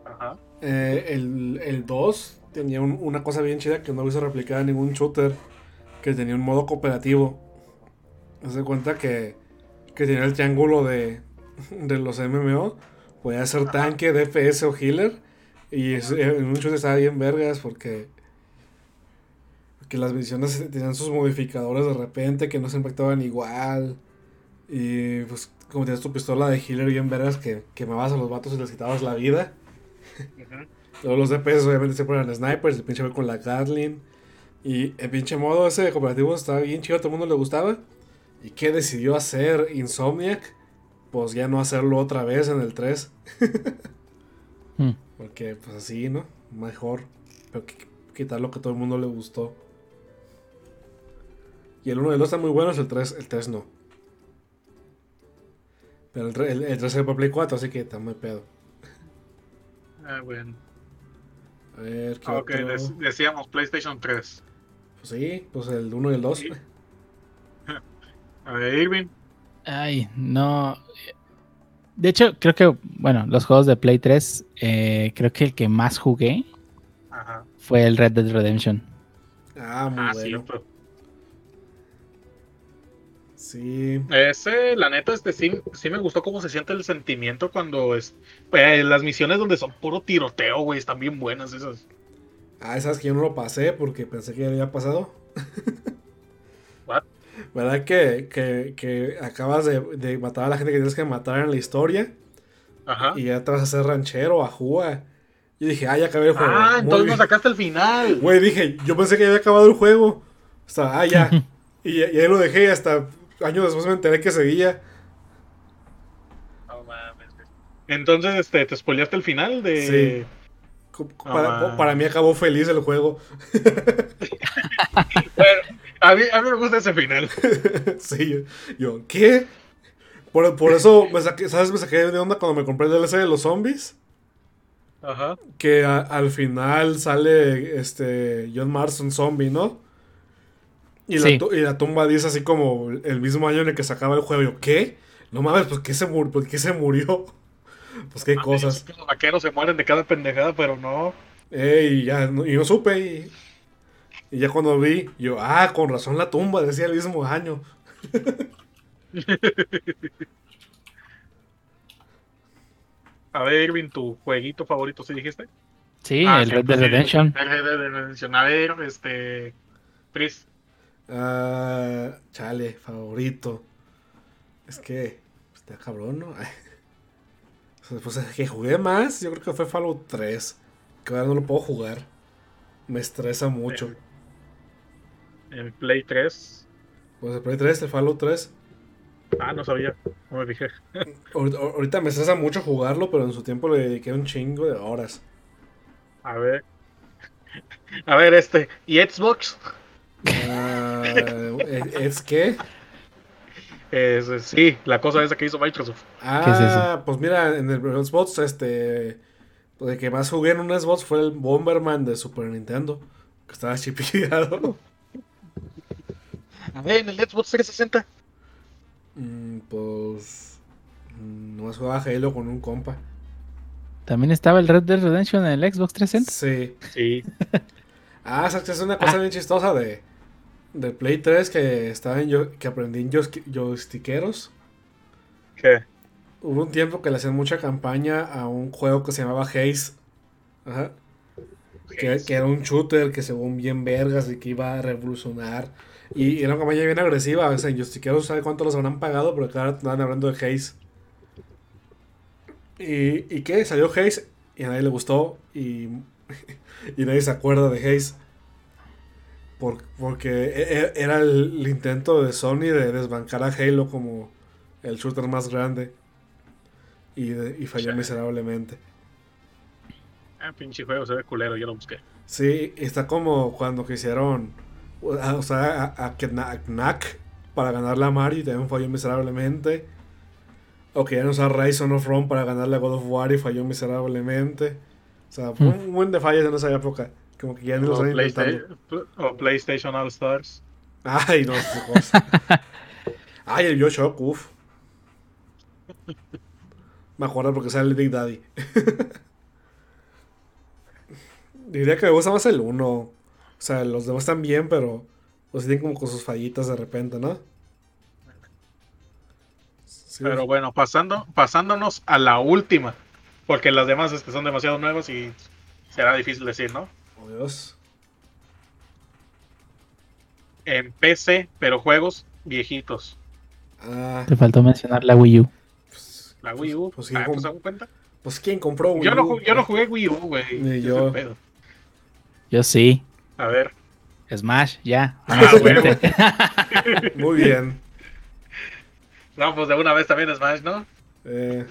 Ajá. Eh, el, el 2 tenía un- una cosa bien chida que no hizo replicar en ningún shooter. Que tenía un modo cooperativo. Haz de cuenta que, que tenía el triángulo de, de los MMO. Podía ser tanque, DPS o healer. Y es- en un shooter estaba bien vergas porque. Que las misiones tenían sus modificadores de repente que no se impactaban igual. Y pues, como tienes tu pistola de healer bien vergas que quemabas a los vatos y les quitabas la vida. Luego los DPS obviamente siempre eran snipers, el pinche con la Gatling. Y el pinche modo ese de cooperativo estaba bien chido, a todo el mundo le gustaba. ¿Y qué decidió hacer Insomniac? Pues ya no hacerlo otra vez en el 3. Hmm. Porque pues así, ¿no? Mejor. Pero qui- quitar lo que a todo el mundo le gustó. Y el 1 y el 2 están muy buenos, el 3, el 3 no. Pero el, 3 el, el 3 es para Play 4, así que está muy pedo. Ah, bueno. A ver, ¿qué Ah, Ok, otro? dec- decíamos PlayStation 3. Pues sí, pues el 1 y el 2. Sí. A ver, Irving. Ay, no. De hecho, creo que, bueno, los juegos de Play 3, eh, creo que el que más jugué Ajá. fue el Red Dead Redemption. Ah, muy Ah, bueno. cierto. Sí. Ese, la neta, este sí, sí me gustó cómo se siente el sentimiento cuando es. eh, las misiones donde son puro tiroteo, güey, están bien buenas esas. Ah, sabes que yo no lo pasé porque pensé que ya había pasado. What? ¿Verdad que, que, que acabas de, de matar a la gente que tienes que matar en la historia? Ajá. Y ya te vas a hacer ranchero, a Juga. Yo dije, ah, ya acabé el juego. Ah, Muy entonces bien. nos sacaste el final. Güey, dije, yo pensé que ya había acabado el juego. O sea, ah, ya. y, y ahí lo dejé y hasta años después me enteré que seguía. No mames, güey. Entonces, este, te spoileaste el final de. Sí. Para, mames. para mí acabó feliz el juego. Bueno, a mí, a mí me gusta ese final. sí, yo, yo, ¿qué? Por, por eso, me saqué, ¿sabes? Me saqué de onda cuando me compré el DLC de los zombies. Ajá. Que a- al final sale este John Marston zombie, ¿no? Y, la, y la tumba dice así como el mismo año en el que se acaba el juego. Yo, ¿qué? No mames, ¿por qué se, mur- por qué se murió? Pues qué yo sé cosas. Los vaqueros se mueren de cada pendejada, pero no. Eh, y ya, no, y no supe. Y, y ya cuando vi, yo, ah, con razón la tumba decía el mismo año. A ver, Irving, tu jueguito favorito, ¿sí dijiste? Sí, Ah, el sí, Red Dead pues, Redemption. El Red Dead Redemption. A ver, este. Chris. Ah, chale, favorito. Es que está cabrón, ¿no? Pues que jugué más, yo creo que fue Fallout 3. Que ahora no lo puedo jugar. Me estresa mucho. En Play 3. Pues el Play 3, el Fallout 3. Ah, no sabía. No me fijé. Ahorita, ahorita me estresa mucho jugarlo, pero en su tiempo le dediqué un chingo de horas. A ver. A ver, este. ¿Y Xbox? Ah, ¿es- ¿Es que? Es, sí, la cosa esa que hizo Microsoft. Ah, ¿Qué es eso? pues mira, en el Xbox, este. Pues el que más jugué en un Xbox fue el Bomberman de Super Nintendo. Que estaba chipeado. A ver, en el Xbox 360. Mm, pues. Nomás jugaba Halo con un compa. También estaba el Red Dead Redemption en el Xbox 360. Sí. Sí. Ah, ¿sabes qué? es una cosa Ah. bien chistosa de. De Play 3 que estaba en yo, que aprendí en joystick- joystickeros. ¿Qué? Hubo un tiempo que le hacían mucha campaña a un juego que se llamaba Haze. Ajá. Que, que era un shooter que según bien vergas y que iba a revolucionar. Y, era una campaña bien agresiva. O sea, en Justiqueros sabe cuánto los habrán pagado, pero claro, estaban hablando de Haze. ¿Y, ¿Y qué? Salió Haze y a nadie le gustó y, y nadie se acuerda de Haze. Por- porque e- e- era el, el intento de Sony de desbancar a Halo como el shooter más grande. Y, de- y falló miserablemente. Ah, pinche juego, se ve culero, yo lo busqué. Sí, está como cuando quisieron o sea, a, a Kna- a Knack para ganarle a Mario y también falló miserablemente. O querían usar Rise of Rome para ganarle a God of War y falló miserablemente. O sea, fue un buen de fallas en esa época. Como que ya ni lo O, están intentando. Playsta- o PlayStation All Stars. Ay, no. Ay, el Bioshock, uff. Me acuerdo porque sale el Big Daddy. Diría que me gusta más el 1. O sea, los demás están bien, pero los tienen como con sus fallitas de repente, ¿no? Sí, Pero bueno, pasando, pasándonos a la última, porque las demás este, son demasiado nuevas y será difícil decir, ¿no? oh, Dios. En PC, pero juegos viejitos. Ah, Te faltó mencionar la Wii U. pues, La Wii U, Pues, sí, ah, pues, ¿se dan cuenta? pues, ¿quién compró Wii Yo no, U? yo no jugué Wii U, güey. Yo. Yo sí. A ver, Smash, ya. Ah, huevo. Muy bien. no, pues de una vez también Smash, ¿no? Eh,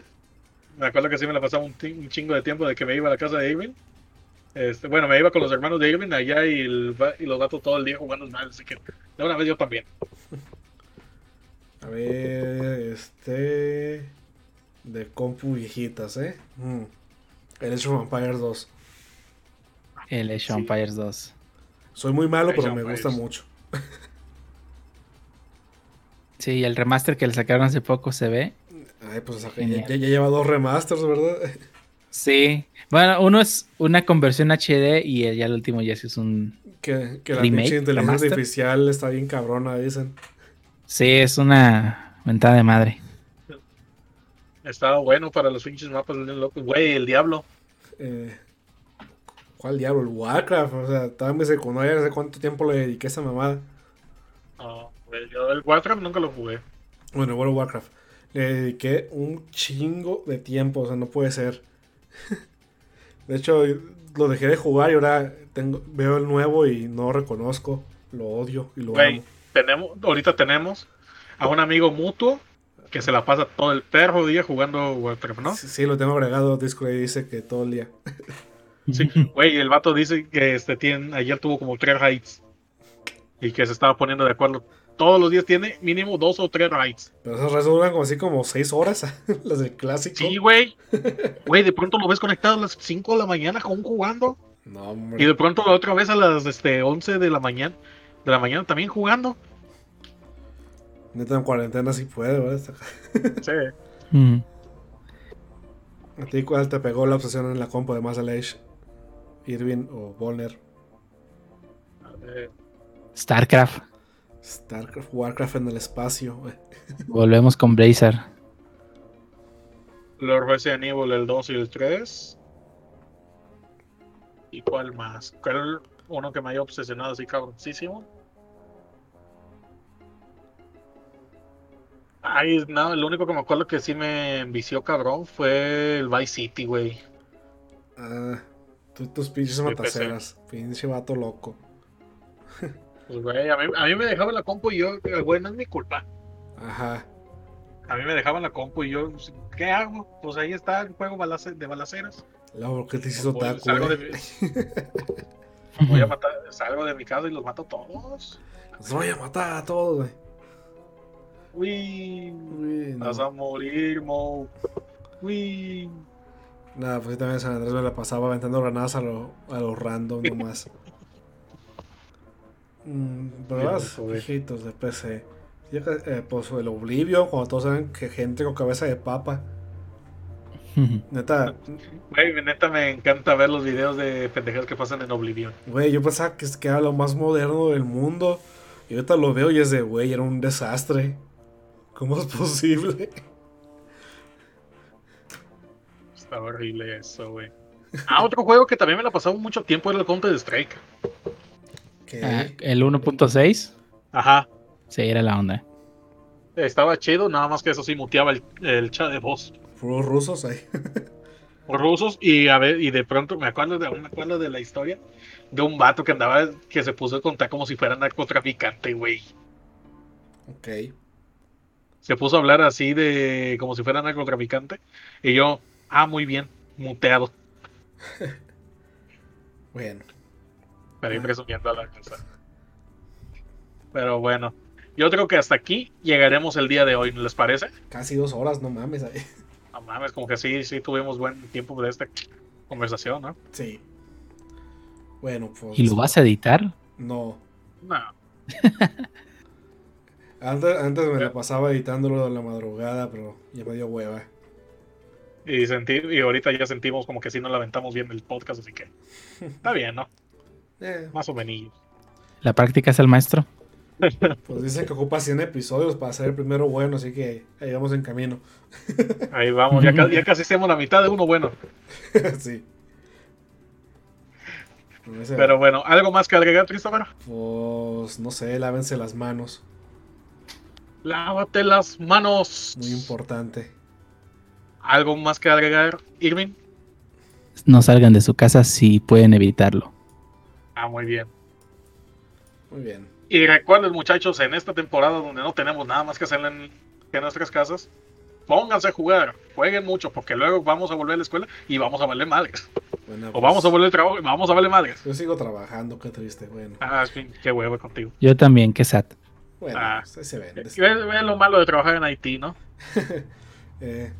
Me acuerdo que sí me la pasaba un, chingo de tiempo de que me iba a la casa de Irving. Este, bueno, me iba con los hermanos de Irving allá y, el va- y los vatos todo el día jugando Smash, así que de una vez yo también. a ver, este. De compu viejitas, ¿eh? Mm. El Age of Empires 2. El Age of Sí. Empires 2. Soy muy malo, pero me gusta mucho. Sí, el remaster que le sacaron hace poco se ve. Ay, pues ya, ya- lleva dos remasters, ¿verdad? Sí. Bueno, uno es una conversión HD y el- ya el último ya sí es un... Que, que la Remake, pinche inteligencia remaster. artificial está bien cabrona, dicen. Sí, es una mentada de madre. Estaba bueno para los pinches mapas locos. Güey, el diablo. Eh, ¿Cuál diablo? El Warcraft. O sea, estaba en mi secundaria, no sé cuánto tiempo le dediqué a esa mamada. No, yo el Warcraft nunca lo jugué. Bueno, World of Warcraft. Le dediqué un chingo de tiempo, o sea, no puede ser. De hecho, lo dejé de jugar y ahora tengo, veo el nuevo y no lo reconozco. Lo odio y lo Güey, amo. tenemos, ahorita tenemos a un amigo mutuo que se la pasa todo el perro día jugando Warcraft, ¿no? Sí, sí, lo tengo agregado a Discord y dice que todo el día. Sí, güey, el vato dice que este tiene, ayer tuvo como tres raids y que se estaba poniendo de acuerdo. Todos los días tiene mínimo dos o tres raids. Pero esas redes duran como así como 6 horas, las del clásico. Sí, güey. Güey, de pronto lo ves conectado a las 5 de la mañana aún jugando. No, Y de pronto la otra vez a las este, 11 de la mañana. De la mañana también jugando. Neta en cuarentena sí puede, ¿verdad? Sí. Mm. ¿A ti cuál te pegó la obsesión en la compu de Master Age? Irving o Bonner. StarCraft. StarCraft, Warcraft en el espacio. Volvemos con Blazer. Los Resident Evil, el 2 y el 3. ¿Y cuál más? ¿Cuál uno que me haya obsesionado así cabroncísimo? Ay, no, el único que me acuerdo que sí me envició cabrón fue el Vice City, güey. Ah, tú y tus pinches mataceras. Pinche vato loco. Pues, güey, a mí, a mí me dejaba la compu y yo, eh, güey, no es mi culpa. Ajá. A mí me dejaban la compu y yo, ¿qué hago? Pues ahí está el juego balace- de balaceras. Luego, ¿qué te hizo Voy- taco, salgo, de mi, voy a matar, salgo de mi casa y los mato todos. Los voy a matar a todos, güey. Uy, Uy, no. vas a morir, Mo. Uy. Nada, pues sí, también en San Andrés me la pasaba aventando granadas a lo, a lo random nomás. Mm, joder. viejitos de PC. Yo eh, pues el Oblivio, cuando todos saben que gente con cabeza de papa. Neta, Güey, neta me encanta ver los videos de pendejadas que pasan en Oblivion. güey, yo pensaba que, es- que era lo más moderno del mundo. Y ahorita lo veo y es de, güey, era un desastre. ¿Cómo es posible? Está horrible eso, güey. Ah, otro juego que también me la pasaba mucho tiempo era el Counter Strike. ¿Qué? Ah, el 1.6. Ajá. Sí, era la onda. Estaba chido, nada más que eso sí muteaba el, el chat de voz. Puros rusos ahí. rusos y a ver y de pronto me acuerdo de me acuerdo de la historia de un vato que andaba que se puso a contar como si fuera narcotraficante, güey. ok. Se puso a hablar así de como si fuera narcotraficante y yo, ah, muy bien, muteado, Bueno. pero ahí presumiendo a la casa. Pero bueno, yo creo que hasta aquí llegaremos el día de hoy, ¿no les parece? Casi dos horas, no mames. Ahí. No mames, como que sí, sí tuvimos buen tiempo de esta conversación, ¿no? Sí. Bueno, pues. ¿Y lo vas a editar? No. No. Antes, antes me la pasaba editándolo en la madrugada, pero ya me dio hueva. Y, sentir, y ahorita ya sentimos como que sí nos lamentamos bien el podcast, así que está bien, ¿no? Eh, Más o menos. La práctica es el maestro. pues dicen que ocupa 100 episodios para ser el primero bueno, así que ahí vamos en camino. Ahí vamos, ya, ya casi hacemos la mitad de uno bueno. sí. Pero bueno, ¿algo más que agregar, Christopher? Pues no sé, lávense las manos. Lávate las manos. Muy importante. ¿Algo más que agregar, Irving? No salgan de su casa si pueden evitarlo. Ah, muy bien. Muy bien. Y recuerden, muchachos, en esta temporada donde no tenemos nada más que hacer en, que en nuestras casas, pónganse a jugar, jueguen mucho, porque luego vamos a volver a la escuela y vamos a valer madres. Bueno, O pues, vamos a volver al trabajo y vamos a valer madres. Yo sigo trabajando, qué triste. Bueno, Ah, sí, qué huevo contigo. Yo también, que sad. bueno, Ah. pues, ahí se ven. Ve ve lo malo de trabajar en Haití, ¿no? Eh,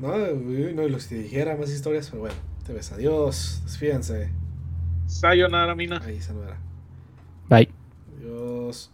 no, no, y los que dijera más historias, pero bueno, te ves. Adiós, despídense. Sayonara, mina. Ahí se era. Bye. Adiós.